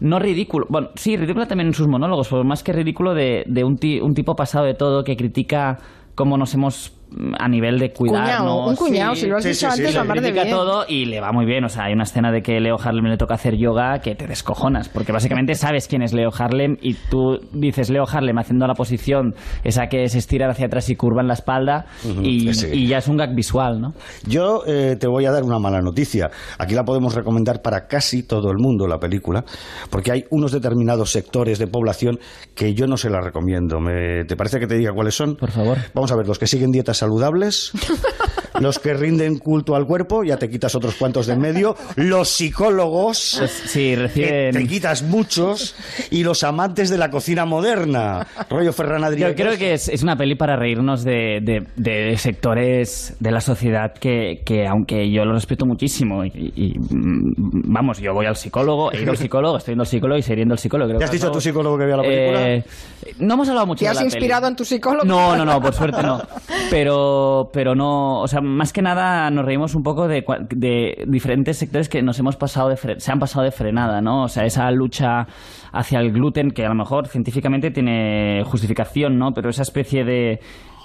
no ridículo, bueno, sí, ridículo también en sus monólogos, pero más que ridículo de, de un, un tipo pasado de todo que critica cómo nos hemos a nivel de cuidarnos. Un cuñado, sí. si lo has dicho antes, mar de bien. todo y le va muy bien. O sea, hay una escena de que Leo Harlem le toca hacer yoga que te descojonas, porque básicamente sabes quién es Leo Harlem y tú dices Leo Harlem haciendo la posición esa que es estirar hacia atrás y curva en la espalda y, sí. y ya es un gag visual, ¿no? Yo eh, te voy a dar una mala noticia. Aquí la podemos recomendar para casi todo el mundo, la película, porque hay unos determinados sectores de población que yo no se la recomiendo. Me- ¿Te parece que te diga cuáles son? Por favor. Vamos a ver, los que siguen dietas saludables, los que rinden culto al cuerpo, ya te quitas otros cuantos de en medio, los psicólogos, sí, que te quitas muchos, y los amantes de la cocina moderna, rollo Ferran Adrià. Yo creo que es, es una peli para reírnos de, de- de sectores de la sociedad que, que aunque yo lo respeto muchísimo, y, y, mm, vamos, yo voy al psicólogo, he ido al psicólogo, estoy yendo al psicólogo y seguiré yendo al psicólogo. creo ¿Ya has dicho a tu psicólogo que vea la película? Eh, no hemos hablado mucho ¿Te de has la peli. inspirado en tu psicólogo? No, no, no, por suerte no. Pero, pero no, o sea, más que nada nos reímos un poco de, de diferentes sectores que nos hemos pasado de fre- se han pasado de frenada, ¿no? O sea, esa lucha hacia el gluten que a lo mejor científicamente tiene justificación, ¿no? Pero esa especie de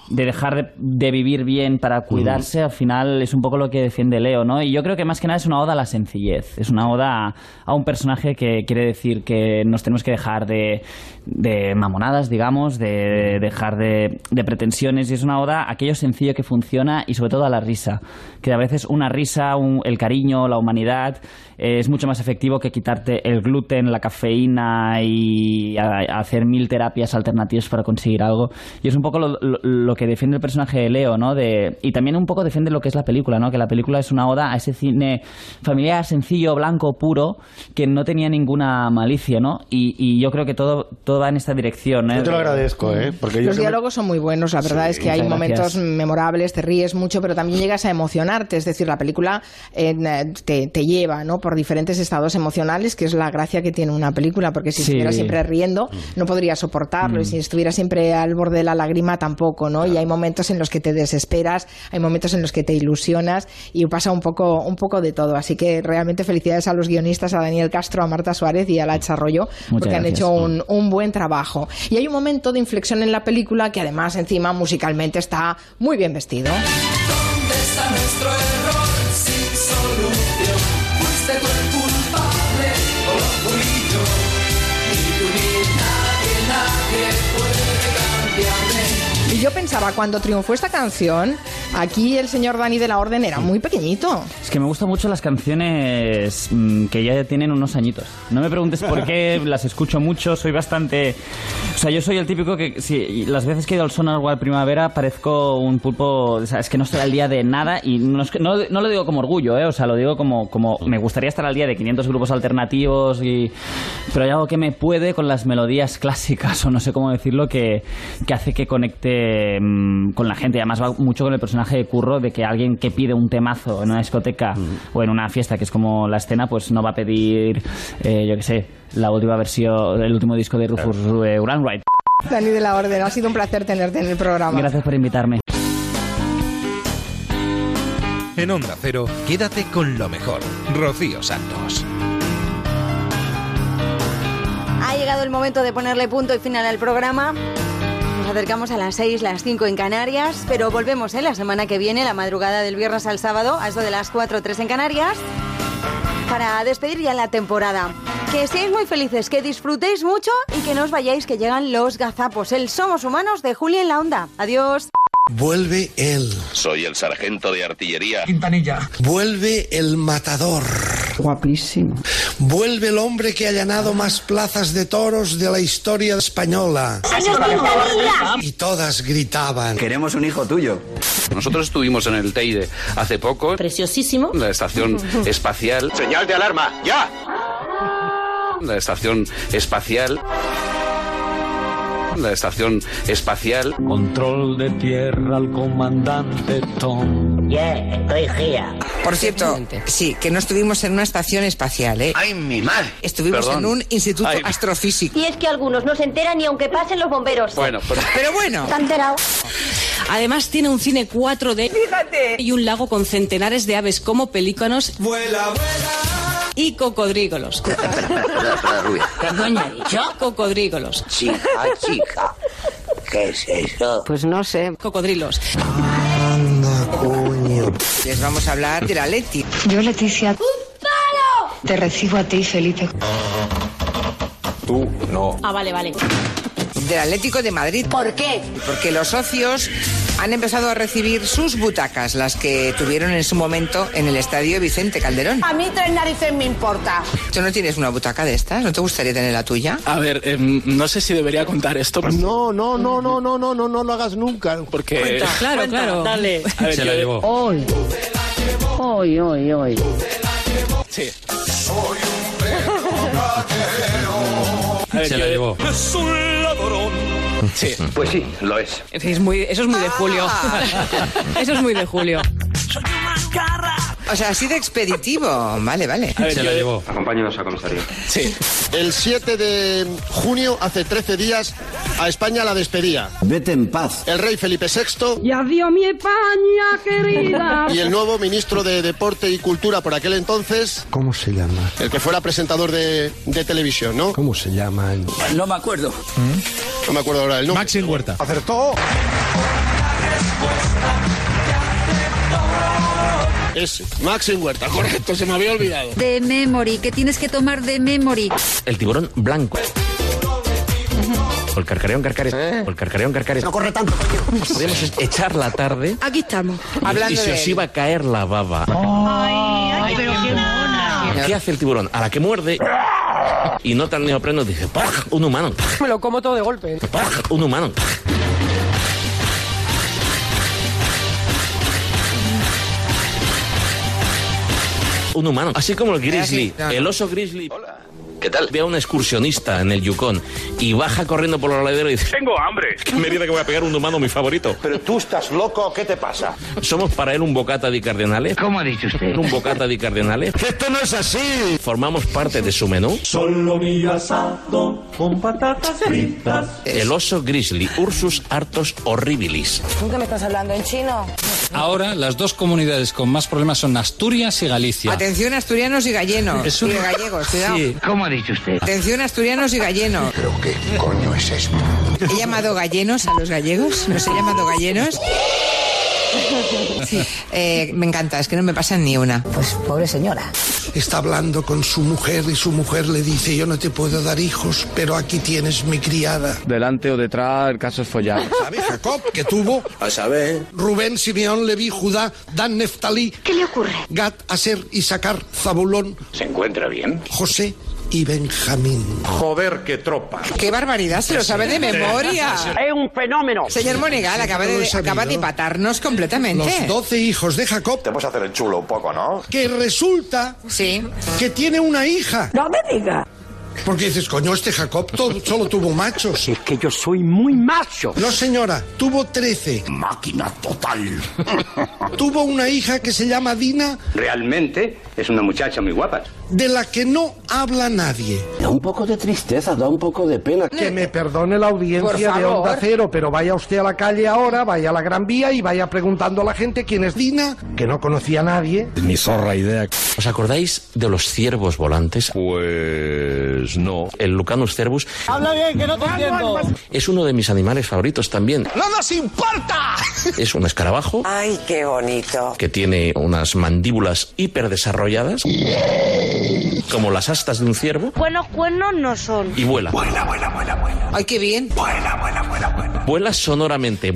de dejar de, de vivir bien para cuidarse, al final es un poco lo que defiende Leo, ¿no? Y yo creo que más que nada es una oda a la sencillez, es una oda a, a un personaje que quiere decir que nos tenemos que dejar de, de mamonadas, digamos, de dejar de, de pretensiones, y es una oda a aquello sencillo que funciona y sobre todo a la risa, que a veces una risa, un- el cariño, la humanidad eh, es mucho más efectivo que quitarte el gluten, la cafeína y a- a hacer mil terapias alternativas para conseguir algo. Y es un poco lo, lo- lo que defiende el personaje de Leo, ¿no? De, y también un poco defiende lo que es la película, ¿no? Que la película es una oda a ese cine familiar, sencillo, blanco, puro, que no tenía ninguna malicia, ¿no? Y, y yo creo que todo, todo va en esta dirección. ¿eh? Yo te lo agradezco, ¿eh? Porque yo Los me- diálogos son muy buenos, la verdad Sí, es que hay momentos gracias. memorables, te ríes mucho, pero también llegas a emocionarte, es decir, la película eh, te, te lleva ¿no? Por diferentes estados emocionales, que es la gracia que tiene una película, porque si Sí. estuvieras siempre riendo no podrías soportarlo, y Mm. si estuvieras siempre al borde de la lágrima tampoco, ¿no? Y hay momentos en los que te desesperas, hay momentos en los que te ilusionas y pasa un poco, un poco de todo, así que realmente felicidades a los guionistas, a Daniel Castro, a Marta Suárez y a La Arroyo, porque han hecho un, un buen trabajo. Y hay un momento de inflexión en la película que además encima musicalmente está muy bien vestido. ¿Dónde está nuestro error yo pensaba, cuando triunfó esta canción, aquí el señor Dani de la Orden era muy pequeñito. Es que me gustan mucho las canciones mm, que ya tienen unos añitos. No me preguntes por qué, las escucho mucho, soy bastante... O sea, yo soy el típico que si las veces que he ido al Sonar o al Primavera parezco un pulpo... O sea, es que no estoy al día de nada y no, es que- no, no lo digo como orgullo, ¿eh? O sea, lo digo como, como me gustaría estar al día de 500 grupos alternativos y... Pero hay algo que me puede con las melodías clásicas o no sé cómo decirlo que, que hace que conecte mm, con la gente. Y además va mucho con el personaje de Curro de que alguien que pide un temazo en una discoteca o en una fiesta que es como la escena pues no va a pedir eh, yo qué sé la última versión el último disco de Rufus eh, Wainwright. Dani de la Orden, ha sido un placer tenerte en el programa. Gracias por invitarme. En Onda Cero, quédate con lo mejor. Rocío Santos. Ha llegado el momento de ponerle punto y final al programa. Nos acercamos a las 6, las 5 en Canarias, pero volvemos ¿eh? la semana que viene, la madrugada del viernes al sábado, a eso de las 4 3 en Canarias, para despedir ya la temporada. Que seáis muy felices, que disfrutéis mucho y que no os vayáis, que llegan los gazapos. El Somos Humanos de Julia en la Onda. Adiós. Vuelve él. Soy el sargento de artillería. Quintanilla. Vuelve el matador. Guapísimo. Vuelve el hombre que ha llenado más plazas de toros de la historia española. Y todas gritaban. Queremos un hijo tuyo. Nosotros estuvimos en el Teide hace poco. Preciosísimo. La estación espacial. Señal de alarma, ya. La estación espacial. La estación espacial. Control de tierra al comandante Tom. Yeah, estoy. Por cierto, sí, que no estuvimos en una estación espacial, ¿eh? ¡Ay, mi madre! Estuvimos Perdón. en un instituto Ay. astrofísico. Y es que algunos no se enteran ni aunque pasen los bomberos. Bueno, pero... Pero bueno. ¿Te has enterado? Además tiene un cine 4D y un lago con centenares de aves como pelícanos y cocodrígolos. Perdón, ¿ha dicho? Cocodrígolos. Chica, chica. ¿Qué es eso? Pues no sé. Cocodrilos. Anda, coño. Les vamos a hablar de la Leti. Yo, Leticia, te recibo a ti, Felipe. Tú no. Ah, vale, vale. Del Atlético de Madrid. ¿Por qué? Porque los socios han empezado a recibir sus butacas, las que tuvieron en su momento en el estadio Vicente Calderón. A mí tres narices me importa. ¿Tú no tienes una butaca de estas? ¿No te gustaría tener la tuya? A ver, em, no sé si debería contar esto. No, no, no, no, no, no, no, no lo hagas nunca. Porque. Claro, claro. Dale. A ver, Se la llevó. Hoy. Hoy, hoy, hoy. Sí. A Se la llevó. Es un ladrón. Sí. Pues sí, lo es. Es muy, eso es muy de Julio. eso es muy de Julio. O sea, así de expeditivo. Vale, vale. Se la llevó. Acompáñanos a comisaría. Sí. El 7 de junio, hace 13 días, a España la despedía. Vete en paz. El rey Felipe VI Y adiós, mi España querida. y el nuevo ministro de Deporte y Cultura por aquel entonces, ¿Cómo se llama? el que fuera presentador de, de televisión, ¿no? ¿Cómo se llama? No me acuerdo. No me acuerdo ahora el nombre. Maxim Huerta. Acertó. Es Maxim Huerta, correcto, se me había olvidado. De memory, que tienes que tomar de memory. El tiburón blanco. O el carcareón carcares. O el carcareón carcares. No corre tanto. Podemos echar la tarde Aquí estamos. y, y se os iba a caer la baba. Ay, pero qué mona. ¿Qué hace el tiburón? A la que muerde y nota el neopreno dice, ¡paj! Un humano. ¡paj! Me lo como todo de golpe. ¡paj! Un humano. ¡paj! Un humano. Así como el grizzly. El oso grizzly. ¿Qué tal? Ve a un excursionista en el Yukon y baja corriendo por los laderos y dice: Tengo hambre. ¿Qué me dice que voy a pegar un humano mi favorito? Pero tú estás loco, ¿qué te pasa? ¿Somos para él un bocata di cardenales? ¿Cómo ha dicho usted? ¿Un bocata di cardenales? esto no es así! ¿Formamos parte de su menú? Solo mi asado con patatas fritas. El oso grizzly, Ursus artos horribilis. ¿Con qué me estás hablando en chino? Ahora las dos comunidades con más problemas son Asturias y Galicia. Atención asturianos y gallenos. Es un- Y gallegos, cuidado. Sí. ¿Cómo ha dicho usted? Atención asturianos y gallenos. ¿Pero qué coño es esto? ¿He llamado gallenos a los gallegos? ¿Los he llamado gallenos? Eh, me encanta, es que no me pasan ni una. Pues pobre señora. Está hablando con su mujer y su mujer le dice, yo no te puedo dar hijos, pero aquí tienes mi criada. Delante o detrás, el caso es follar. ¿Sabe Jacob que tuvo? A saber. Rubén, Simeón, Leví, Judá, Dan, Neftalí. ¿Qué le ocurre? Gad, Aser, Isaacar, Zabulón, ¿Se encuentra bien? José y Benjamín. Joder, qué tropa. ¡Qué barbaridad! Se lo sabe de memoria. Es un fenómeno. Señor Monegal, acaba de, acaba de patarnos completamente. Los doce hijos de Jacob, Te a hacer el chulo un poco, ¿no? que resulta Sí. que tiene una hija. No me diga. Porque dices, coño, este Jacob solo tuvo machos. Es que yo soy muy macho. No, señora, tuvo trece. Máquina total. Tuvo una hija que se llama Dina, Realmente es una muchacha muy guapa. de la que no habla nadie. Da un poco de tristeza, da un poco de pena. Que me perdone la audiencia de. Onda Cero, pero vaya usted a la calle ahora, vaya a la Gran Vía y vaya preguntando a la gente quién es Dina, que no conocía a nadie. Mi zorra idea. ¿Os acordáis de los ciervos volantes? Pues no. El Lucanus cervus Habla bien, que no te entiendo. es uno de mis animales favoritos también. ¡No nos importa! Es un escarabajo Ay, qué bonito. que tiene unas mandíbulas hiperdesarrolladas, como las astas de un ciervo, Buenos cuernos no son. y vuela. ¡Ay, qué bien! Vuela sonoramente.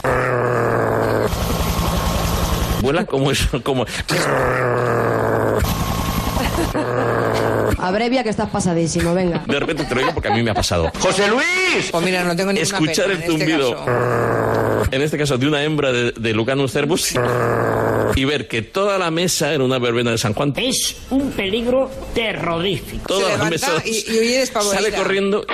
Vuela como eso, como. Abrevia que estás pasadísimo, venga. De repente te lo digo porque a mí me ha pasado. ¡José Luis! Pues mira, no tengo ninguna Escuchar pena el en este zumbido, caso. en este caso de una hembra de, de Lucanus cervus, y ver que toda la mesa era una verbena de San Juan. Es un peligro terrorífico. Toda Se la mesa y- y huye sale corriendo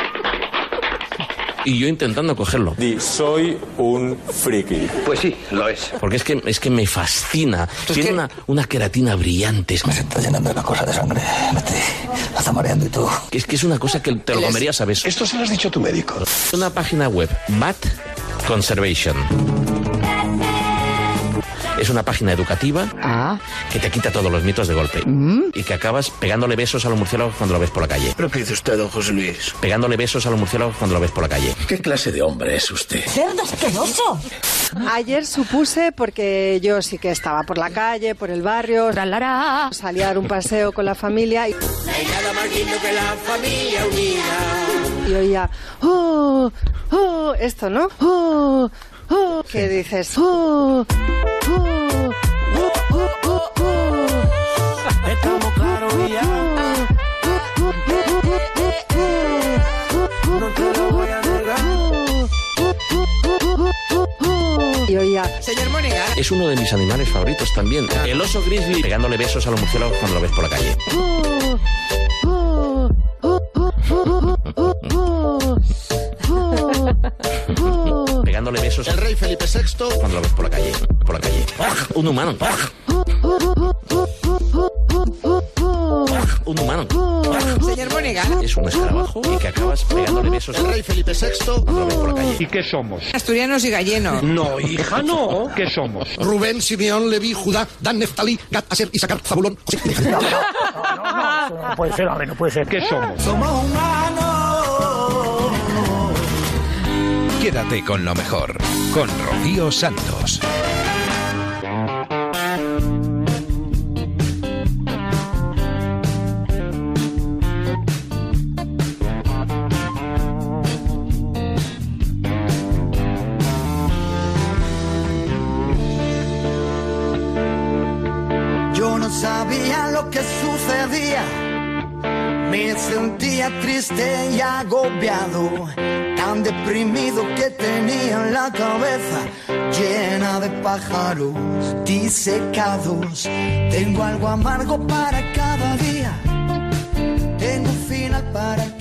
y yo intentando cogerlo. Di, soy un friki. Pues sí, lo es. Porque es que, es que me fascina. Tiene una, una queratina brillante. Me está llenando una cosa de sangre. Me está mareando y todo. Es que es una cosa que te lo comerías a besos. Esto se lo has dicho a tu médico. Una página web, Bat Conservation. Es una página educativa que te quita todos los mitos de golpe. Y que acabas pegándole besos a los murciélagos cuando lo ves por la calle. ¿Pero qué dice usted, don José Luis? Pegándole besos a los murciélagos cuando lo ves por la calle. ¿Qué clase de hombre es usted? ¡Cerdo asqueroso! Ayer supuse, porque yo sí que estaba por la calle, por el barrio, salía a dar un paseo con la familia y, nada más lindo que la familia unida. y oía, ¡oh! ¡oh! Esto, ¿no? ¡oh! ¡Oh! Que dices, ¡oh! ¡oh! ¡oh! ¡oh! ¡oh! ¡oh! Estamos claros ya. No te lo voy a negar. Y oía, Señor Monegal, Es uno de mis animales favoritos también. El oso grizzly pegándole besos a los murciélagos cuando lo ves por la calle. Pegándole besos El rey Felipe VI cuando lo ves por la calle. Por la calle. Un humano. Un humano. señor Monegal, Es un escarabajo y que acabas pegándole besos El rey Felipe VI, cuando lo ves por la calle. ¿Y qué somos? asturianos y gallenos. No, hija, no. ¿Qué somos? Rubén, Simeón, Leví, Judá, Dan, Neftalí, Gad, Aser, Isaacar, Zabulón, José y Benjamín. No puede ser, hombre, no puede ser. ¿Qué somos? Somos humanos. Quédate con lo mejor, con Rocío Santos. Yo no sabía lo que sucedía. Me sentía triste y agobiado, tan deprimido que tenía la cabeza llena de pájaros disecados. Tengo algo amargo para cada día, tengo final para